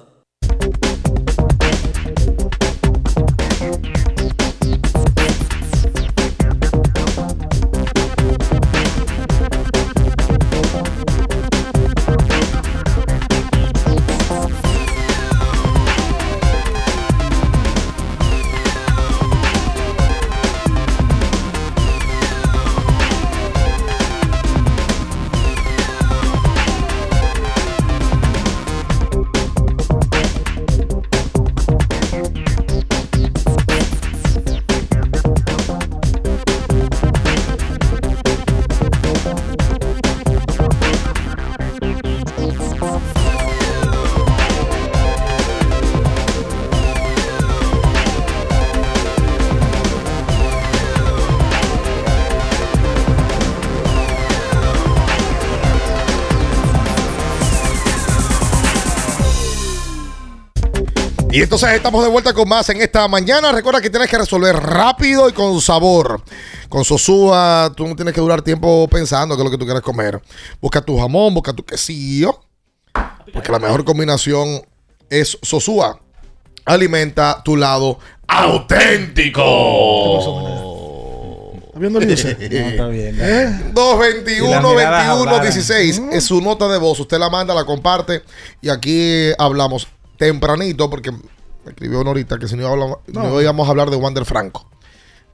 Speaker 8: Entonces estamos de vuelta con más en esta mañana. Recuerda que tienes que resolver rápido y con sabor. Con Sosúa, tú no tienes que durar tiempo pensando qué es lo que tú quieres comer. Busca tu jamón, busca tu quesillo. Porque la mejor combinación es Sosúa. Alimenta tu lado auténtico.
Speaker 7: ¿Está viendo el dice?
Speaker 1: está bien.
Speaker 7: ¿Eh?
Speaker 8: 221
Speaker 1: Si las miradas
Speaker 8: 21
Speaker 1: hablaran.
Speaker 8: 16 es su nota de voz. Usted la manda, la comparte y aquí hablamos tempranito porque escribió ahorita que si no, íbamos-
Speaker 7: No.
Speaker 8: no íbamos a hablar de Wander Franco.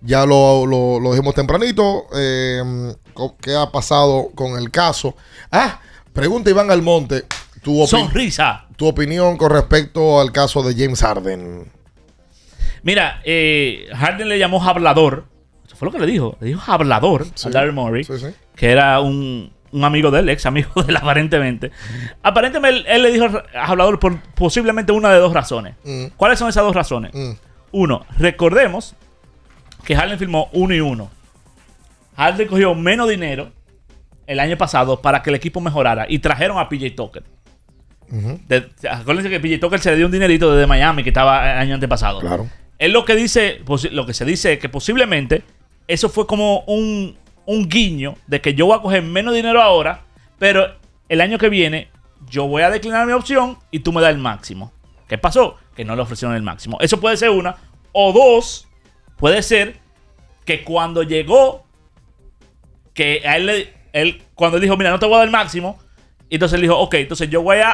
Speaker 8: Ya lo, lo, lo dijimos tempranito. eh, co- ¿Qué ha pasado con el caso? Ah, pregunta Iván Almonte. Tu,
Speaker 9: Sonrisa.
Speaker 8: tu opinión con respecto al caso de James Harden.
Speaker 9: Mira, eh, Harden le llamó hablador. Eso fue lo que le dijo. Le dijo hablador a Daryl Morey. Que era un, un amigo de él, ex amigo de él, aparentemente. Aparentemente él, él le dijo hablador por posiblemente una de dos razones.
Speaker 8: Mm.
Speaker 9: ¿Cuáles son esas dos razones? Uno, recordemos que Harden firmó uno y uno. Harden cogió menos dinero el año pasado para que el equipo mejorara y trajeron a PJ Tucker. De- acuérdense que PJ Tucker se le dio un dinerito desde Miami que estaba el año antepasado.
Speaker 8: Claro.
Speaker 9: Él lo que dice, lo que se dice es que posiblemente eso fue como un, un guiño de que yo voy a coger menos dinero ahora, pero el año que viene yo voy a declinar mi opción y tú me das el máximo. ¿Qué pasó? Que no le ofrecieron el máximo. Eso puede ser una. O dos, puede ser que cuando llegó, que a él, le- él cuando dijo, mira, no te voy a dar el máximo, y entonces él dijo, ok, entonces yo voy a,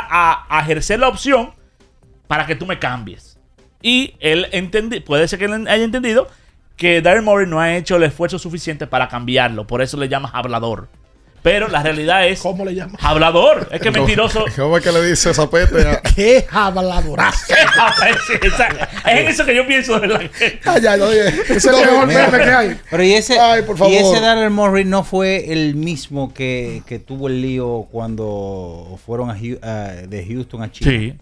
Speaker 9: a- ejercer la opción para que tú me cambies. Y él entendi puede ser que él haya entendido que Daryl Morey no ha hecho el esfuerzo suficiente para cambiarlo. Por eso le llamas hablador. Pero la realidad es.
Speaker 7: ¿Cómo le llamas?
Speaker 9: Hablador. Es que mentiroso.
Speaker 8: ¿Cómo es que le dice Zapete? a-
Speaker 7: ¡Qué habladorazo!
Speaker 9: Es en eso que yo pienso. de la-
Speaker 8: Ah, ya, no, oye.
Speaker 7: Ese es el mejor meme que hay.
Speaker 1: Pero y ese,
Speaker 8: Ay, por favor.
Speaker 1: y ese Daryl Morey no fue el mismo que, que tuvo el lío cuando fueron a a- de Houston a Chile.
Speaker 9: Sí.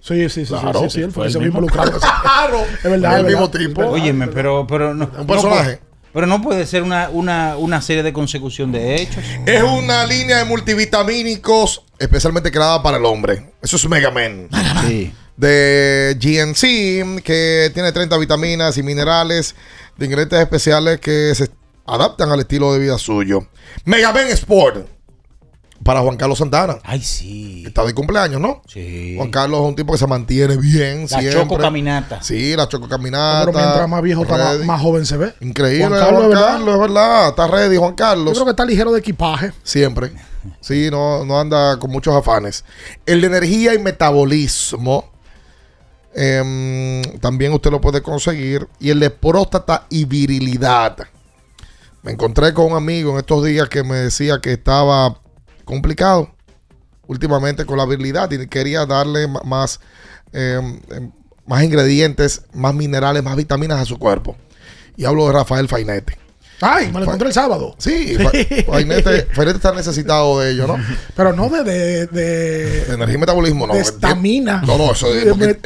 Speaker 7: Sí, sí, sí,
Speaker 8: Claro,
Speaker 7: sí, sí, sí, él
Speaker 1: fue
Speaker 7: fue,
Speaker 1: el
Speaker 7: se
Speaker 1: mismo.
Speaker 7: involucrado.
Speaker 8: Claro.
Speaker 7: Es verdad,
Speaker 8: El mismo tipo.
Speaker 1: Óyeme, pero, pero no.
Speaker 8: Un personaje.
Speaker 1: no puede- pero no puede ser una, una, una serie de consecución de hechos.
Speaker 8: Es una línea de multivitamínicos especialmente creada para el hombre. Eso es Mega Man.
Speaker 1: Sí.
Speaker 8: De GNC, que tiene 30 vitaminas y minerales de ingredientes especiales que se adaptan al estilo de vida suyo. Mega Man Sport. Para Juan Carlos Santana.
Speaker 1: Ay, sí.
Speaker 8: Está de cumpleaños, ¿no?
Speaker 1: Sí.
Speaker 8: Juan Carlos es un tipo que se mantiene bien
Speaker 1: La
Speaker 8: siempre.
Speaker 1: Choco Caminata.
Speaker 8: Sí, la Choco Caminata.
Speaker 7: Pero mientras más viejo está, más, joven se ve.
Speaker 8: Increíble,
Speaker 7: Juan
Speaker 8: Juan
Speaker 7: Carlos,
Speaker 8: Carlos,
Speaker 7: ¿verdad?
Speaker 8: es verdad. Está ready, Juan
Speaker 7: Yo
Speaker 8: Carlos.
Speaker 7: creo que está ligero de equipaje.
Speaker 8: Siempre. Sí, no, no anda con muchos afanes. El de energía y metabolismo. em, también usted lo puede conseguir. Y el de próstata y virilidad. Me encontré con un amigo en estos días que me decía que estaba complicado últimamente con la virilidad y quería darle más, em, em, más ingredientes, más minerales, más vitaminas a su cuerpo. Y hablo de Rafael Fainete.
Speaker 7: Ay, me lo encontré el sábado.
Speaker 8: Sí, Fa- Fainete, Fainete está necesitado de ello, ¿no?
Speaker 7: Pero no de, de, de-
Speaker 8: De energía y metabolismo, no.
Speaker 7: de estamina.
Speaker 8: No, no, eso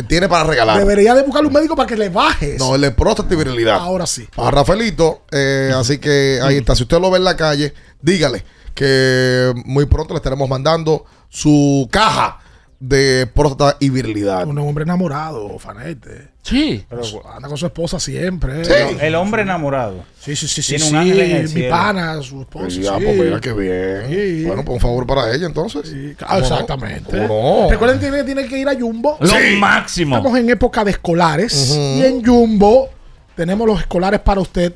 Speaker 8: tiene para regalar.
Speaker 7: Debería de buscar un médico para que le bajes.
Speaker 8: No, el de próstata y virilidad.
Speaker 7: Ahora sí.
Speaker 8: A Rafaelito, eh, así que ahí está. Si usted lo ve en la calle, dígale que muy pronto le estaremos mandando su caja de próstata y virilidad.
Speaker 7: Un hombre enamorado, fanete.
Speaker 9: Sí.
Speaker 7: Pero anda con su esposa siempre.
Speaker 8: Sí.
Speaker 1: El hombre enamorado.
Speaker 7: Sí, sí, sí, sí.
Speaker 1: Tiene un
Speaker 7: sí,
Speaker 1: ángel en el
Speaker 7: mi
Speaker 1: cielo.
Speaker 7: pana, su esposa.
Speaker 8: Ya,
Speaker 7: sí.
Speaker 8: pues mira qué bien.
Speaker 7: Sí.
Speaker 8: Bueno, pues un favor para ella entonces.
Speaker 7: Ah,
Speaker 8: ¿Cómo no?
Speaker 7: exactamente. Recuerden que tiene, tiene que ir a Jumbo.
Speaker 9: Lo máximo.
Speaker 7: Estamos en época de escolares. Y en Jumbo tenemos los escolares para usted.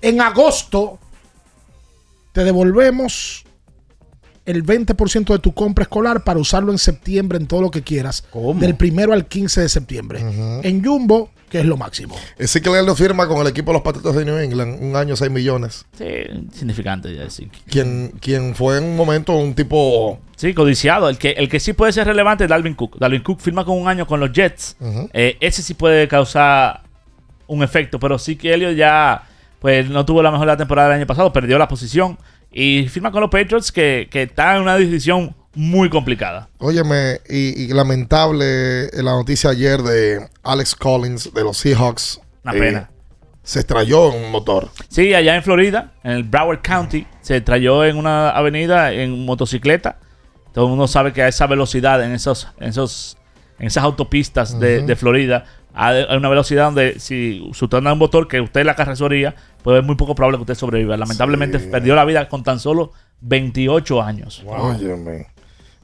Speaker 7: En agosto te devolvemos el 20% de tu compra escolar para usarlo en septiembre en todo lo que quieras.
Speaker 1: ¿Cómo?
Speaker 7: Del primero al 15 de septiembre. En Jumbo, que es lo máximo.
Speaker 8: Ezequiel lo firma con el equipo de los Patriotas de New England, un año 6 millones.
Speaker 9: Sí, significante ya decir.
Speaker 8: Quien, quien fue en un momento un tipo.
Speaker 9: Sí, codiciado. El que, el que sí puede ser relevante es Dalvin Cook. Dalvin Cook firma con un año con los Jets. Eh, ese sí puede causar un efecto, pero sí que Elliot ya pues no tuvo la mejor la temporada del año pasado, perdió la posición y firma con los Patriots que, que está en una decisión muy complicada.
Speaker 8: Óyeme, y, y lamentable la noticia ayer de Alex Collins de los Seahawks.
Speaker 9: Una
Speaker 8: Eh,
Speaker 9: pena.
Speaker 8: Se estrelló en un motor.
Speaker 9: Sí, allá en Florida, en el Broward County, se trayó en una avenida en motocicleta. Todo el mundo sabe que a esa velocidad, en esos, en esos, en esas autopistas de, Florida a, una velocidad donde si usted anda un motor que usted en la carrocería, pues es muy poco probable que usted sobreviva. Lamentablemente perdió la vida con tan solo 28 años.
Speaker 8: Óyeme.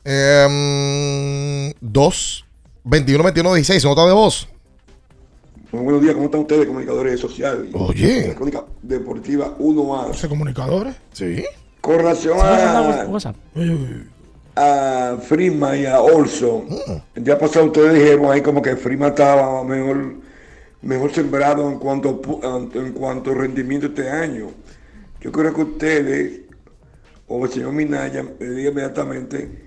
Speaker 8: Em, dos, 21, 21, 16, nota de voz.
Speaker 22: Muy buenos días, ¿cómo están ustedes, comunicadores sociales?
Speaker 8: Oye.
Speaker 22: La Crónica Deportiva 1A.
Speaker 7: ¿Ese comunicadores?
Speaker 8: Sí.
Speaker 22: Con relación a, a Freeman y a Olson, el día pasado ustedes dijeron ahí como que Freeman estaba mejor, mejor sembrado en cuanto, en cuanto a rendimiento este año. Yo creo que ustedes, o el señor Minaya, me diga inmediatamente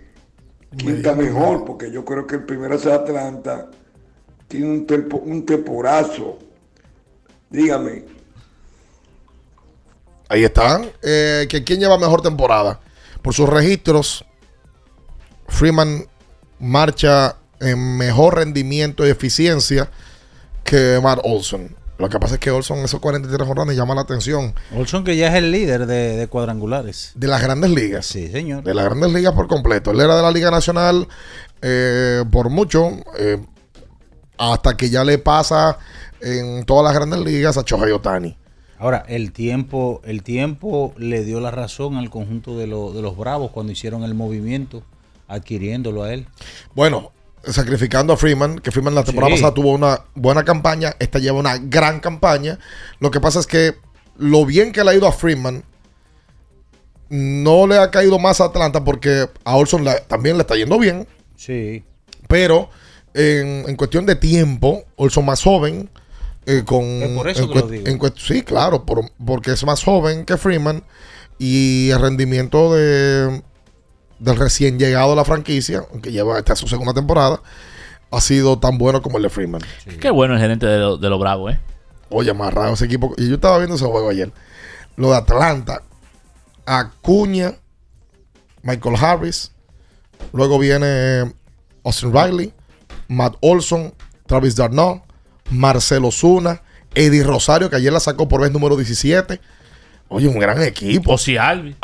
Speaker 22: quién está mejor, porque yo creo que el primero es Atlanta, tiene un, tempo- un temporazo. Dígame.
Speaker 8: Ahí están. Eh, que ¿Quién lleva mejor temporada? Por sus registros, Freeman marcha en mejor rendimiento y eficiencia que Matt Olson. Lo que pasa es que Olson, esos 43 jornadas, llama la atención.
Speaker 1: Olson que ya es el líder de, de cuadrangulares.
Speaker 8: De las grandes ligas.
Speaker 1: Sí, señor.
Speaker 8: De las grandes ligas por completo. Él era de la Liga Nacional eh, por mucho, eh, hasta que ya le pasa en todas las grandes ligas a Shohei Otani.
Speaker 1: Ahora, el tiempo, el tiempo le dio la razón al conjunto de, lo- de los Bravos cuando hicieron el movimiento, adquiriéndolo a él.
Speaker 8: Bueno, sacrificando a Freeman, que Freeman la temporada
Speaker 1: Sí.
Speaker 8: pasada tuvo una buena campaña, esta lleva una gran campaña. Lo que pasa es que lo bien que le ha ido a Freeman no le ha caído más a Atlanta porque a Olson la- también le está yendo bien.
Speaker 1: Sí.
Speaker 8: Pero en, en cuestión de tiempo, Olson más joven. eh, con,
Speaker 1: Es por eso
Speaker 8: en
Speaker 1: que lo digo.
Speaker 8: en sí, claro, por- porque es más joven que Freeman y el rendimiento de, del recién llegado a la franquicia, que lleva esta es su segunda temporada, ha sido tan bueno como el de Freeman.
Speaker 9: Qué bueno el gerente de, lo- los Bravos, ¿eh?
Speaker 8: Oye, amarrado ese equipo. Y yo estaba viendo ese juego ayer. Lo de Atlanta, Acuña, Michael Harris. Luego viene Austin Riley, Matt Olson, Travis Darnell, Marcelo Zuna, Eddie Rosario, que ayer la sacó por vez número 17. Oye, un gran equipo.
Speaker 9: Osi Alvis.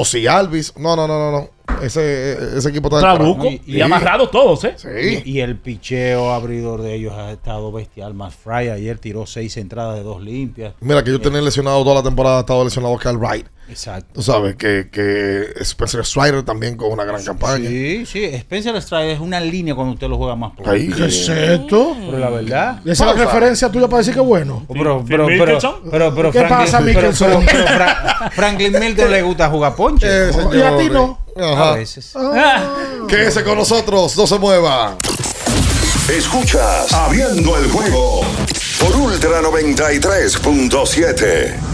Speaker 8: Arcía, Osi Alvis. No, no, no, no, no. Ese, ese equipo está
Speaker 9: Trabuco
Speaker 8: Sí.
Speaker 9: y amarrados todos, ¿eh?
Speaker 8: Sí.
Speaker 1: Y, y el picheo abridor de ellos ha estado bestial. Más Fry ayer tiró seis entradas de dos limpias.
Speaker 8: Mira, que yo tenía lesionado toda la temporada, ha estado lesionado Cal Wright.
Speaker 1: Exacto.
Speaker 8: Tú sabes que, que Spencer Strider también con una gran campaña.
Speaker 1: Sí, sí. Spencer Strider es una línea cuando usted lo juega más por
Speaker 8: Ahí.
Speaker 7: ¿Qué es esto?
Speaker 1: Pero la verdad.
Speaker 7: ¿Y esa es la referencia tuya para decir que es bueno?
Speaker 1: Pero, pero, pero, pero, pero, pero
Speaker 7: ¿Qué
Speaker 1: Franklin-
Speaker 7: pasa, Mickelson?
Speaker 1: pero- pero Fra- Franklin Milton le gusta jugar ponche.
Speaker 8: Eh,
Speaker 7: Y a ti no.
Speaker 8: Ajá.
Speaker 1: A veces.
Speaker 8: Quédese con nosotros, no se mueva.
Speaker 2: Escuchas Abriendo el juego por Ultra 93.7.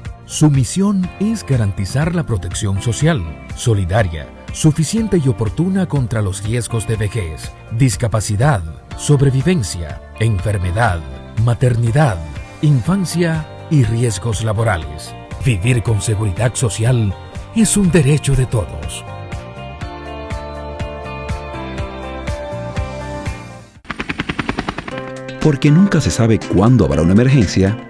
Speaker 23: Su misión es garantizar la protección social, solidaria, suficiente y oportuna contra los riesgos de vejez, discapacidad, sobrevivencia, enfermedad, maternidad, infancia y riesgos laborales. Vivir con seguridad social es un derecho de todos.
Speaker 24: Porque nunca se sabe cuándo habrá una emergencia,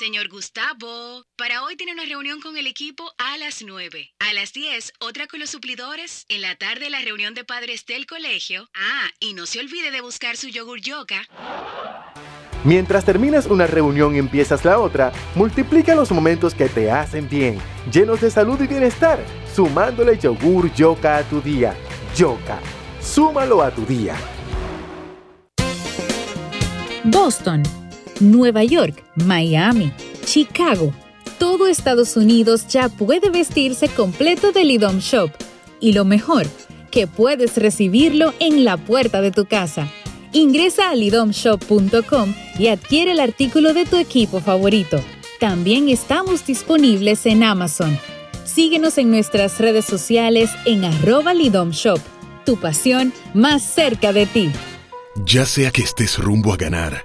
Speaker 25: Señor Gustavo, para hoy tiene una reunión con el equipo a las 9. A las 10, otra con los suplidores. En la tarde, la reunión de padres del colegio. Ah, y no se olvide de buscar su yogur yoga.
Speaker 26: Mientras terminas una reunión y empiezas la otra, multiplica los momentos que te hacen bien, llenos de salud y bienestar, sumándole yogur yoka a tu día. Yoka, súmalo a tu día.
Speaker 12: Boston, Nueva York, Miami, Chicago. Todo Estados Unidos ya puede vestirse completo del IDOM Shop. Y lo mejor, que puedes recibirlo en la puerta de tu casa. Ingresa a lidomshop.com y adquiere el artículo de tu equipo favorito. También estamos disponibles en Amazon. Síguenos en nuestras redes sociales en arroba lidomshop. Tu pasión más cerca de ti.
Speaker 27: Ya sea que estés rumbo a ganar,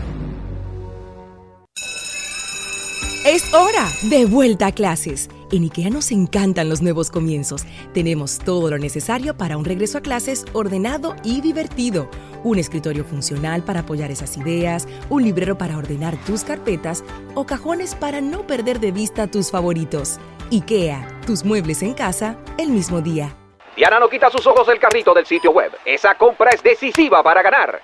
Speaker 28: Es hora de vuelta a clases. En IKEA nos encantan los nuevos comienzos. Tenemos todo lo necesario para un regreso a clases ordenado y divertido. Un escritorio funcional para apoyar esas ideas, un librero para ordenar tus carpetas o cajones para no perder de vista tus favoritos. IKEA, tus muebles en casa el mismo día.
Speaker 29: Diana no quita sus ojos del carrito del sitio web. Esa compra es decisiva para ganar.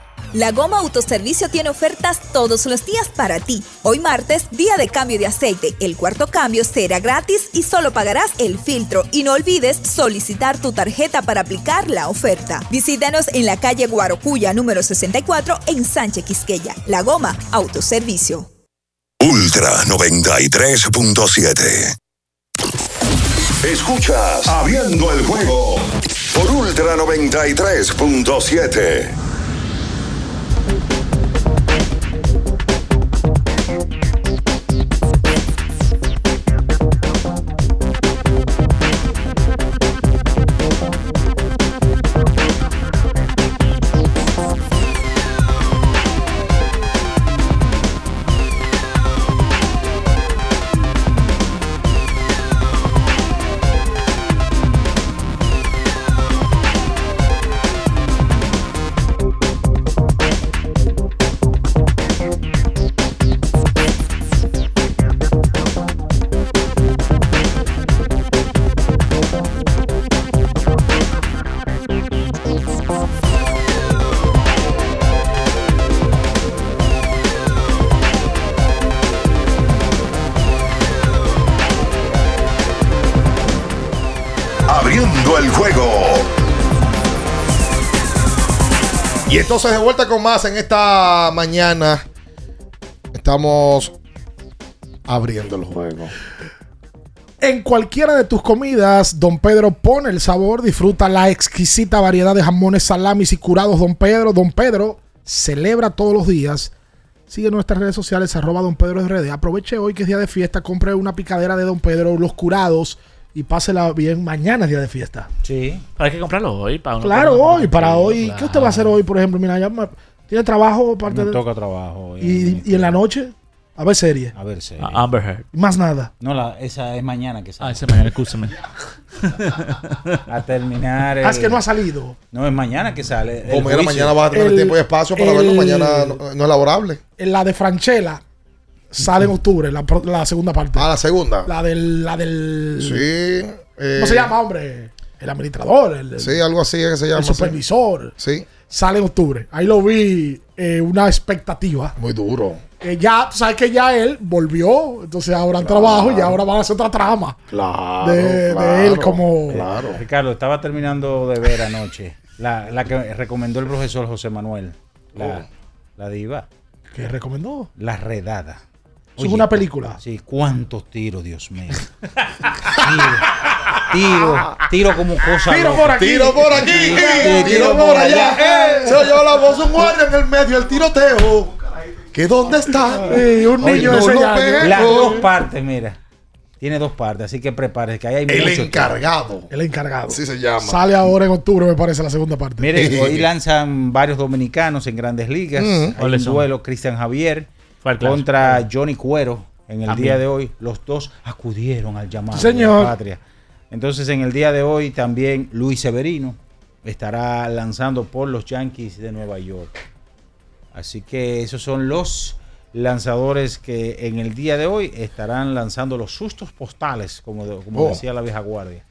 Speaker 21: La Goma Autoservicio tiene ofertas todos los días para ti. Hoy martes, día de cambio de aceite. El cuarto cambio será gratis y solo pagarás el filtro. Y no olvides solicitar tu tarjeta para aplicar la oferta. Visítanos en la calle Guarocuya número 64 en Sánchez Quisqueya. La Goma Autoservicio.
Speaker 2: Ultra 93.7. Escuchas Abriendo el juego por Ultra 93.7.
Speaker 8: entonces de vuelta con más en esta mañana. Estamos abriendo el juego.
Speaker 7: En cualquiera de tus comidas, Don Pedro pone el sabor, disfruta la exquisita variedad de jamones, salamis y curados Don Pedro. Don Pedro celebra todos los días. Sigue nuestras redes sociales, arroba Don Pedro. Aproveche hoy que es día de fiesta, compre una picadera de Don Pedro, los curados y pásela bien. Mañana es día de fiesta.
Speaker 9: Sí. Hay que comprarlo hoy. Para uno
Speaker 7: Claro,
Speaker 9: para-
Speaker 7: hoy, para hoy.
Speaker 9: claro.
Speaker 7: ¿Qué usted va a hacer hoy, por ejemplo? Mira, ya me- tiene trabajo aparte
Speaker 1: Me
Speaker 7: de-
Speaker 1: toca trabajo.
Speaker 7: y, y en la noche, a ver serie.
Speaker 1: A ver, serie.
Speaker 9: Amber Heard.
Speaker 7: Más nada.
Speaker 1: No, la, esa es mañana que sale.
Speaker 9: Ah, esa es mañana, escúchame.
Speaker 1: a terminar.
Speaker 7: Ah, es
Speaker 1: el-
Speaker 7: que no ha salido.
Speaker 1: No, es mañana que sale.
Speaker 8: O
Speaker 1: el
Speaker 8: mira,
Speaker 1: juicio.
Speaker 8: mañana vas a tener
Speaker 7: El-
Speaker 8: tiempo y espacio para
Speaker 7: el-
Speaker 8: verlo. Mañana no, no es laborable.
Speaker 7: En la de Franchella sale en octubre, la, la segunda parte.
Speaker 8: Ah, la segunda.
Speaker 7: La del. La del
Speaker 8: Sí. eh,
Speaker 7: ¿Cómo se llama, hombre? El administrador, el, el-
Speaker 8: Sí, algo así es que se llama.
Speaker 7: el supervisor.
Speaker 8: Sí.
Speaker 7: Sale en octubre. Ahí lo vi, eh, una expectativa.
Speaker 8: Muy duro.
Speaker 7: Que ya, tú sabes que ya él volvió, entonces ahora en trabajo y ahora van a hacer otra trama.
Speaker 8: Claro.
Speaker 7: de, de
Speaker 8: claro,
Speaker 7: él como.
Speaker 8: Claro.
Speaker 1: Ricardo, estaba terminando de ver anoche la, la que recomendó el profesor José Manuel. La,
Speaker 8: Oh.
Speaker 1: la diva.
Speaker 7: ¿Qué recomendó?
Speaker 1: La redada.
Speaker 7: Es una película.
Speaker 1: Sí, cuántos tiros, Dios mío. Tiro, tiro, tiro como cosa.
Speaker 7: Tiro
Speaker 1: loca.
Speaker 7: por aquí.
Speaker 8: Tiro por aquí.
Speaker 1: Tiro,
Speaker 8: Tiro por allá. Se oyó la voz un guardia en el medio del tiroteo. ¿Que dónde está?
Speaker 7: Sí, un
Speaker 8: Oye,
Speaker 7: niño
Speaker 8: no pego.
Speaker 1: Las dos partes, mira. Tiene dos partes, así que prepárese que ahí hay
Speaker 8: El
Speaker 1: mucho
Speaker 8: encargado.
Speaker 7: El encargado.
Speaker 8: Así se llama.
Speaker 7: Sale ahora en octubre, me parece, la segunda parte.
Speaker 1: Mire, hoy lanzan varios dominicanos en grandes ligas.
Speaker 8: Mm.
Speaker 1: Hay un duelo Cristian Javier
Speaker 9: el.
Speaker 1: Contra Johnny Cuero En el
Speaker 9: También.
Speaker 1: día de hoy, los dos acudieron al llamado
Speaker 7: Señor.
Speaker 1: de la patria. Entonces, en el día de hoy también Luis Severino estará lanzando por los Yankees de Nueva York. Así que esos son los lanzadores que en el día de hoy estarán lanzando los sustos postales, como, de- como
Speaker 7: Oh.
Speaker 1: decía la vieja guardia.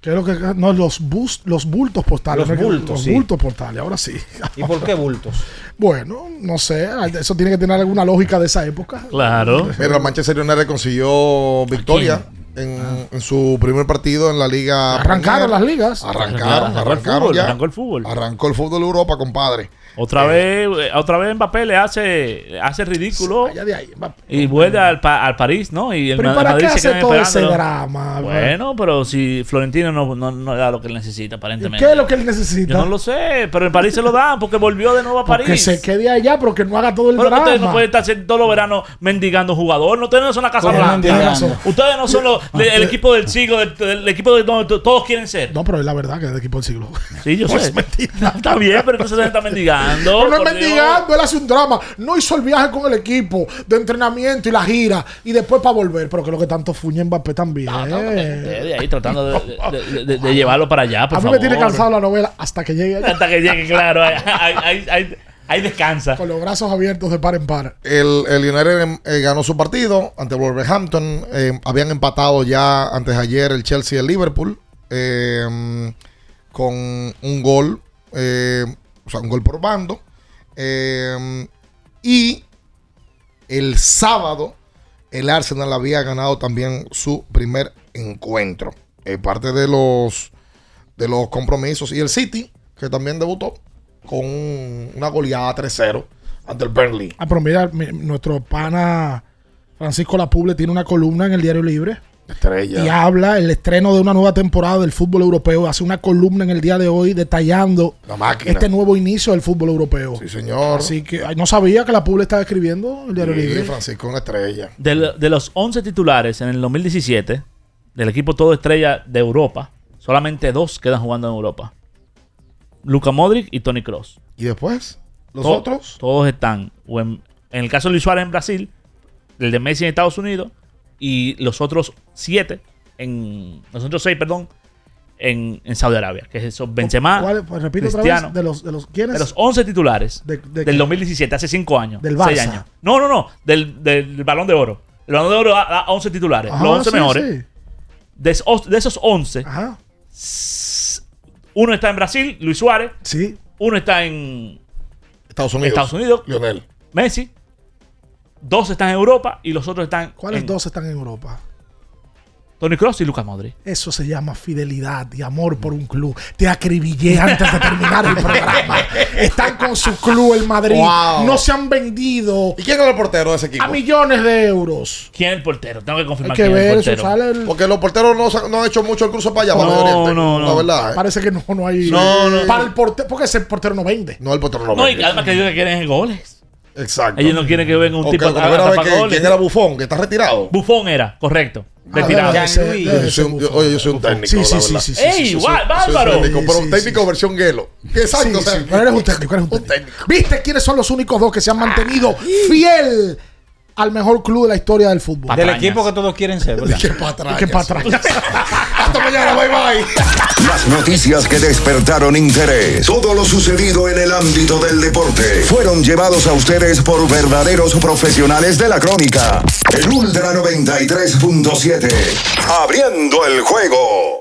Speaker 7: ¿Qué es lo que no los bus, los bultos postales?
Speaker 1: Los bultos,
Speaker 7: los
Speaker 1: sí.
Speaker 7: bultos postales, ahora sí.
Speaker 1: ¿Y por qué bultos?
Speaker 7: Bueno, no sé, eso tiene que tener alguna lógica de esa época.
Speaker 9: Claro.
Speaker 8: Pero el Manchester United consiguió victoria en, en su primer partido en la liga.
Speaker 7: Arrancaron
Speaker 8: Premier.
Speaker 7: las ligas.
Speaker 8: Arrancaron,
Speaker 9: Arrancó el
Speaker 8: arrancaron
Speaker 9: fútbol,
Speaker 8: ya.
Speaker 9: arrancó el fútbol.
Speaker 8: Arrancó el fútbol de Europa, compadre.
Speaker 9: Otra vez, eh, otra vez Mbappé le hace, hace ridículo
Speaker 7: Allá de ahí, Mbappé.
Speaker 9: y vuelve al, pa- al París, ¿no? Y el
Speaker 7: Pero ¿y
Speaker 9: Ma-
Speaker 7: para
Speaker 9: Madrid
Speaker 7: qué hace todo ese drama?
Speaker 9: Bueno, pero si Florentino no, no, no da lo que él necesita, aparentemente.
Speaker 7: ¿Qué es lo que él necesita?
Speaker 9: Yo no lo sé, pero en París se lo dan porque volvió de nuevo a París.
Speaker 7: Que se quede allá, pero que no haga todo el
Speaker 9: Pero
Speaker 7: drama.
Speaker 9: ustedes no pueden estar haciendo todos los veranos mendigando jugador. No, ustedes no son la Casa
Speaker 7: ¿Cómo
Speaker 9: Blanca. Ustedes no son los- el equipo del siglo, del equipo de donde to- todos quieren ser.
Speaker 7: No, pero es la verdad que es del equipo del siglo.
Speaker 9: Sí, yo
Speaker 7: No
Speaker 9: sé.
Speaker 7: es mentira.
Speaker 9: Está bien, pero entonces se está mendigando.
Speaker 7: Pero no es
Speaker 9: Dios.
Speaker 7: mendigando, él hace un drama. No hizo el viaje con el equipo de entrenamiento y la gira y después para volver. Pero que lo que tanto fuñe Mbappé también.
Speaker 9: De ahí tratando de, de- de- de llevarlo para allá, por
Speaker 7: A mí
Speaker 9: favor.
Speaker 7: me tiene cansado la novela hasta que llegue allá.
Speaker 9: Hasta que llegue, claro. Ahí, ahí- ahí- descansa.
Speaker 7: Con los brazos abiertos de par en par.
Speaker 8: El, el United eh, ganó su partido ante Wolverhampton. Eh, habían empatado ya antes de ayer el Chelsea y el Liverpool. eh, con un gol. O sea, un gol por bando. Eh, y el sábado el Arsenal había ganado también su primer encuentro. Eh, parte de los de los compromisos. Y el City, que también debutó con un- una goleada 3-0 ante el Burnley.
Speaker 7: Ah, pero mira, mi- nuestro pana Francisco Lapuble tiene una columna en el Diario Libre.
Speaker 8: Estrella.
Speaker 7: Y habla el estreno de una nueva temporada del fútbol europeo. Hace una columna en el día de hoy detallando este nuevo inicio del fútbol europeo.
Speaker 8: Sí, señor.
Speaker 7: Así que ay, no sabía que la Publi estaba escribiendo el Diario
Speaker 8: Sí,
Speaker 7: Libre.
Speaker 8: Francisco, una estrella.
Speaker 9: De, de los 11 titulares en el 2017, del equipo todo estrella de Europa, solamente dos quedan jugando en Europa. Luka Modric y Tony Cross.
Speaker 8: ¿Y después? ¿Los
Speaker 9: To-
Speaker 8: otros?
Speaker 9: Todos están. o en, en el caso de Luis Suárez en Brasil, el de Messi en Estados Unidos y los otros siete, en, los otros seis, perdón, en, en Saudi Arabia. Que es eso, Benzema,
Speaker 7: ¿Cuál? Pues repite otra
Speaker 9: Cristiano.
Speaker 7: vez. De los, de los, ¿Quiénes?
Speaker 9: De los 11 titulares
Speaker 7: De- de
Speaker 9: del
Speaker 7: qué?
Speaker 9: 2017, hace 5 años.
Speaker 7: Del
Speaker 9: 6
Speaker 7: Barça.
Speaker 9: años. No, no, no. Del, del Balón de Oro. El Balón de Oro da, da 11 titulares.
Speaker 7: Ajá,
Speaker 9: los 11
Speaker 7: sí,
Speaker 9: mejores.
Speaker 7: sí.
Speaker 9: De, esos- de esos 11,
Speaker 7: Ajá.
Speaker 9: s- uno está en Brasil, Luis Suárez.
Speaker 7: Sí.
Speaker 9: Uno está en
Speaker 8: Estados Unidos.
Speaker 9: Estados Unidos,
Speaker 8: Lionel.
Speaker 9: Messi. Dos están en Europa y los otros están.
Speaker 7: ¿Cuáles
Speaker 9: en
Speaker 7: dos están en Europa?
Speaker 9: Tony Cross y Lucas Modric.
Speaker 7: Eso se llama fidelidad y amor por un club. Te acribillé antes de terminar el programa. Están con su club, el Madrid.
Speaker 8: Wow.
Speaker 7: No se han vendido
Speaker 8: ¿Y quién era el portero de ese equipo?
Speaker 7: a millones de euros.
Speaker 9: ¿Quién es el portero? Tengo que confirmar
Speaker 7: Hay que
Speaker 9: quién
Speaker 7: ver,
Speaker 9: es el
Speaker 7: eso
Speaker 9: portero.
Speaker 7: sale. el-
Speaker 8: Porque los porteros no, no han hecho mucho el cruce para allá, para
Speaker 9: No,
Speaker 8: Oriente.
Speaker 9: no, no.
Speaker 8: La verdad. ¿eh?
Speaker 7: Parece que no, no hay.
Speaker 8: No, no.
Speaker 7: Para el portero, porque ese portero no vende.
Speaker 8: No, el portero no.
Speaker 9: No, y
Speaker 8: vende.
Speaker 9: además que ellos quieren es goles.
Speaker 8: Exacto.
Speaker 9: Ellos no quieren que venga un
Speaker 8: O
Speaker 9: tipo
Speaker 8: que-
Speaker 9: a, a
Speaker 8: ver a que- quién era Bufón, que está retirado.
Speaker 9: Bufón era, correcto.
Speaker 7: Ah,
Speaker 9: Retirado.
Speaker 8: Yo soy un- yo- oye, yo soy un técnico,
Speaker 7: Sí,
Speaker 8: la
Speaker 7: sí, sí,
Speaker 8: verdad.
Speaker 7: sí, sí,
Speaker 9: ¡Ey, bárbaro!
Speaker 8: Técnico, pero un técnico
Speaker 7: sí.
Speaker 8: versión Gelo. Exacto,
Speaker 7: Sí,
Speaker 8: o sea,
Speaker 7: sí, pero eres un técnico, eres un técnico. ¿Viste quiénes son los únicos dos que se han mantenido fiel al mejor club de la historia del fútbol?
Speaker 1: Del
Speaker 9: Patrañas.
Speaker 1: equipo que todos quieren ser, ¿verdad?
Speaker 8: Qué patrañas.
Speaker 7: Que para atrás.
Speaker 8: Hasta mañana, bye bye.
Speaker 2: Las noticias que despertaron interés, todo lo sucedido en el ámbito del deporte, fueron llevados a ustedes por verdaderos profesionales de la crónica. El Ultra 93.7, abriendo el juego.